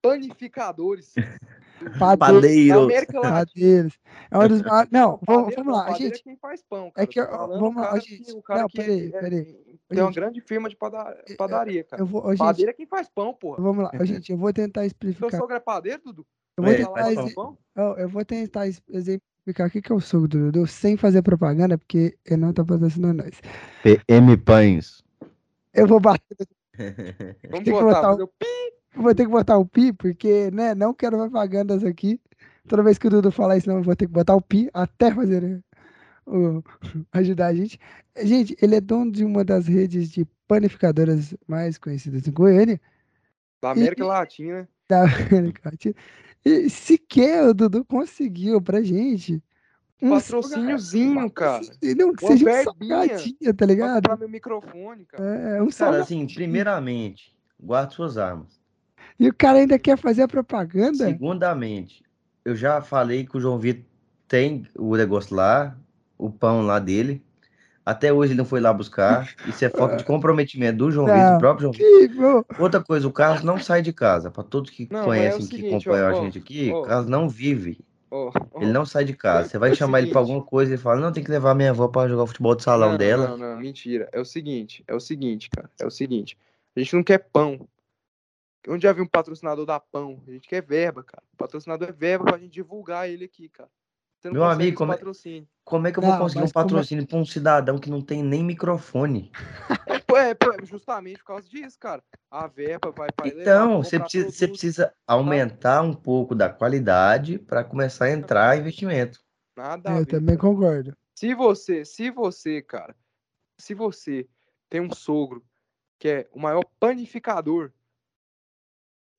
panificadores Padeiro. da padeiro. América Latina. Padeiros. É um dos maiores. Não, vamos, Padeiro vamos lá, padeiro gente. é quem faz pão, é cara. que eu- falando vamos lá, gente. que- o cara Não, que é- peraí, é- tem uma Gente. grande firma de pada- padaria, cara. Eu vou, gente, Padeiro é quem faz pão, porra. vamos lá, ô, gente, eu vou tentar Seu explicar. sogro é padeiro, Dudu? Eu vou É, tentar, pão? eu, eu vou tentar ex- exemplificar o que que é o sogro do Dudu sem fazer propaganda, porque ele não tá patrocinando nós. PM Pães. Eu vou bater, Vamos que botar, botar o pi. eu vou ter que botar o pi, porque, né, não quero propagandas aqui. Toda vez que o Dudu falar isso, não, eu vou ter que botar o pi até fazer o, ajudar a gente. Gente, ele é dono de uma das redes de panificadoras mais conhecidas em Goiânia. Da América Latina. da América Latina. E sequer o Dudu conseguiu pra gente um Patrocíniozinho, cara. Não, que Uma seja um salgadinha, tá Pra ligado? comprar meu microfone, cara. É, um Cara, salgadinho. assim, primeiramente, guarde suas armas. E o cara ainda quer fazer a propaganda? Segundamente, eu já falei que o João Vitor tem o negócio lá, o pão lá dele. Até hoje ele não foi lá buscar. Isso é falta de comprometimento do João Não. Vitor, do próprio João Vitor. Que, Outra coisa, o Carlos não sai de casa. Para todos que Não, é conhecem, que seguinte, acompanham ó, a gente aqui, ó. o Carlos não vive. Ó, ó. Ele não sai de casa. Você vai É chamar ele para seguinte. alguma coisa e ele fala: Não, tem que levar minha avó para jogar futebol de salão não, dela. Não, não, mentira. É o seguinte, é o seguinte, cara. É o seguinte. A gente não quer pão. Onde já viu um patrocinador dar pão? A gente quer verba, cara. O patrocinador é verba pra gente divulgar ele aqui, cara. Você não Meu amigo, como é- patrocínio. Como é que eu vou Não, conseguir um é- patrocínio para um cidadão que não tem nem microfone? É, pô, é, pô, é justamente por causa disso, cara. A verba vai levar, Então, você precisa, você precisa aumentar um pouco da qualidade para começar a entrar investimento. Nada eu também concordo. Se você, se você, cara, se você tem um sogro que é o maior panificador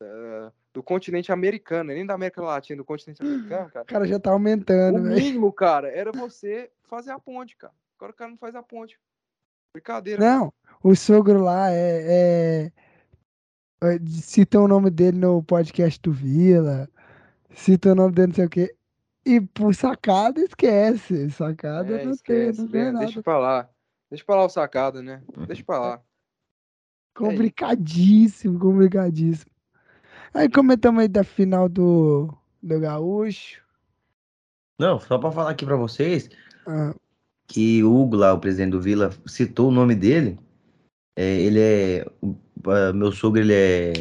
eh, do continente americano, nem da América Latina, do continente americano, cara, O cara já tá o aumentando, velho. mínimo, cara, era você fazer a ponte, cara. Agora o cara não faz a ponte. Brincadeira. cara. Não, o sogro lá é, é- é- Cita o nome dele no podcast do Vila. Cita o nome dele, não sei o quê. E por sacada, esquece. Sacada É, não tem, esquece, não tem nada. Deixa pra lá. Deixa pra lá o sacada, né? Deixa pra lá. Complicadíssimo, complicadíssimo. Aí comentamos aí da final do, do Gaúcho. Não, só para falar aqui para vocês Ah, que o Hugo lá, o presidente do Vila, citou o nome dele. É, ele é o- ah, meu sogro, ele é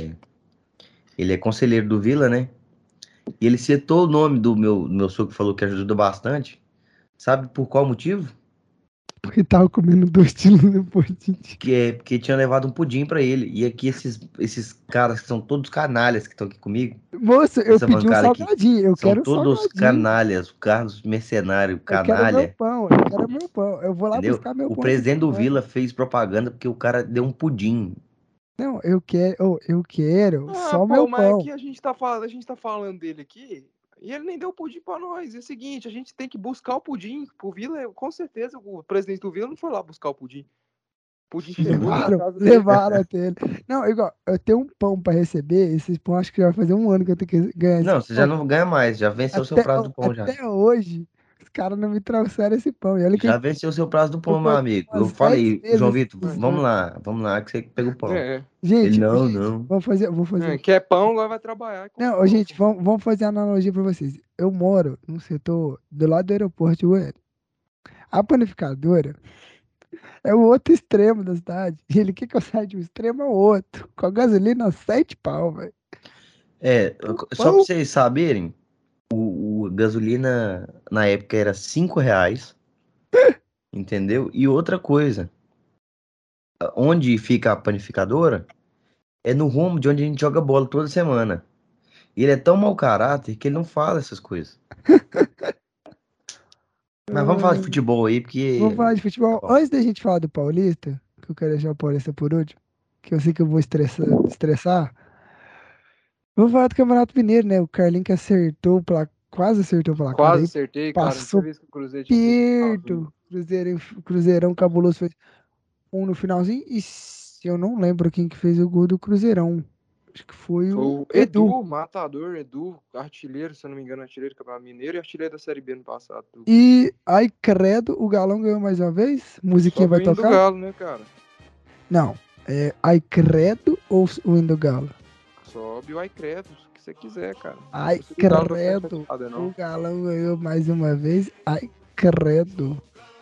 ele é conselheiro do Vila, né? E ele citou o nome do meu do meu sogro que falou que ajuda bastante. Sabe por qual motivo? Porque tava comendo dois quilos depois de. Que é porque tinha levado um pudim para ele. E aqui esses esses caras que são todos canalhas que estão aqui comigo, Moça, eu pedi um bancada aqui salgadinho. Eu são quero todos salgadinho. canalhas, o Carlos mercenário, Eu quero canalha. meu pão, eu quero meu pão. Eu vou lá Entendeu? buscar meu O pão. presidente do aqui, Vila fez propaganda porque o cara deu um pudim. Não, eu quero, eu quero Ah, só pô, meu mas pão. aqui a gente, tá falando, a gente tá falando dele aqui e ele nem deu pudim pra nós. É o seguinte, a gente tem que buscar o pudim pro Vila. Com certeza o presidente do Vila não foi lá buscar o pudim. O pudim chegou na Levaram, casa dele. levaram até ele. Não, igual, eu tenho um pão pra receber. Esses pão acho que já vai fazer um ano que eu tenho que ganhar esse Não, você já pão. não ganha mais, já venceu o seu Até, prazo do pão já. até hoje, caras não me trouxeram esse pão. E olha que Já venceu o seu prazo do pão, Eu meu amigo. Eu falei, João Vitor, vamos lá, vamos lá, que você pega o pão. É, Gente, Ele, não, gente, não. vamos fazer, vou fazer. é, quer pão, agora vai trabalhar. com Não, pão. gente, vamos, vamos fazer a analogia pra vocês. Eu moro num setor do lado do aeroporto Goiânia. A panificadora é o outro extremo da cidade. E ele quer que eu saia de um extremo ao outro. Com a gasolina sete pau, velho. É, só pra vocês saberem, o, gasolina na época era 5 reais. entendeu? E outra coisa, onde fica a panificadora é no rumo de onde a gente joga bola toda semana. E ele é tão mau caráter que ele não fala essas coisas. Mas vamos falar de futebol aí, porque. Vamos falar de futebol. Tá bom. Antes da gente falar do Paulista, que eu quero deixar o Paulista por último, que eu sei que eu vou estressar. estressar vamos falar do Campeonato Mineiro, né? O Carlinho que acertou, o pla... quase acertou o placar. Quase aí acertei, cara. passou que o Cruzeiro perto. Cruzeirão, Cruzeirão cabuloso fez um no finalzinho. E se eu não lembro quem que fez o gol do Cruzeirão. Acho que foi o, O Edu. Edu, matador, Edu, artilheiro, se eu não me engano, artilheiro do Campeonato Mineiro e artilheiro da Série B no passado. do- E, ai, credo, o Galão ganhou mais uma vez? Musiquinha vai do tocar? Galo, né, cara? Não. É ai, credo ou o hino do Galo? Sobe o Aicredo, o que você quiser, cara. Ai, credo. O. Galão ganhou mais uma vez. Ai, credo.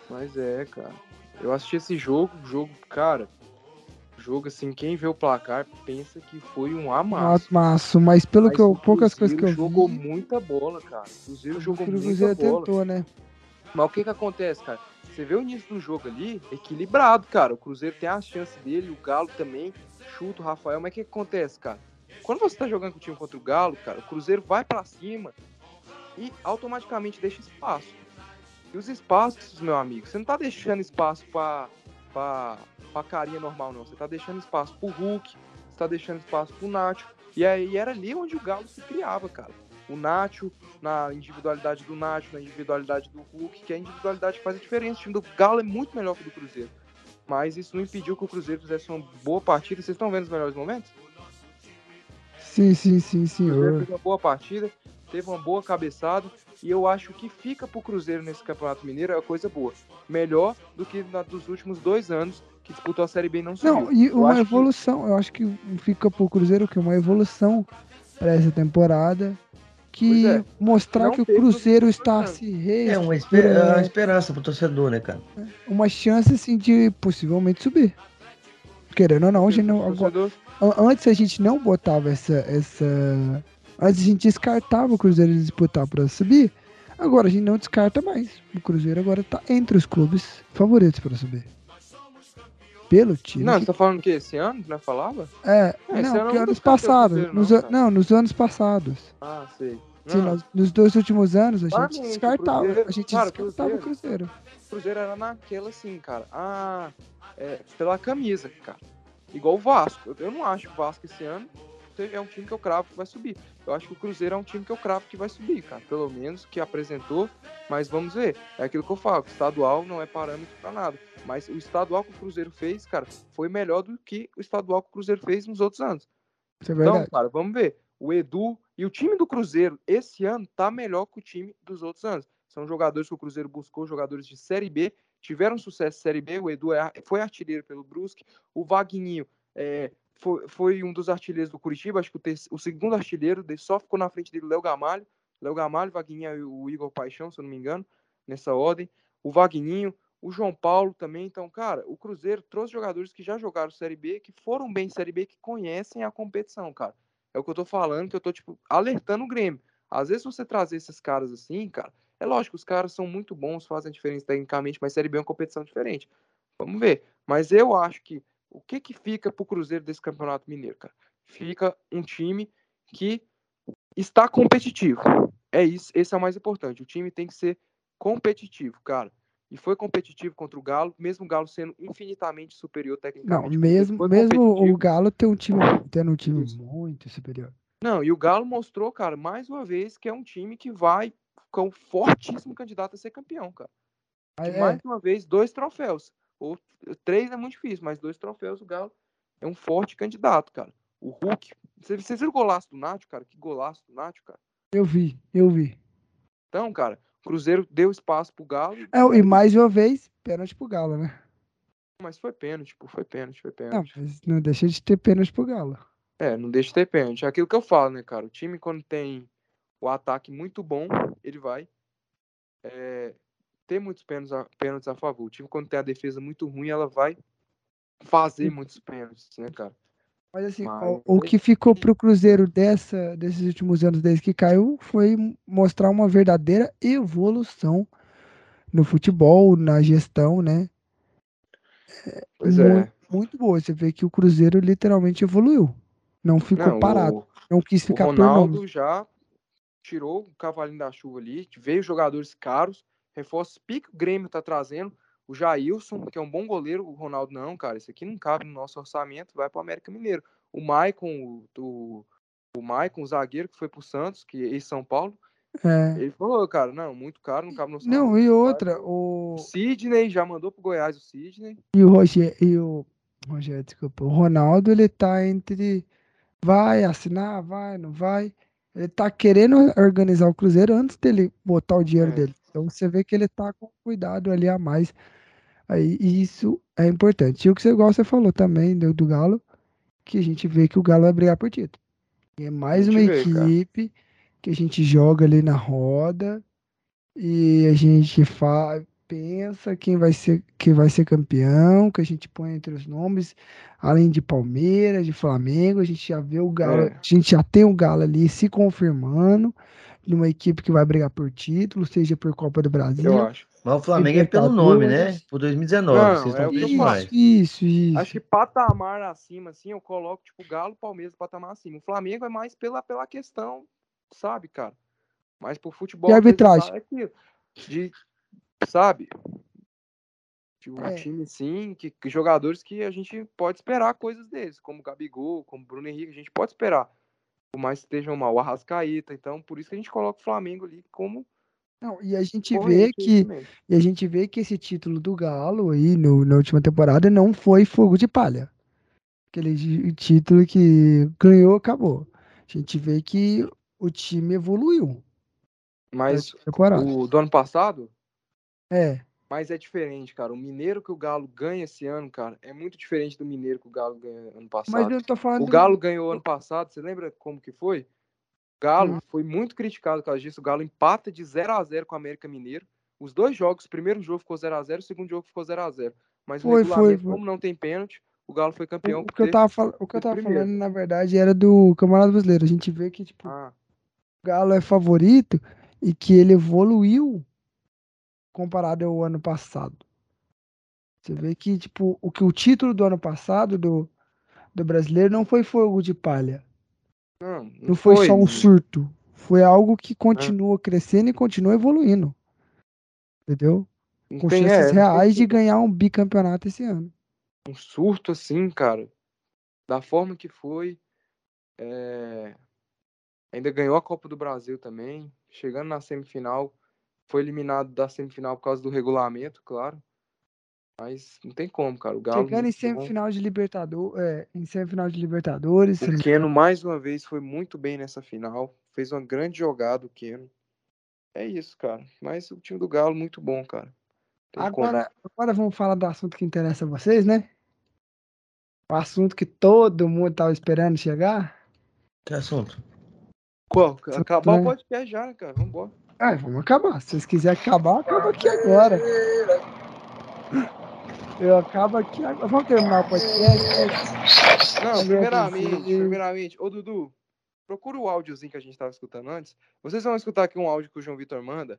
Mas é, cara. Eu assisti esse jogo, jogo, cara. Jogo assim, quem vê o placar pensa que foi um amasso. Maço, mas pelo Mas que eu, o poucas coisas que eu jogou vi, muita bola, cara. O Cruzeiro o jogou muita Cruzeiro bola. tentou, né? Mas o que que acontece, cara? Você vê o início do jogo ali, equilibrado, cara. O Cruzeiro tem as chances dele, o Galo também chuta o Rafael. Mas o que que acontece, cara? Quando você tá jogando com o time contra o Galo, cara, o Cruzeiro vai pra cima e automaticamente deixa espaço. E os espaços, meu amigo, você não tá deixando espaço pra, pra, pra carinha normal, não. Você tá deixando espaço pro Hulk, você tá deixando espaço pro Nacho. E aí era ali onde o Galo se criava, cara. O Nacho, na individualidade do Nacho, na individualidade do Hulk, que é a individualidade que faz a diferença. O time do Galo é muito melhor que o do Cruzeiro. Mas isso não impediu que o Cruzeiro fizesse uma boa partida. Vocês estão vendo os melhores momentos? Sim, sim, sim, O Cruzeiro senhor. fez uma boa partida, teve uma boa cabeçada. E eu acho que fica pro Cruzeiro nesse Campeonato Mineiro é uma coisa boa. Melhor do que na dos últimos dois anos que disputou a Série B e não subiu. Não, e Eu uma acho que- evolução. Eu acho que fica pro Cruzeiro que uma evolução para essa temporada. Que é. mostrar Não que o Cruzeiro está se É uma, esper- é uma esperança pro torcedor, né, cara? uma chance assim de possivelmente subir. Querendo ou não, a gente não, agora- antes a gente não botava essa, essa. Antes a gente descartava o Cruzeiro disputar para subir. Agora a gente não descarta mais. O Cruzeiro agora tá entre os clubes favoritos para subir. Pelo time. Não, que- você tá falando que esse ano, né? Falava? É, É, não, que anos passados. Cruzeiro, nos, não, nos anos passados. Ah, sei. Sim, nós- nos dois últimos anos a gente Claramente, descartava. Cruzeiro- a gente cara, descartava o Cruzeiro. o Cruzeiro era naquela assim, cara. Ah, é, pela camisa, cara. Igual o Vasco. Eu, não acho que o Vasco esse ano é um time que eu cravo que vai subir. Eu acho que o Cruzeiro é um time que eu cravo que vai subir, cara. Pelo menos que apresentou, mas vamos ver. É aquilo que eu falo, que o estadual não é parâmetro pra nada. Mas o estadual que o Cruzeiro fez, cara, foi melhor do que o estadual que o Cruzeiro fez nos outros anos. É Então, cara, vamos ver. O Edu e o time do Cruzeiro esse ano tá melhor que o time dos outros anos. São jogadores que o Cruzeiro buscou, jogadores de Série B, tiveram sucesso Série B. O Edu é- foi artilheiro pelo Brusque. O Vagninho é, foi, foi um dos artilheiros do Curitiba, acho que o, o segundo artilheiro, só ficou na frente dele o Léo Gamalho. Léo Gamalho, Vagninho e o Igor Paixão, se eu não me engano, nessa ordem. O Vagninho, o João Paulo também. Então, cara, o Cruzeiro trouxe jogadores que já jogaram Série B, que foram bem em Série B, que conhecem a competição, cara. É o que eu tô falando, que eu tô, tipo, alertando o Grêmio. Às vezes você trazer esses caras assim, cara, é lógico, os caras são muito bons, fazem a diferença tecnicamente, mas Série B é uma competição diferente. Vamos ver. Mas eu acho que o que que fica pro Cruzeiro desse Campeonato Mineiro, cara? Fica um time que está competitivo. É isso, esse é o mais importante. O time tem que ser competitivo, cara. E foi competitivo contra o Galo, mesmo o Galo sendo infinitamente superior Não, tecnicamente. mesmo, foi mesmo o. Galo tem um time, tendo um time Isso. muito superior. Não, e o Galo mostrou, cara, mais uma vez que é um time que vai com um fortíssimo candidato a ser campeão, cara. E é, mais uma vez, dois troféus. Ou três é muito difícil, mas dois troféus o Galo é um forte candidato, cara. O Hulk. Vocês vocês viram o golaço do Nacho, cara? Que golaço do Nacho, cara. eu vi, eu vi. Então, cara, o Cruzeiro deu espaço pro Galo, É, e mais uma vez, pênalti pro Galo, né? mas foi pênalti, pô, foi pênalti, foi Não, pênalti. mas não deixa de ter pênalti pro Galo. É, não deixa de ter pênalti. É aquilo que eu falo, né, cara? O time, quando tem o ataque muito bom, ele vai é, ter muitos pênaltis a, pênaltis a favor. O time, quando tem a defesa muito ruim, ela vai fazer muitos pênaltis, né, cara? Mas assim, Mas o, o que ficou pro Cruzeiro dessa, desses últimos anos desde que caiu foi mostrar uma verdadeira evolução no futebol, na gestão, né? Pois muito, é. muito boa. Você vê que o Cruzeiro literalmente evoluiu. Não ficou Não, parado. o, Não quis o ficar nome. Ronaldo já tirou o cavalinho da chuva ali, veio jogadores caros, reforços pique o Grêmio tá trazendo. O Jailson, que é um bom goleiro, o Ronaldo não, cara, isso aqui não cabe no nosso orçamento, vai para o América Mineiro. O Maicon, o, o, Maicon, o zagueiro que foi pro Santos, que é em São Paulo, É. ele falou, cara, não, muito caro, não cabe no orçamento. Não, e outra, o. O Sidney já mandou pro Goiás o Sidney. E o Roger, e o Roger, desculpa, o Ronaldo, ele tá entre vai assinar, vai, não vai. Ele tá querendo organizar o Cruzeiro antes dele botar o dinheiro É. dele. Então você vê que ele tá com cuidado ali a mais. Aí, e isso é importante. E o que você, igual você falou também do, do Galo, que a gente vê que o Galo vai brigar por título. E é mais uma vê, cara. equipe que a gente joga ali na roda e a gente fa pensa quem vai ser quem vai ser campeão, que a gente põe entre os nomes, além de Palmeiras, de Flamengo, a gente já vê o Galo, É. a gente já tem o Galo ali se confirmando numa equipe que vai brigar por título, seja por Copa do Brasil. Eu acho. Mas o Flamengo é pelo nome, né? Por 2019, Não, vocês é estão o que eu pedindo falo. mais. Isso, isso. Acho que patamar acima, assim, eu coloco, tipo, Galo, Palmeiras, patamar acima. O Flamengo é mais pela, pela questão, sabe, cara? Mais por futebol. De arbitragem. É aquilo. De, sabe? Um É. time, sim, que, que jogadores que a gente pode esperar coisas deles, como Gabigol, como Bruno Henrique, a gente pode esperar. Por mais que estejam mal, o Arrascaeta. Então, por isso que a gente coloca o Flamengo ali como Não, e a gente vê que. E a gente vê que esse título do Galo aí no, na última temporada não foi fogo de palha. Aquele título que ganhou, acabou. A gente vê que o time evoluiu Mas o do ano passado, É, Mas é diferente, cara. O Mineiro que o Galo ganha esse ano, cara, é muito diferente do Mineiro que o Galo ganha ano mas passado. eu tô falando O do- Galo ganhou ano passado, você lembra como que foi? O Galo Hum. foi muito criticado por causa disso. O Galo empata de 0 a 0 com o América Mineiro. Os dois jogos, o primeiro jogo ficou 0 a 0 o segundo jogo ficou 0 a 0 Mas o Foi, foi, foi. como não tem pênalti, o Galo foi campeão. o, que eu tava, fal- o que eu tava primeiro. falando, na verdade, era do Campeonato Brasileiro. A gente vê que tipo, Ah, o Galo é favorito e que ele evoluiu comparado ao ano passado. Você vê que, tipo, o que o título do ano passado do, do brasileiro não foi fogo de palha. não, não, Não foi, só um surto. Foi algo que É. continua crescendo e continua evoluindo. Entendeu? Não Com tem, chances é, reais de ganhar um bicampeonato esse ano. um surto assim, cara, da forma que foi. é, Ainda ganhou a Copa do Brasil também, chegando na semifinal, foi eliminado da semifinal por causa do regulamento, claro. Mas não tem como, cara. O Galo Chegando em muito bom. semifinal de Libertadores, é, em semifinal de Libertadores, O Keno mais uma vez foi muito bem nessa final, fez uma grande jogada o Keno. É isso, cara. Mas o time do Galo muito bom, cara. Tem como. Agora, agora vamos falar do assunto que interessa a vocês, né? O assunto que todo mundo tava esperando chegar. Que assunto? Qual? Acabar né? o podcast já, né, cara? Vambora. Ah, vamos acabar. Se vocês quiserem acabar, acaba aqui agora. Eu acabo aqui agora. Vamos terminar o podcast. Não, primeiramente, primeiramente, ô Dudu, procura o áudiozinho que a gente tava escutando antes. Vocês vão escutar aqui um áudio que o João Vitor manda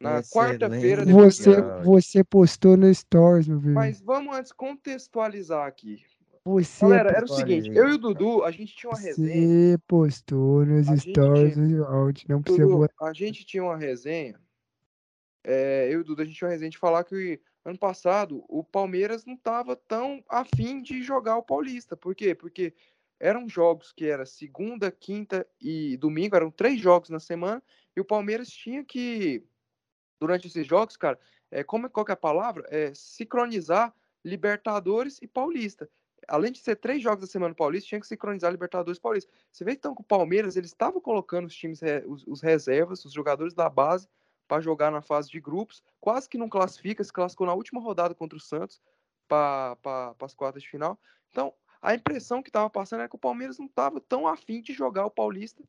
na quarta-feira Você, você postou no Stories, meu filho. Mas vamos antes contextualizar aqui. Você, Galera, era o seguinte, eu e o Dudu, a gente tinha uma resenha. você postou nos A gente Stories tinha- no áudio. Não precisa Dudu, botar. a gente tinha uma resenha. é, eu e o Dudu, a gente tinha uma resenha de falar que ano passado o Palmeiras não estava tão afim de jogar o Paulista. Por quê? Porque eram jogos que era segunda, quinta e domingo, eram três jogos na semana, e o Palmeiras tinha que, durante esses jogos, cara, é, como, é- qual é a palavra? É, sincronizar Libertadores e Paulista. Além de ser três jogos da semana Paulista, tinha que sincronizar Libertadores e Paulista. Você vê então que o Palmeiras, eles estavam colocando os times, os, os reservas, os jogadores da base, para jogar na fase de grupos, quase que não classifica, se classificou na última rodada contra o Santos para pa, as quartas de final. Então, a impressão que estava passando era que o Palmeiras não estava tão afim de jogar o Paulista.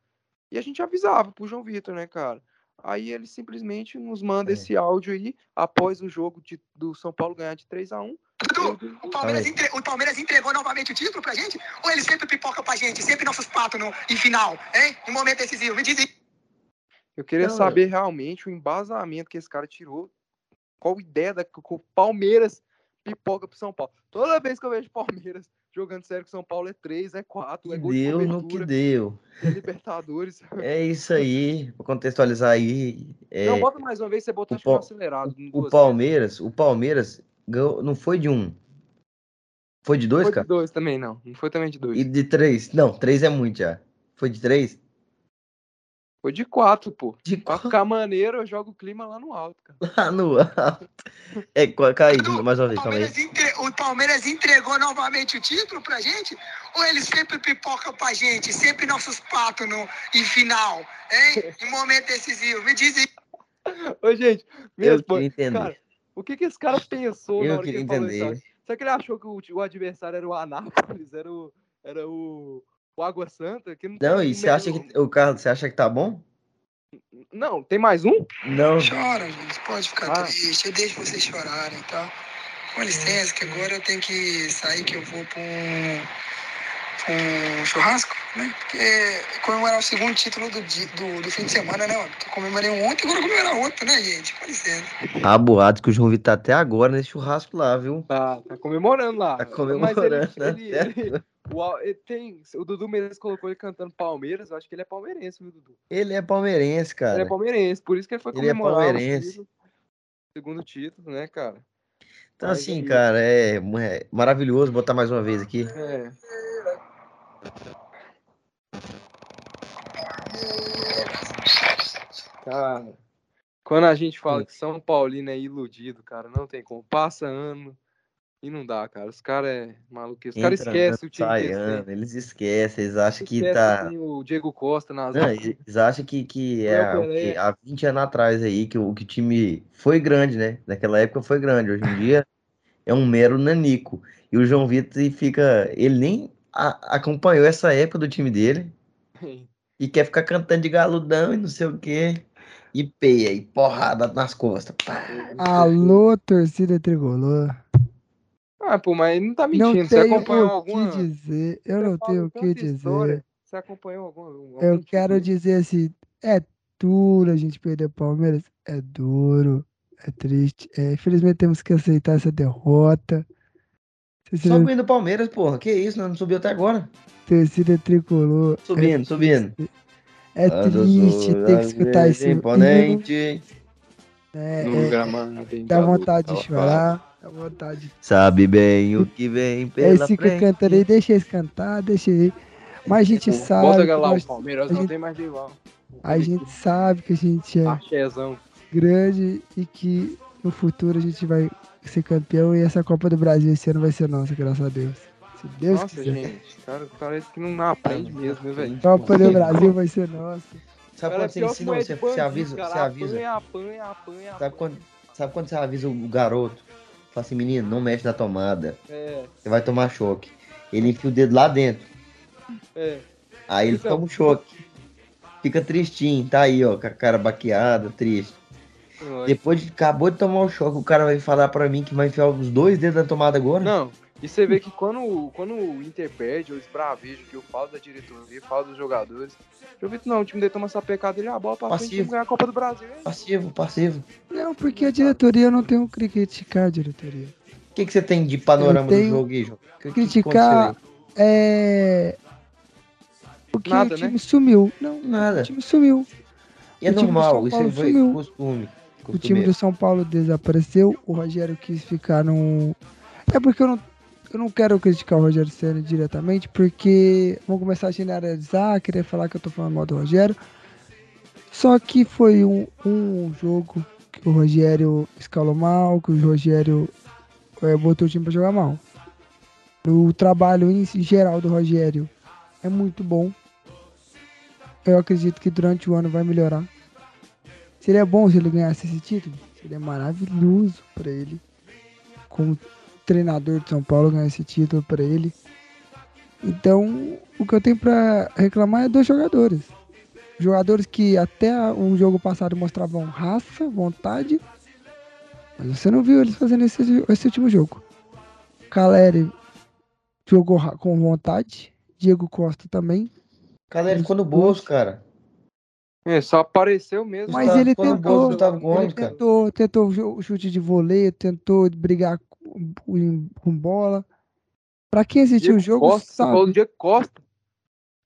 E a gente avisava pro João Vitor, né, cara? Aí ele simplesmente nos manda É. esse áudio aí, após o jogo de, do São Paulo ganhar de 3 a 1 Dudu, o Palmeiras, entre- o Palmeiras entregou novamente o título pra gente? Ou ele sempre pipoca pra gente? Sempre nossos patos no, em final, hein? Em momento decisivo. Me diz aí. Eu queria Não, saber realmente o embasamento que esse cara tirou. Qual ideia da que o Palmeiras pipoca pro São Paulo. Toda vez que eu vejo Palmeiras jogando sério com São Paulo é 3, é 4, Que é gol de deu no que deu. é Libertadores. É isso aí, pra contextualizar aí. é, Não, bota mais uma vez, você botou o no Pal- acelerado. o Palmeiras, o Palmeiras não foi de um. Foi de dois, Foi de cara? dois também, não. Não foi também de dois. E de três? Não, três é muito já. Foi de três? Foi de quatro, pô. De Pra quatro ficar maneiro, eu jogo o clima lá no alto, cara. lá no alto. É, cai, mais uma vez, calma aí. Entre- o Palmeiras entregou novamente o título pra gente? Ou ele sempre pipoca pra gente? Sempre nossos patos no, em final, hein? Em momento decisivo. Me diz aí. Ô, gente, me Eu responde. entender. Cara, o que que esse cara pensou Eu na hora que ele falou isso? entender. Será que ele achou que o, o adversário era o Anápolis, era o, era o, o Água Santa? Que não, Não, e você acha que o Carlos, você acha que tá bom? Não, tem mais um? Não. Chora, gente. Pode ficar Ah. triste. Eu deixo vocês chorarem, tá? Com licença, que agora eu tenho que sair, que eu vou pra um, um churrasco, né? Porque comemorar o segundo título do, di- do, do fim de semana, né? mano? Porque eu comemorei um ontem, agora eu comemorar outro, né, gente? Com licença. Há boatos que o João Vitor tá até agora nesse churrasco lá, viu? Tá, tá comemorando lá. Tá Mas comemorando. ele, ele, até ele- o, ele tem, o Dudu Menezes colocou ele cantando Palmeiras, eu acho que ele é palmeirense, viu, Dudu? Ele é palmeirense, cara. Ele é palmeirense, por isso que ele foi Ele é comemorar o palmeirense. título, segundo título, né, cara? Então, Mas assim, aí- cara, é, é maravilhoso botar mais uma vez aqui. É. Cara, quando a gente fala que São Paulino é iludido, cara, não tem como. Passa ano e não dá, cara. Os caras é maluco. Os caras esquecem o time sai que eles esquecem, eles acham que tá. o Diego Costa nas Não, eles acham que, que é o há 20 anos atrás aí, que o, que o time foi grande, né? Naquela época foi grande. Hoje em dia é um mero nanico. E o João Vitor fica. Ele nem a- acompanhou essa época do time dele e quer ficar cantando de galudão e não sei o quê. E peia, e porrada nas costas. Pá. Alô, torcida tricolor. Ah, pô, mas ele não tá Não mentindo. Você tenho acompanhou o alguma. que dizer. Eu Você não tenho o que dizer. história. Você acompanhou alguma. algum Eu time? quero dizer assim, é duro a gente perder o Palmeiras, é duro, é triste. É, infelizmente temos que aceitar essa derrota. Subindo o Palmeiras, porra. Que isso, não subiu até agora. torcida tricolor. é Subindo, subindo. triste. É triste ter que escutar esse hino, imponente. né? No É, gramado dá vontade de chorar, dá vontade. Sabe bem o que vem pela fica frente. cantando aí, deixa eles cantar, deixa aí. Mas a gente sabe. Bota que lá, nós- o Palmeiras a não gente- tem mais rival. a gente sabe que a gente é Axézão. grande e que no futuro a gente vai ser campeão e essa Copa do Brasil esse ano vai ser nossa, graças a Deus. Se Deus Nossa, quiser. gente. Cara, parece que não aprende mesmo, né, velho? Copa do Brasil vai ser nossa. Sabe quando você ensina, você, você avisa, cara, você avisa. Apanha, apanha, apanha, Sabe quando, sabe quando você avisa o garoto? Fala assim, menino, não mexe na tomada. É, Você vai tomar choque. Ele enfia o dedo lá dentro. é. Aí ele é- toma um choque. Fica tristinho, tá aí, ó, com a cara baqueada, triste. Depois de, acabou de tomar o choque, o cara vai falar pra mim que vai enfiar os dois dedos na tomada agora? Não, e você vê que quando, o- quando o Inter perde, eu esbravejo, que eu falo da diretoria, falo dos jogadores. Eu vi que não, o time dele toma essa pecada, ele é a bola pra frente, Passivo. vamos ganhar a Copa do Brasil. isso. Passivo, passivo. Não, porque a diretoria eu não tenho que criticar a diretoria. O que, que você tem de panorama do jogo, Guijo? Que- que criticar- aconteceu É. Porque Nada, o time né? sumiu. Não? Nada. o time sumiu. E é normal, São isso Paulo foi sumiu. costume. O time do São Paulo desapareceu, o Rogério quis ficar no. É porque eu não, eu não quero criticar o Rogério Senna diretamente, porque vão começar a generalizar, querer falar que eu tô falando mal do Rogério. Só que foi um, um jogo que o Rogério escalou mal, que o Rogério eh, botou o time pra jogar mal. O trabalho em geral do Rogério é muito bom. Eu acredito que durante o ano vai melhorar. Seria bom se ele ganhasse esse título? Seria maravilhoso para ele. Como treinador de São Paulo ganhar esse título para ele. Então, o que eu tenho para reclamar é dos jogadores. Jogadores que até o jogo passado mostravam raça, vontade. Mas você não viu eles fazendo esse, esse último jogo. Caleri jogou com vontade. Diego Costa também. Caleri ficou no bolso, cara. É, só apareceu mesmo. Mas Gustavo- ele o tentou. Gustavo Ele cara. tentou, tentou chute de voleio, tentou brigar com, com- bola. Pra quem assistiu o jogo, Costa, sabe. Diego Costa.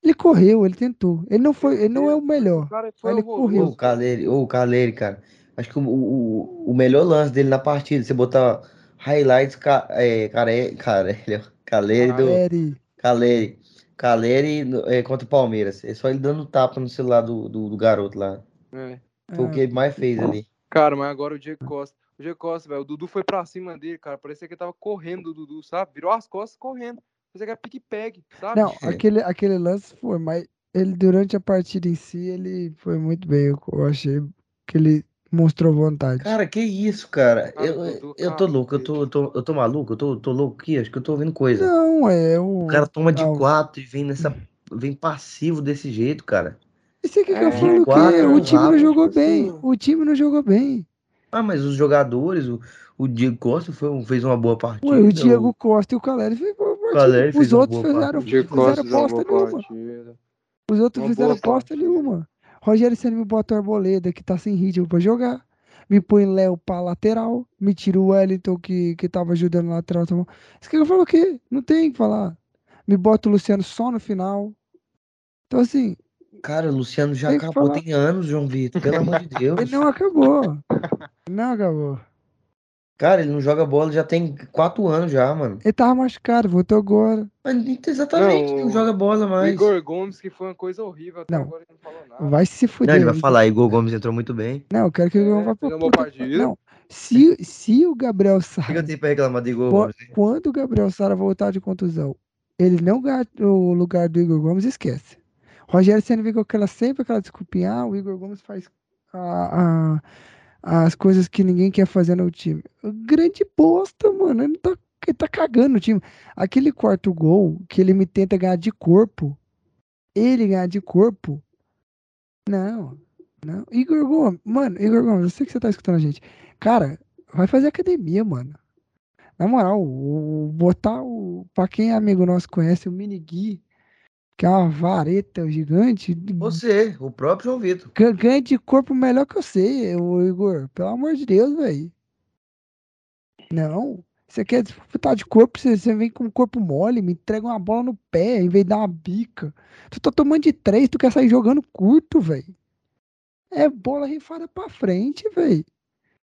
Ele correu, ele tentou. Ele não foi, ele não é o melhor. O cara foi Ele correu. Ô, o Caleri, o Caleri, cara. Acho que o, o, o melhor lance dele na partida, você botar highlights, ca, é, care, Caleri, ó, Caleri do. Caleri. Caleri. Caleri é, contra o Palmeiras. É só ele dando tapa no celular do, do, do garoto lá. É. Foi o Ah, que ele mais fez ali. Cara, mas agora o Diego Costa. O Diego Costa, velho, o Dudu foi pra cima dele, cara. Parecia que ele tava correndo do Dudu, sabe? Virou as costas correndo. Parecia que era pique-pegue, sabe? Não, aquele, aquele lance foi, mas ele durante a partida em si, ele foi muito bem. Eu, eu achei que ele mostrou vontade. Cara, que isso, cara? Cara, Eu, Dudu, eu tô louco, eu tô, eu tô, eu tô maluco, eu tô, tô louco aqui, acho que eu tô ouvindo coisa. Não, é o. O cara toma de não. quatro e vem nessa. Vem passivo desse jeito, cara. Isso aqui que eu É, falo o quatro, quê? O time não rápido, jogou tipo bem. assim. O time não jogou bem. Ah, mas os jogadores, o, o Diego Costa foi, fez uma boa partida. Ué, o Diego Costa e o Caleri fez boa partida. Caleri Os outros fizeram, fizeram boa nenhuma. partida. Os outros Uma fizeram partida. nenhuma. Rogério Senna me bota o Arboleda, que tá sem ritmo pra jogar. Me põe Léo pra lateral. Me tira o Wellington, que, que tava ajudando na lateral. Tá que eu falo o quê? Não tem o que falar. Me bota o Luciano só no final. Então, assim, Cara, o Luciano já acabou falar. tem anos, João Vitor, pelo amor de Deus. ele não acabou. Não acabou. Cara, ele não joga bola já tem quatro anos já, mano. Ele tava machucado, voltou agora. Mas exatamente, Não, não, joga bola O mais. Igor Gomes, que foi uma coisa horrível até Não. agora, ele não falou nada. Vai se Não, fuder. ele vai falar, Igor Gomes entrou muito bem. Não, eu quero que o Igor É, vá boa puta. partida. Não, se, se o Gabriel Sara, tenho pra reclamar do Igor Gomes? né? quando o Gabriel Sara voltar de contusão, ele não ganhar o lugar do Igor Gomes, esquece. Rogério Senna vem com aquela, sempre aquela desculpinha, ah, o Igor Gomes faz a- a- as coisas que ninguém quer fazer no time. Grande bosta, mano. Ele tá, ele tá cagando o time. Aquele quarto gol que ele me tenta ganhar de corpo, ele ganhar de corpo, não, não. Igor Gomes, mano, Igor Gomes, eu sei que você tá escutando a gente. Cara, vai fazer academia, mano. Na moral, o, botar o. Pra quem é amigo nosso conhece, o Mini Gui, que é uma vareta gigante, Você, o próprio João Vitor. Gan- Ganha de corpo melhor que eu sei, ô Igor. Pelo amor de Deus, velho. Não. Você quer disputar de corpo, você, você vem com o corpo mole, me entrega uma bola no pé, em vez de dar uma bica. Tu tá tomando de três, tu quer sair jogando curto, velho. É bola rifada pra frente, velho.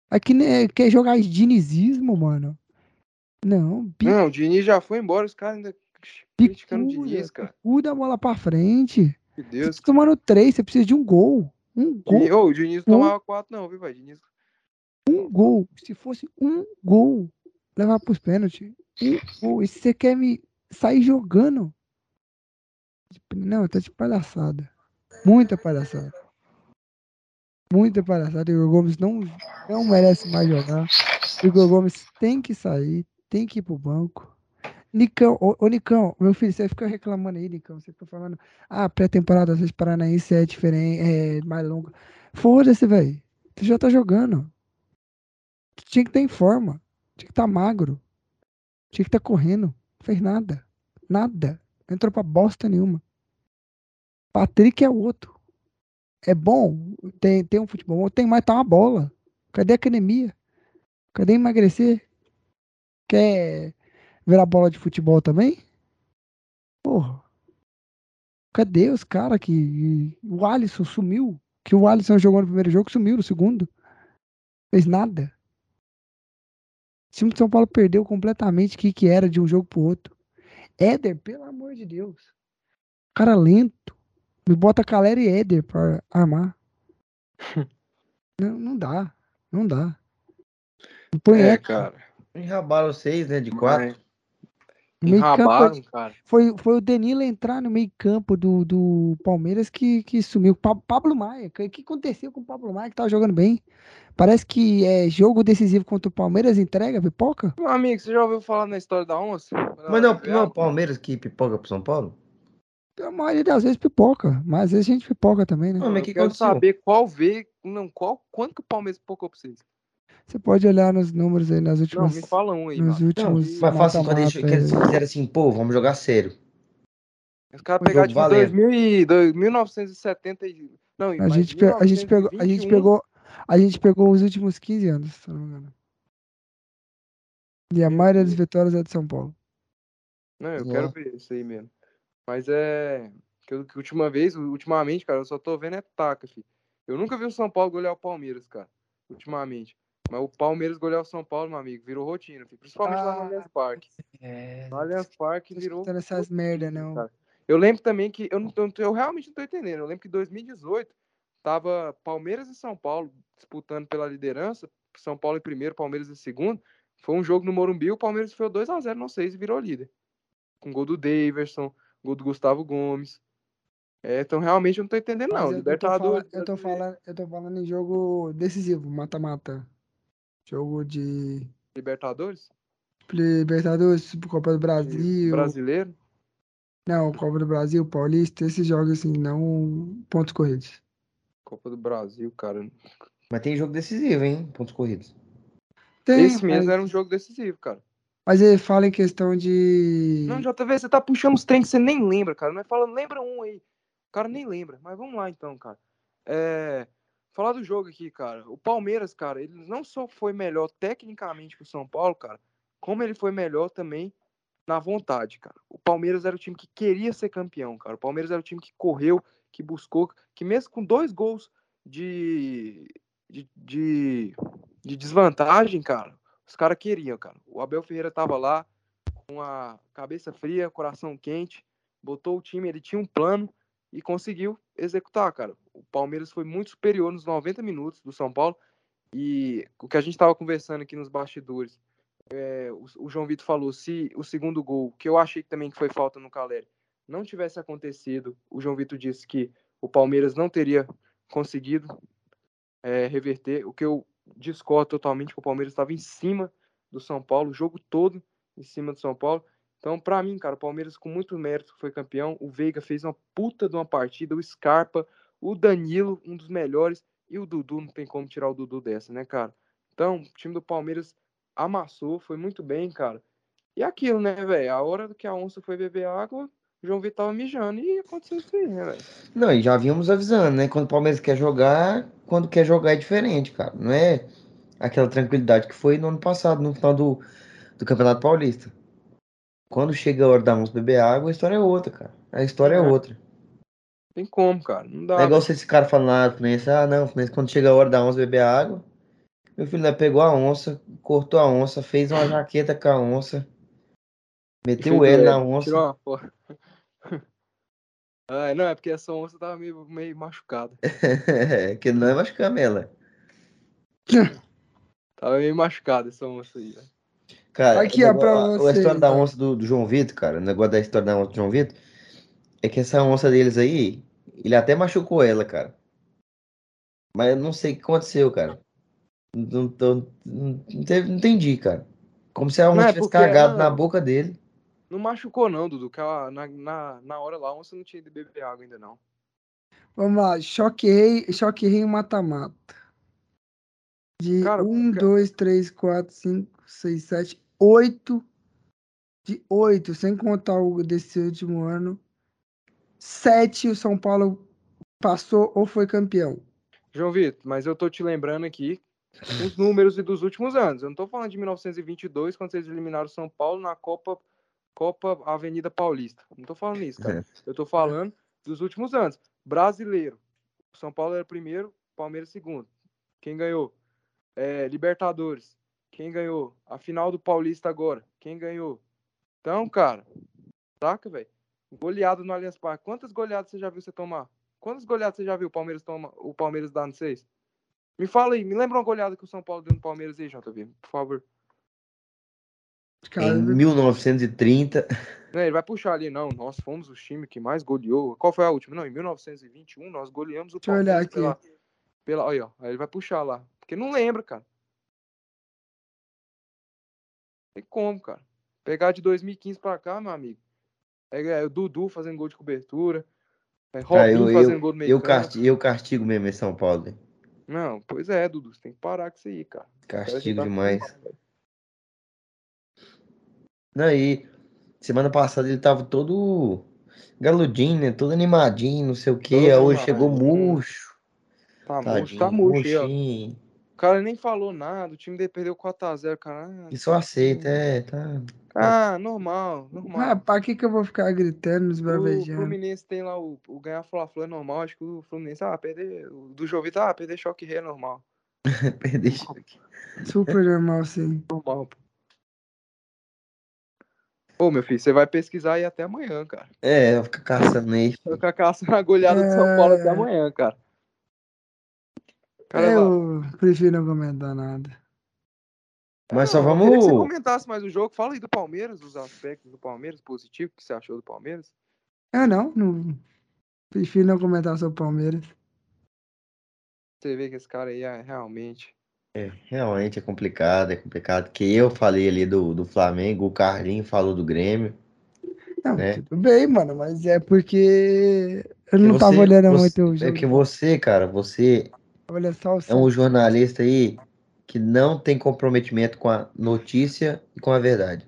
Aqui né, quer jogar dinizismo, mano. Não, bica, Não, o Diniz já foi embora, os caras ainda criticando o Diniz, cara. bicuda a bola pra frente. Meu Você Deus. tá tomando três, você precisa de um gol. Um gol. Diniz, ô, o Diniz não tomava quatro, não, viu, velho? Diniz. um gol. Se fosse um gol, levar pros pênaltis. Um gol. E se você quer me sair jogando? Não, tá de palhaçada. Muita palhaçada. Muita palhaçada. Igor Gomes não, não merece mais jogar. Igor Gomes tem que sair, tem que ir pro banco. Nicão, ô, ô Nicão, meu filho, você fica reclamando aí, Nicão. Você fica falando, ah, pré-temporada vezes Paranaense é diferente, é mais longa. Foda-se, velho. Tu já tá jogando. Tu tinha que estar em forma. Tinha que estar magro. Tinha que estar correndo. Não fez nada. Nada. Não entrou pra bosta nenhuma. Patrick é outro. É bom. Tem, tem um futebol bom. Tem mais tá uma bola. Cadê a academia? Cadê emagrecer? Quer virar bola de futebol também? Porra. Cadê os caras que. O Alisson sumiu. Que o Alisson jogou no primeiro jogo, sumiu no segundo. Fez nada. O time de São Paulo perdeu completamente o que, que era de um jogo pro outro. Éder, pelo amor de Deus. Cara lento. Me bota Calera e Éder pra armar. não, não dá. Não dá. Põe É, Éder. cara. Enrabaram seis, né? De quatro. Mas Meio campo, foi, foi o Danilo entrar no meio campo do, do Palmeiras que, que sumiu. Pa- Pablo Maia. O que, que aconteceu com o Pablo Maia que tava jogando bem? Parece que é jogo decisivo contra o Palmeiras entrega, pipoca? Meu amigo, você já ouviu falar na história da onça? Mas não, não é o Palmeiras que pipoca pro São Paulo? A maioria das vezes pipoca, mas às vezes a gente pipoca também, né? Não, mas Eu que quero aconteceu? saber qual veio. Não, qual, quanto que o Palmeiras pipocou pra vocês? Você pode olhar nos números aí nas Não, últimas. me fala um aí, nos mano. últimos. Mas fácil assim, quando eles, mata-mata, que eles fizeram assim, pô, vamos jogar sério. Os caras pegaram tipo valendo. 2000 e, dois- 1970 e... Não, A mas gente, a gente pegou, a gente 1921, pegou, a gente pegou os últimos 15 anos, se não me engano. E a maioria das vitórias é de São Paulo. Não, eu quero ver isso aí mesmo. Mas é. Que, que última vez, ultimamente, cara, eu só tô vendo é taca, filho. Eu nunca vi o São Paulo golear o Palmeiras, cara. Ultimamente. Mas o Palmeiras golear o São Paulo, meu amigo, virou rotina, filho. Principalmente lá no Ah, Allianz Parque. É. No Allianz Parque virou. escutando essas merda, não. cara. Eu lembro também que. Eu, não, eu realmente não tô entendendo. Eu lembro que em 2018 tava Palmeiras e São Paulo disputando pela liderança. São Paulo em primeiro, Palmeiras em segundo. Foi um jogo no Morumbi, o Palmeiras foi 2x0 no 6 e virou líder. Com gol do Daverson, gol do Gustavo Gomes. É, então realmente eu não tô entendendo, Mas não. eu, eu tô Libertadores. falando, eu tô falando, eu tô falando em jogo decisivo, mata-mata. Jogo de Libertadores? Libertadores, tipo Copa do Brasil. Brasileiro? Não, Copa do Brasil, Paulista, esses jogos assim, não pontos corridos. Copa do Brasil, cara. Mas tem jogo decisivo, hein? Pontos corridos. Tem, Esse mesmo mas, era um jogo decisivo, cara. mas ele fala em questão de. Não, JV, você tá puxando os trem que você nem lembra, cara. Não é falando, lembra um aí. O cara nem lembra. Mas vamos lá então, cara. É, Falar do jogo aqui, cara. O Palmeiras, cara, ele não só foi melhor tecnicamente que o São Paulo, cara, como ele foi melhor também na vontade, cara. O Palmeiras era o time que queria ser campeão, cara. O Palmeiras era o time que correu, que buscou, que mesmo com dois gols de, de, de, de desvantagem, cara, os caras queriam, cara. O Abel Ferreira tava lá com a cabeça fria, coração quente, botou o time, ele tinha um plano e conseguiu executar, cara. O Palmeiras foi muito superior nos 90 minutos do São Paulo e o que a gente estava conversando aqui nos bastidores, é, o, o João Vitor falou, se o segundo gol, que eu achei também que foi falta no Caleri, não tivesse acontecido, o João Vitor disse que o Palmeiras não teria conseguido é, reverter, o que eu discordo totalmente, que o Palmeiras estava em cima do São Paulo, o jogo todo em cima do São Paulo. Então, pra mim, cara, o Palmeiras com muito mérito foi campeão. O Veiga fez uma puta de uma partida. O Scarpa, o Danilo, um dos melhores. E o Dudu, não tem como tirar o Dudu dessa, né, cara? Então, o time do Palmeiras amassou, foi muito bem, cara. E aquilo, né, velho? A hora que a onça foi beber água, João Vitor tava mijando e aconteceu isso aí, né, velho? Não, e já vínhamos avisando, né? Quando o Palmeiras quer jogar, quando quer jogar é diferente, cara. Não é aquela tranquilidade que foi no ano passado, no final do, do Campeonato Paulista. Quando chega a hora da onça beber água, a história é outra, cara. A história é, É. outra. Tem como, cara. Não dá. Não é igual se esse cara falando Fluminense, ah, não, Fluminense, quando chega a hora da onça beber água, meu filho né, pegou a onça, cortou a onça, fez uma jaqueta com a onça, meteu o L na onça. Tirou uma foto. Ah, não, é porque essa onça tava meio, meio machucada. que não é mais camela. Tava meio machucada essa onça aí, velho. Cara, Aqui, ó, pra a, a história da onça do, do João Vitor, cara, o negócio da história da onça do João Vitor, é que essa onça deles aí, ele até machucou ela, cara. Mas eu não sei o que aconteceu, cara. Não, tô- não, não teve- não entendi, cara. Como se a onça é tivesse cagado não. na boca dele. Não machucou, não, Dudu. Que a- na, na, na hora lá, a onça não tinha de beber água ainda, não. Vamos lá, choque rei, choque rei mata-mata. De Cara, 1, ca- 2, 3, 4, 5, 6, 7, 8. De 8, sem contar o desse último ano. 7 o São Paulo passou ou foi campeão. João Vitor, mas eu tô te lembrando aqui os números e dos últimos anos. Eu não tô falando de 1922, quando vocês eliminaram o São Paulo na Copa, Copa Avenida Paulista. Não tô falando isso, cara. Eu tô falando dos últimos anos. Brasileiro. O São Paulo era primeiro, Palmeiras segundo. Quem ganhou? É, Libertadores. Quem ganhou? A final do Paulista agora. Quem ganhou? Então, cara, saca, velho? Goleado no Allianz Parque. Quantas goleadas você já viu você tomar? Quantas goleadas você já viu o Palmeiras toma, o Palmeiras dar no seis? Me fala aí, me lembra uma goleada que o São Paulo deu no Palmeiras aí, JV, por favor. Cara, Em 1930. Não, ele vai puxar ali, não. Nós fomos o time que mais goleou. Qual foi a última? Não, em 1921 nós goleamos o Deixa eu olhar Palmeiras aqui. pela, pela. Ó. Aí ele vai puxar lá. Porque não lembra, cara. Tem como, cara. Pegar de 2015 pra cá, meu amigo. É, é o Dudu fazendo gol de cobertura. É Cara, Robinho eu, fazendo eu, gol do meio eu, castigo, eu castigo mesmo esse São Paulo. hein? Não, pois é, Dudu, você tem que parar com isso aí, cara. Castigo Tá- demais. Daí, semana passada ele tava todo galudinho, né? Todo animadinho, não sei o quê. Todo Hoje chegou animadinho. murcho. Tá murcho, Tadinho, tá murcho O cara nem falou nada, o time dele perdeu 4x0, cara. E só aceita, é, tá. Ah, normal, normal. Ah, pra que que eu vou ficar gritando nos O bravejando? Fluminense tem lá o, o ganhar Fla-Flu é normal, acho que o Fluminense, ah, perder, o do Jovita, ah, perder choque rei é normal. Perder aqui. Super normal, sim. Normal, pô. Ô, meu filho, você vai pesquisar aí até amanhã, cara. É, vai ficar caçando aí. Vai ficar caçando a goleada de São Paulo até É. amanhã, cara. Cara, Eu prefiro não comentar nada. Mas só Não, eu queria que você vamos. comentasse mais o jogo. Fala aí do Palmeiras, os aspectos do Palmeiras, positivo, o que você achou do Palmeiras? Eu não, não. Prefiro não comentar sobre o Palmeiras. Você vê que esse cara aí é realmente. Realmente é complicado, é complicado. Que eu falei ali do, do Flamengo, o Carlinho falou do Grêmio. Não, É. tudo bem, mano, mas é porque eu não tava você- olhando você- muito o É jogo. que você, cara, você Olhando só o é um jornalista aí que não tem comprometimento com a notícia e com a verdade.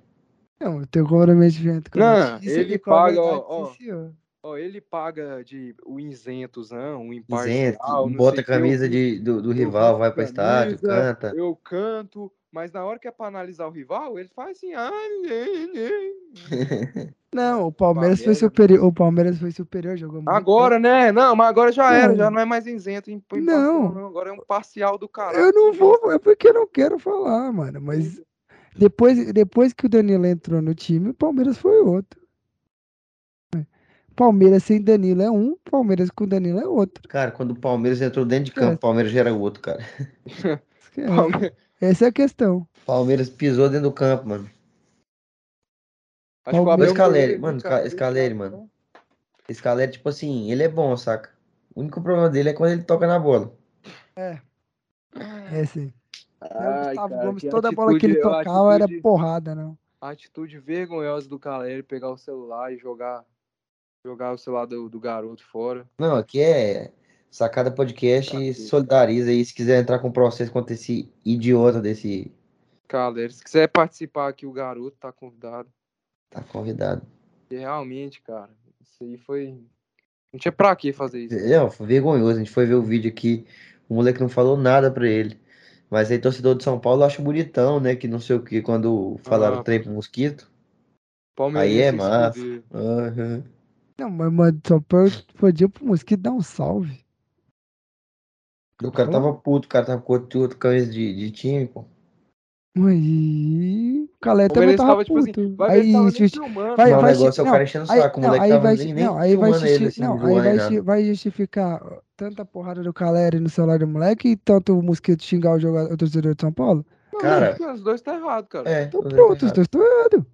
Não, eu tenho comprometimento com a Não, notícia ele e paga, ó, verdade, ó. Ó, ele paga de o isentozão, o Isento, imparcial, não bota a o quê, eu- camisa de, do, do rival, vai pro estádio, camisa, canta. Eu canto, mas na hora que é pra analisar o rival, ele faz assim. Não, o Palmeiras foi merda. superior. O Palmeiras foi superior, jogou muito Agora, né? Não, mas agora já era, Não. já não é mais isento, im- imparcial, Não. não. Agora é um parcial do bem. caralho. Eu não vou, é porque eu não quero falar, mano. Mas depois, depois que o Danilo entrou no time, o Palmeiras foi outro. Palmeiras sem Danilo é um, Palmeiras com Danilo é outro. Cara, quando o Palmeiras entrou dentro de campo, o Palmeiras já era outro, cara. Esquece. Essa é a questão. Palmeiras pisou dentro do campo, mano. Acho que o Palmeiras- Scaleri, mano, ficar- Sca- Scaleri, mano. É tipo assim, ele é bom, saca? O único problema dele é quando ele toca na bola. É sim. o Ai, Gustavo cara, Gomes, toda bola que ele atitude- tocava era atitude- porrada, não. A atitude vergonhosa do Caleri pegar o celular e jogar jogar o celular do, do garoto fora. Não, aqui é Sacada Podcast e Cacete, solidariza aí se quiser entrar com processo contra esse idiota desse. Caleri, se quiser participar aqui, o garoto tá convidado. Tá convidado. E realmente, cara, isso aí foi. Não tinha pra que fazer isso. Não, foi vergonhoso. A gente foi ver o vídeo aqui, o moleque não falou nada pra ele. Mas aí, torcedor de São Paulo, acha bonitão, né? Que não sei o que, quando falaram Ah. trem pro mosquito. Palmeirense Aí é massa. Aham. Não, mas, mano, só po- podia pro Mosquito dar um salve. O cara tava puto, o cara tava com outro, outro camisa de, de time, pô. Aí o Calé também tava tava, tipo assim, puto. vai ver, tava Aí, nem justi- vai- Não, o vai negócio é o cara enchendo o saco. O moleque tava vai nem, não, aí vai filmando ele, justi- assim, não, aí vai, nada. vai justificar tanta porrada do Caleri no celular do moleque e tanto o Mosquito xingar o, jogador, o torcedor de São Paulo? Cara- que os dois tá errado, cara. É, Então pronto, tá os errado. dois estão errados.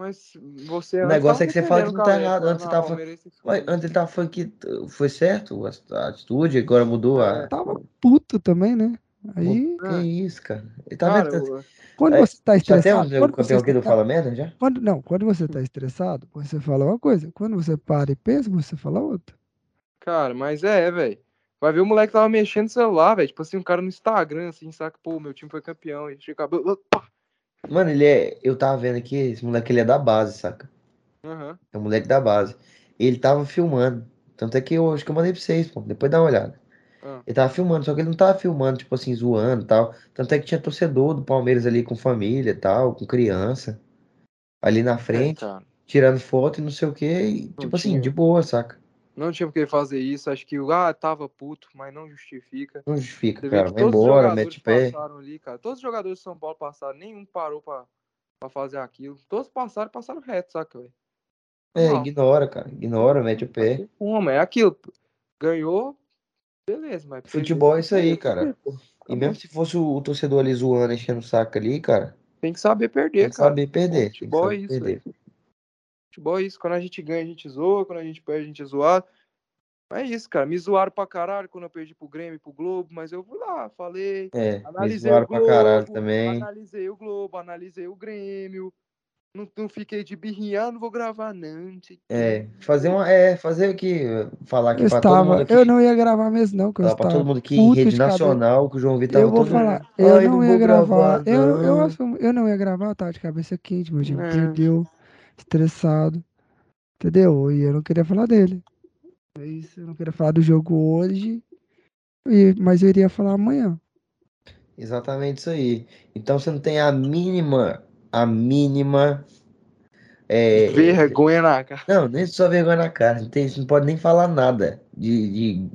Mas você O negócio tava é que você fala que não tá errado, antes você "Ah, tava falando- Palmeirense se Ué, fuder". antes ele tava falando que foi certo a, atitude, agora mudou a. É. Tava puto também, né? Aí, que isso, cara. Ele tá Cara, vendo? o- quando É, você tá Já tem estressado, um quando você campeão aqui do está- Fala Merda já? quando, não, quando você tá estressado, você fala uma coisa. Quando você para e pensa, você fala outra. Cara, mas é, velho. Vai ver o moleque tava mexendo no celular, velho. Tipo assim, um cara no Instagram, assim, saca? Pô, meu time foi campeão. E chega cabelo. Mano, ele é. Eu tava vendo aqui, esse moleque ele é da base, saca? Aham. É um moleque da base. Ele tava filmando. Tanto é que eu acho que eu mandei pra vocês, pô. Depois dá uma olhada. Ah. Ele tava filmando, só que ele não tava filmando, tipo assim, zoando e tal. Tanto é que tinha torcedor do Palmeiras ali com família e tal, com criança. Ali na É, frente, cara. tirando foto e não sei o que. E, tipo assim, tinha. de boa, saca? Não tinha por que fazer isso. Acho que o ah, tava puto, mas não justifica. Não justifica, vê cara. Vai embora, mete o pé. passaram ali, cara. Todos os jogadores de São Paulo passaram, nenhum parou pra, pra fazer aquilo. Todos passaram passaram reto, saca, velho? É, Normal. ignora, cara. Ignora, mete o pé. Como? É aquilo. Ganhou, beleza, mas. Futebol é isso aí, cara. E mesmo se fosse o, torcedor ali zoando, enchendo o saco ali, cara, Tem que saber perder, tem que cara. saber perder. Tem que Futebol é saber isso, perder. Futebol é isso. Quando a gente ganha, a gente zoa. Quando a gente perde, a gente é zoado. É isso, cara. Me zoaram pra caralho quando eu perdi pro Grêmio e pro Globo, mas eu fui lá, falei. É, me Analisei zoaram o pra Globo, caralho também. analisei o Globo, analisei o Grêmio. Não, não fiquei de birrinhar, não vou gravar, não. não. É, fazer uma. É, fazer o que? Falar Eu aqui pra todo mundo estava, aqui. eu não ia gravar mesmo não, que eu Falar pra todo estava mundo aqui em rede nacional que o João Vitor Eu vou falar, eu Ai, não não ia gravar, gravar, eu, eu, não. assumo- eu não ia gravar, eu tava de cabeça quente, meu time É. perdeu, estressado, entendeu? E eu não queria falar dele. É isso, eu não queria falar do jogo hoje, e- mas eu iria falar amanhã. Exatamente isso aí. Então você não tem a mínima, a mínima. É, Vergonha na cara. não, nem só vergonha na cara. Não, tem, você não pode nem falar nada de, de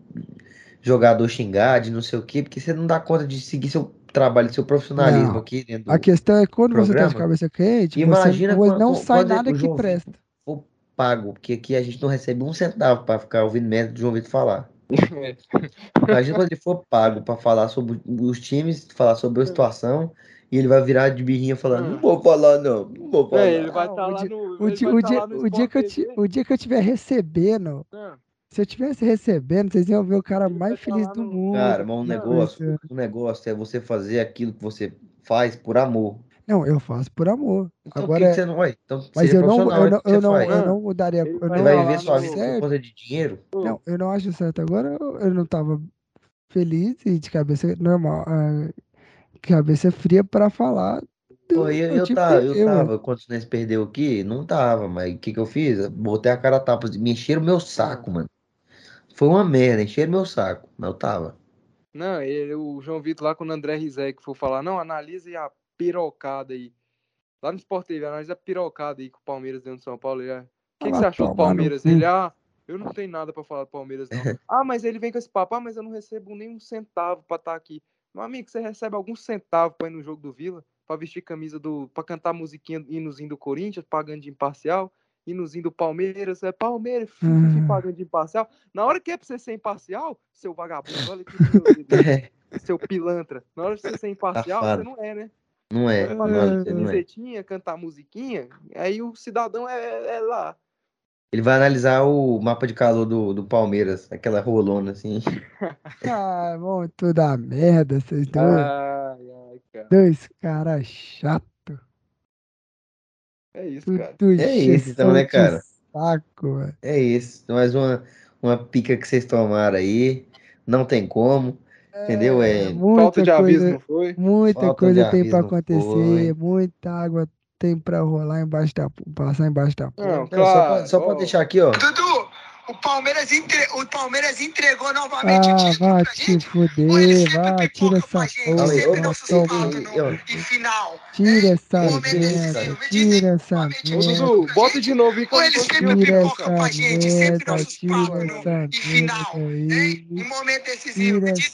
jogador xingar, de não sei o quê, porque você não dá conta de seguir seu trabalho, seu profissionalismo Não, aqui dentro A questão é quando você tá de programa. cabeça quente, você Imagina não, quando, não quando- sai quando nada o que João presta. Vitor for pago, porque aqui a gente não recebe um centavo para ficar ouvindo merda do João Vitor falar. Imagina quando ele for pago para falar sobre os times, falar sobre a situação, e ele vai virar de birrinha falando: Não vou falar, não, não vou falar. É, ele vai Não, estar o. O o tá dia, lá no o dia que eu Sport ti- TV. o dia que eu estiver recebendo, Ah, se eu tivesse recebendo, vocês iam ver o cara mais feliz do mundo. Cara, mas um negócio, um negócio é você fazer aquilo que você faz por amor. Não, eu faço por amor. Então Agora, por que que você não vai? Então mas seja eu não, profissional, eu é não, eu não, eu Não, mudaria, eu vai Você não vai viver sua vida por conta de dinheiro? Não, eu não acho certo. Agora eu, eu não tava feliz e de cabeça normal, ah, cabeça fria pra falar do Pô, eu, eu, time tá, eu perdeu, ué. tava, quando o Fluminense perdeu aqui, não tava, mas o que que eu fiz? Botei a cara a tapa, me encheram o meu saco, mano. Foi uma merda, encheram meu saco, mas eu tava. Não, ele, o João Vitor lá com o André Rizek for falar, não, analise a pirocada aí. Lá no Sport TV, analisa a pirocada aí que o Palmeiras deu no São Paulo. Ele, ah, o que, que Vai você achou do Palmeiras? Ele, ah, eu não tenho nada pra falar do Palmeiras, não. ah, mas ele vem com esse papo, ah, mas eu não recebo nem um centavo pra estar aqui. Meu amigo, você recebe algum centavo pra ir no jogo do Vila? Pra vestir camisa do. pra cantar musiquinha hinozinho do Corinthians, pagando de imparcial? Hinozinho do Palmeiras, é Palmeiras, Ah. pagando de imparcial. Na hora que é pra você ser imparcial, seu vagabundo, olha dedo É, seu pilantra. Na hora de você ser imparcial, você não é, né? não é, não, é. camisetinha, cantar musiquinha, aí o cidadão é, é lá. Ele vai analisar o mapa de calor do, do Palmeiras, aquela rolona assim. Ah, vão tudo a merda, vocês dois. Ai, ai, cara. Dois caras chatos. É isso, Tudo cara. É isso, então, né, cara? saco, velho. É isso, mais uma, uma pica que vocês tomaram aí. Não tem como, entendeu? É, muita Falta de aviso, coisa, não foi? muita Falta coisa tem pra aviso não acontecer, foi. muita água tem pra rolar embaixo da, passar embaixo da ponte. Não, Então, só pra, claro. só pra ó. deixar aqui, ó. Dudu, o Palmeiras, entre- o Palmeiras entregou novamente o Ah, título vai pra te gente. Ele fuder, sempre vai, tira essa pra gente, Calma aí, sempre dá ó. e final. tira essa merda, tira essa merda, bota de novo não ele sempre pipoca pra gente, sempre dá no, essa e final. Em momento decisivo. tira Me diz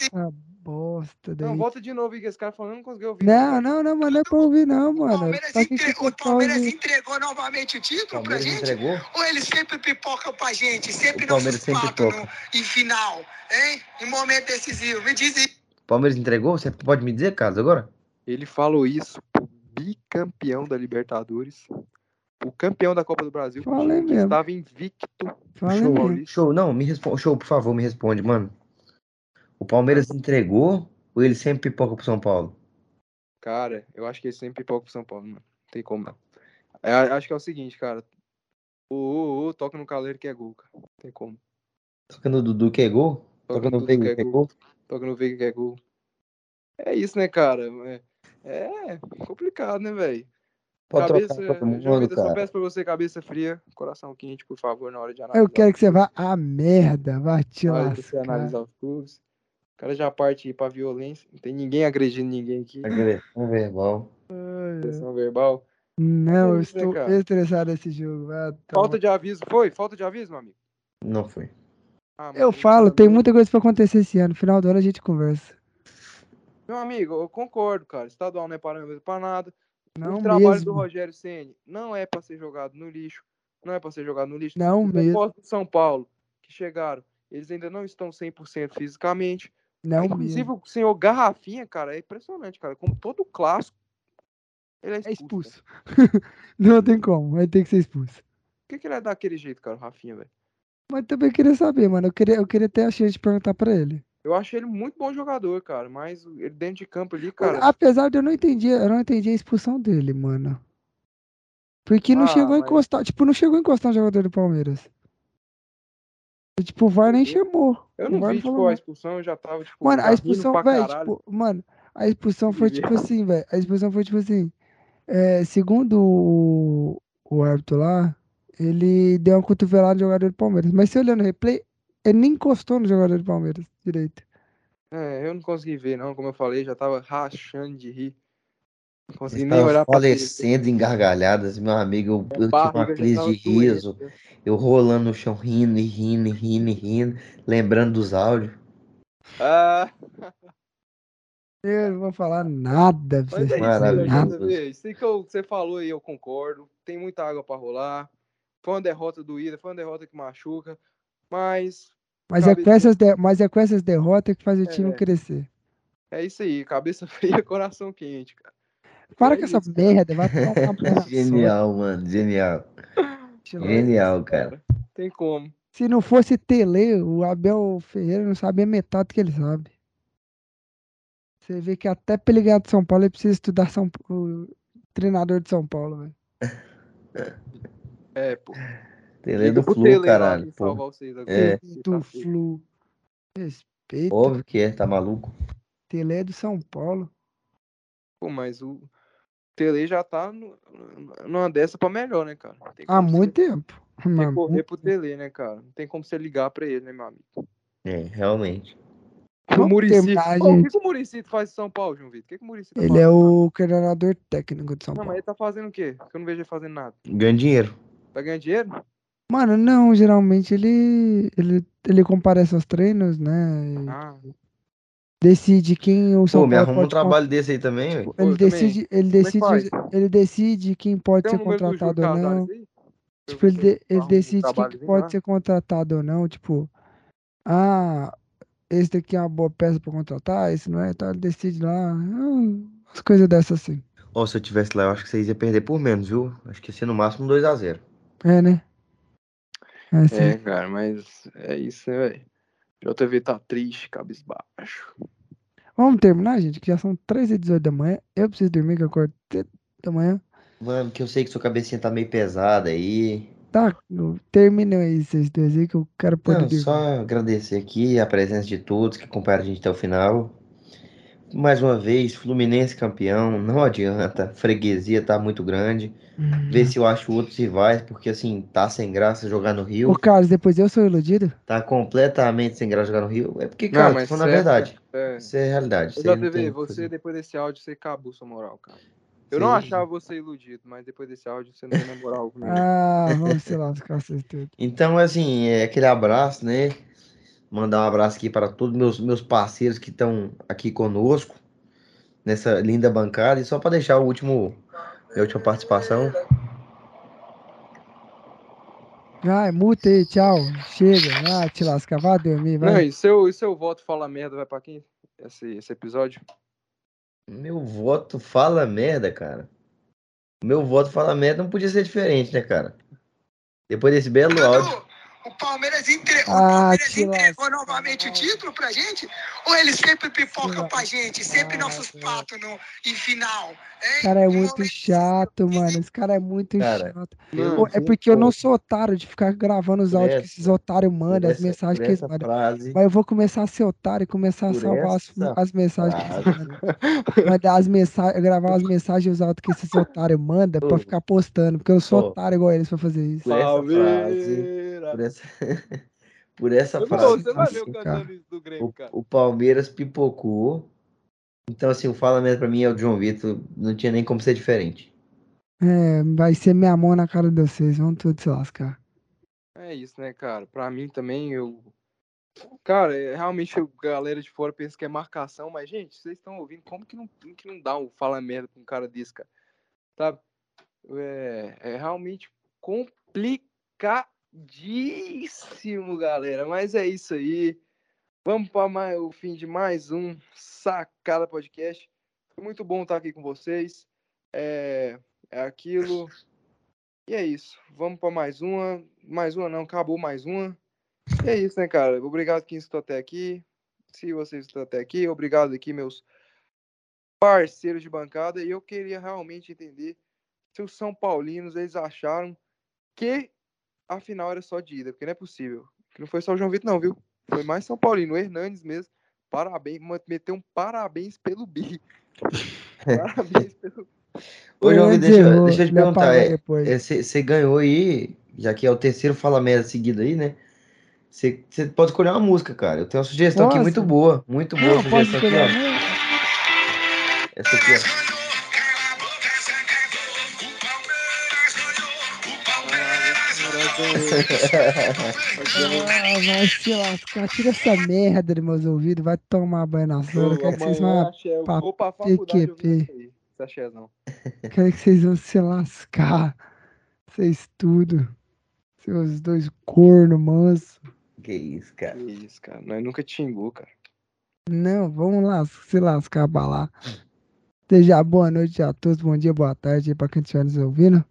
bosta Não, daí. volta de novo aí que esse cara falando, não consegui ouvir. não, Não, não, não, mas não é pra ouvir não, O mano. Palmeiras, Pra que que entre- o Palmeiras entregou novamente o O título pra Palmeiras gente? entregou? Ou ele sempre pipoca pra gente, sempre O Palmeiras sempre pipoca. no, em final. Hein? Em momento decisivo. Me diz aí. O Palmeiras entregou? Você pode me dizer, Carlos, agora? Ele falou isso pro bicampeão da Libertadores, o campeão da Copa do Brasil, Falei que mesmo. estava invicto. Falei show, mesmo. show, não, me responde, show, por favor, me responde, mano. O Palmeiras entregou ou ele sempre pipoca pro São Paulo? Cara, eu acho que ele sempre pipoca pro São Paulo, mano. Não tem como não. É, acho que é o seguinte, cara. Ô, ô, ô, toca no caleiro que é gol, cara. Não tem como. Toca no Dudu que é gol? Toca Toca no Veiga que é que é gol. Toca no Veiga que é gol. É isso, né, cara? É, é complicado, né, velho? Pode Cabeça, trocar todo João mundo, só cara. peço pra você, cabeça fria, coração quente, por favor, na hora de analisar. Eu quero que você vá a merda, vai te lascar. analisar os clubes. O cara já parte aí pra violência. Não tem ninguém agredindo ninguém aqui. Agressão verbal. Agressão verbal. Não, eu né, estou cara? estressado desse jogo. vai tomar- Falta de aviso. Foi? Falta de aviso, meu amigo? Não foi. Ah, mano, Eu falo, mandou- tem muita coisa pra acontecer esse ano. Final do ano a gente conversa. Meu amigo, eu concordo, cara. Estadual não é parâmetro pra nada. Não o trabalho mesmo. do Rogério Ceni não é pra ser jogado no lixo. Não é pra ser jogado no lixo. Não Os mesmo. reforços do São Paulo que chegaram, eles ainda não estão 100% fisicamente. Não Inclusive, mesmo. o senhor Garrafinha, cara, é impressionante, cara. Como todo clássico, ele é É expulso. expulso. não tem como, vai ter que ser expulso. Por que, que ele é daquele jeito, cara, o Rafinha, velho? Mas também queria saber, mano. Eu queria, eu queria ter a chance de perguntar pra ele. Eu achei ele muito bom jogador, cara. Mas ele dentro de campo ali, cara. Apesar de eu não entendi, eu não entendi a expulsão dele, mano. Porque não Ah, chegou a mas- encostar, tipo, não chegou a encostar no jogador do Palmeiras. E, tipo, o VAR nem chamou. Eu O não vi, tipo, a expulsão, eu já tava, tipo, Mano, a expulsão, velho, tipo, mano, a expulsão foi tipo assim, velho. A expulsão foi tipo assim. é, segundo o, o árbitro lá, ele deu uma cotovelada no jogador do Palmeiras. Mas se olhando no replay, ele nem encostou no jogador do Palmeiras direito. É, eu não consegui ver, não. Como eu falei, já tava rachando de rir. Não consegui nem Estava olhar falecendo em gargalhadas, meu amigo. Eu, eu tive uma crise de riso. Eu rolando no chão, rindo e rindo e rindo e rindo, lembrando dos áudios. Ah, Eu não vou falar nada pra mas vocês. é isso, né? Isso que eu- você falou aí, eu concordo. Tem muita água pra rolar. Foi uma derrota doída, foi uma derrota que machuca. Mas Mas é, com essas de- mas é com essas derrotas que faz o time É. crescer. é isso aí, cabeça fria, coração quente, cara. Para É com essa isso, cara. merda, vai Genial, mano, genial. Genial, cara. Tem como. Se não fosse Tele, o Abel Ferreira não sabia metade do que ele sabe. Você vê que até pra ele ganhar de São Paulo, ele precisa estudar São... o treinador de São Paulo, velho. É, pô. Tele Liga do Flu, Tele caralho. pô. salvar vocês agora. É. Do tá. Flu. Respeito. Óbvio que é, tá maluco? Tele é do São Paulo. Pô, mas o Tele já tá no- numa dessa pra melhor, né, cara? Tem Há como você muito tempo. Mas recorrer pro Tele, né, cara? Não tem como você ligar pra ele, né, meu amigo? É, realmente. O terminar, Ô, o que, que o Muricy faz em São Paulo, João Vitor? O que, que o Muricy tá Ele é o coordenador técnico de São Não, mas Paulo. ele tá fazendo o quê? Que eu não vejo ele fazendo nada. Ganha dinheiro. Tá ganhando dinheiro? Mano, não, geralmente ele, ele, ele comparece aos treinos, né? e Ah, Decide quem o São Pô, me Paulo arruma um trabalho desse aí também, velho. Pô, Ele eu também. decide, ele é que decide, ele decide quem pode tem ser contratado ou não. Tipo, ele, de- ele um decide quem pode lá. ser contratado ou não. Tipo, ah, esse daqui é uma boa peça pra contratar, esse não é, então ele decide lá. ah, As coisas dessas assim. Ó, se eu tivesse lá, eu acho que vocês iam perder por menos, viu? Acho que ia ser no máximo 2x0. É, né? É assim. É, cara, mas é isso, né, velho? JV tá triste, cabisbaixo. Vamos terminar, gente, que já são 3 e 18 da manhã. Eu preciso dormir, que eu acordo 7 da manhã. Mano, que eu sei que sua cabecinha tá meio pesada aí. Tá, terminem aí vocês dois aí que eu quero poder Não, dormir. só agradecer aqui a presença de todos que acompanharam a gente até o final. Mais uma vez, Fluminense campeão, não adianta, freguesia tá muito grande. Hum. Ver se eu acho outros rivais, porque assim, tá sem graça jogar no Rio. Ô, Carlos, depois eu sou iludido? Tá completamente sem graça jogar no Rio. É porque, cara, mas tô falando a certo, verdade. É. Isso é realidade. Isso você, depois desse áudio, você acabou sua moral, cara. Eu Sim. não achava você iludido, mas depois desse áudio, você não tem mais moral comigo. Ah, vamos se lascar todos. Então, assim, é aquele abraço, né? Mandar um abraço aqui para todos meus meus parceiros que estão aqui conosco nessa linda bancada. E só para deixar o último, minha última participação. Vai, multa aí, tchau. Chega, vai te lascar, vai dormir, Não, vai. e seu, e seu voto fala merda vai pra quem? Esse, esse episódio? Meu voto fala merda, cara. Meu voto fala merda não podia ser diferente, né, cara? Depois desse belo áudio. O Palmeiras, entre... o Ah, Palmeiras te entregou novamente o título pra gente? Ou ele sempre pipoca pra gente, sempre lascar. nossos patos no, em final? Esse cara é muito momento- chato, mano. Esse cara é muito Cara, chato. Mano, é porque eu não sou otário de ficar gravando os áudios que essa- esses otários mandam, as mensagens que eles mandam. frase. Mas eu vou começar a ser otário e começar a salvar as, as mensagens que frase. eles mandam. Mandar as mensagens, gravar as mensagens e os áudios que esses otários mandam pra ficar postando. Porque eu sou Ô. otário igual eles pra fazer isso. Por essa! Por essa, por essa Não, frase. você vai ver eu isso do Grêmio, O, cara. o Palmeiras pipocou. Então, assim, o Fala Merda pra mim é o João Vitor. Não tinha nem como ser diferente. É, vai ser minha mão na cara de vocês. Vão todos se lascar. É isso, né, cara? Pra mim também, eu. Cara, é, realmente a galera de fora pensa que é marcação, mas, gente, vocês estão ouvindo, como que não, como que não dá um fala merda pra um cara desse, cara? Sabe? É, é realmente complicadíssimo, galera. Mas é isso aí. Vamos para o fim de mais um Sacada Podcast. Foi muito bom estar aqui com vocês. É, é aquilo. E é isso. Vamos para mais uma. Mais uma não, acabou mais uma. E é isso, né, cara? Obrigado quem estou até aqui. Se vocês estão até aqui, obrigado aqui, meus parceiros de bancada. E eu queria realmente entender se os São Paulinos eles acharam que a final era só de ida, porque não é possível. Que não foi só o João Vitor, não, viu? Foi mais São Paulino, o Hernandes mesmo. Parabéns, meteu um parabéns pelo Bi. parabéns pelo. Ô, João, Hernandes deixa, eu- deixa eu te perguntar. apaga é- é, Você você ganhou aí, já que é o terceiro Fala Merda seguido aí, né? Você você pode escolher uma música, cara. Eu tenho uma sugestão aqui Posso? muito boa. Muito boa Não, sugestão aqui, ó. Essa aqui, ó. Vai se lascar. Tira essa merda de meus ouvidos. Vai tomar banho na sola. Quero que vocês vão, ouvindo PQP. quero que vocês vão se lascar. Vocês tudo. Seus dois corno manso. Que isso, cara. Que isso, cara. Nós nunca te xingou, cara. Não, vamos lá se lascar lá. Seja boa noite a todos, bom dia, boa tarde pra quem estiver nos ouvindo.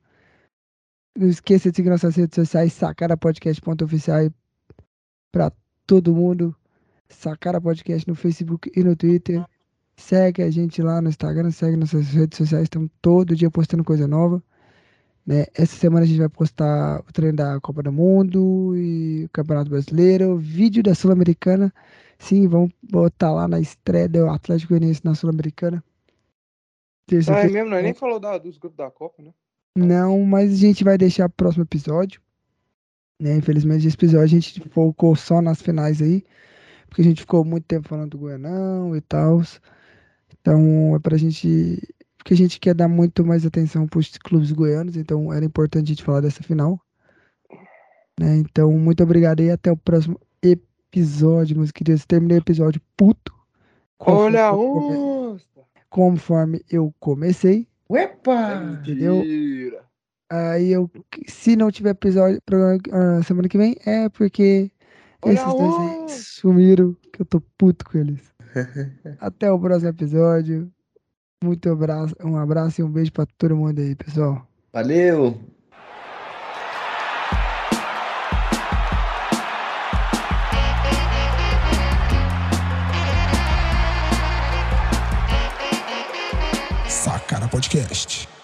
Não esqueça de seguir nossas redes sociais, Sacara Podcast.oficial aí pra todo mundo. Sacara Podcast no Facebook e no Twitter. Segue a gente lá no Instagram, segue nossas redes sociais, estamos todo dia postando coisa nova. Né? Essa semana a gente vai postar o treino da Copa do Mundo e o Campeonato Brasileiro, vídeo da Sul-Americana. Sim, vamos botar lá na estreia do Atlético Goianiense na Sul-Americana. Ah, é mesmo, nós nem falou da- dos grupos da Copa, né? Não, mas a gente vai deixar pro próximo episódio. Né? Infelizmente, esse episódio a gente focou só nas finais aí. Porque a gente ficou muito tempo falando do Goianão e tal. Então, é pra gente. Porque a gente quer dar muito mais atenção pros clubes goianos. Então, era importante a gente falar dessa final. Né? Então, muito obrigado e até o próximo episódio, meus queridos. Terminei o episódio puto. Olha conforme-! Conforme eu comecei. Uepa! Entendeu? Mentira. Aí eu, se não tiver episódio programa, ah, semana que vem, é porque Olha esses dois aí sumiram, que eu tô puto com eles. Até o próximo episódio. Muito abraço, um abraço e um beijo pra todo mundo aí, pessoal. Valeu! Podcast.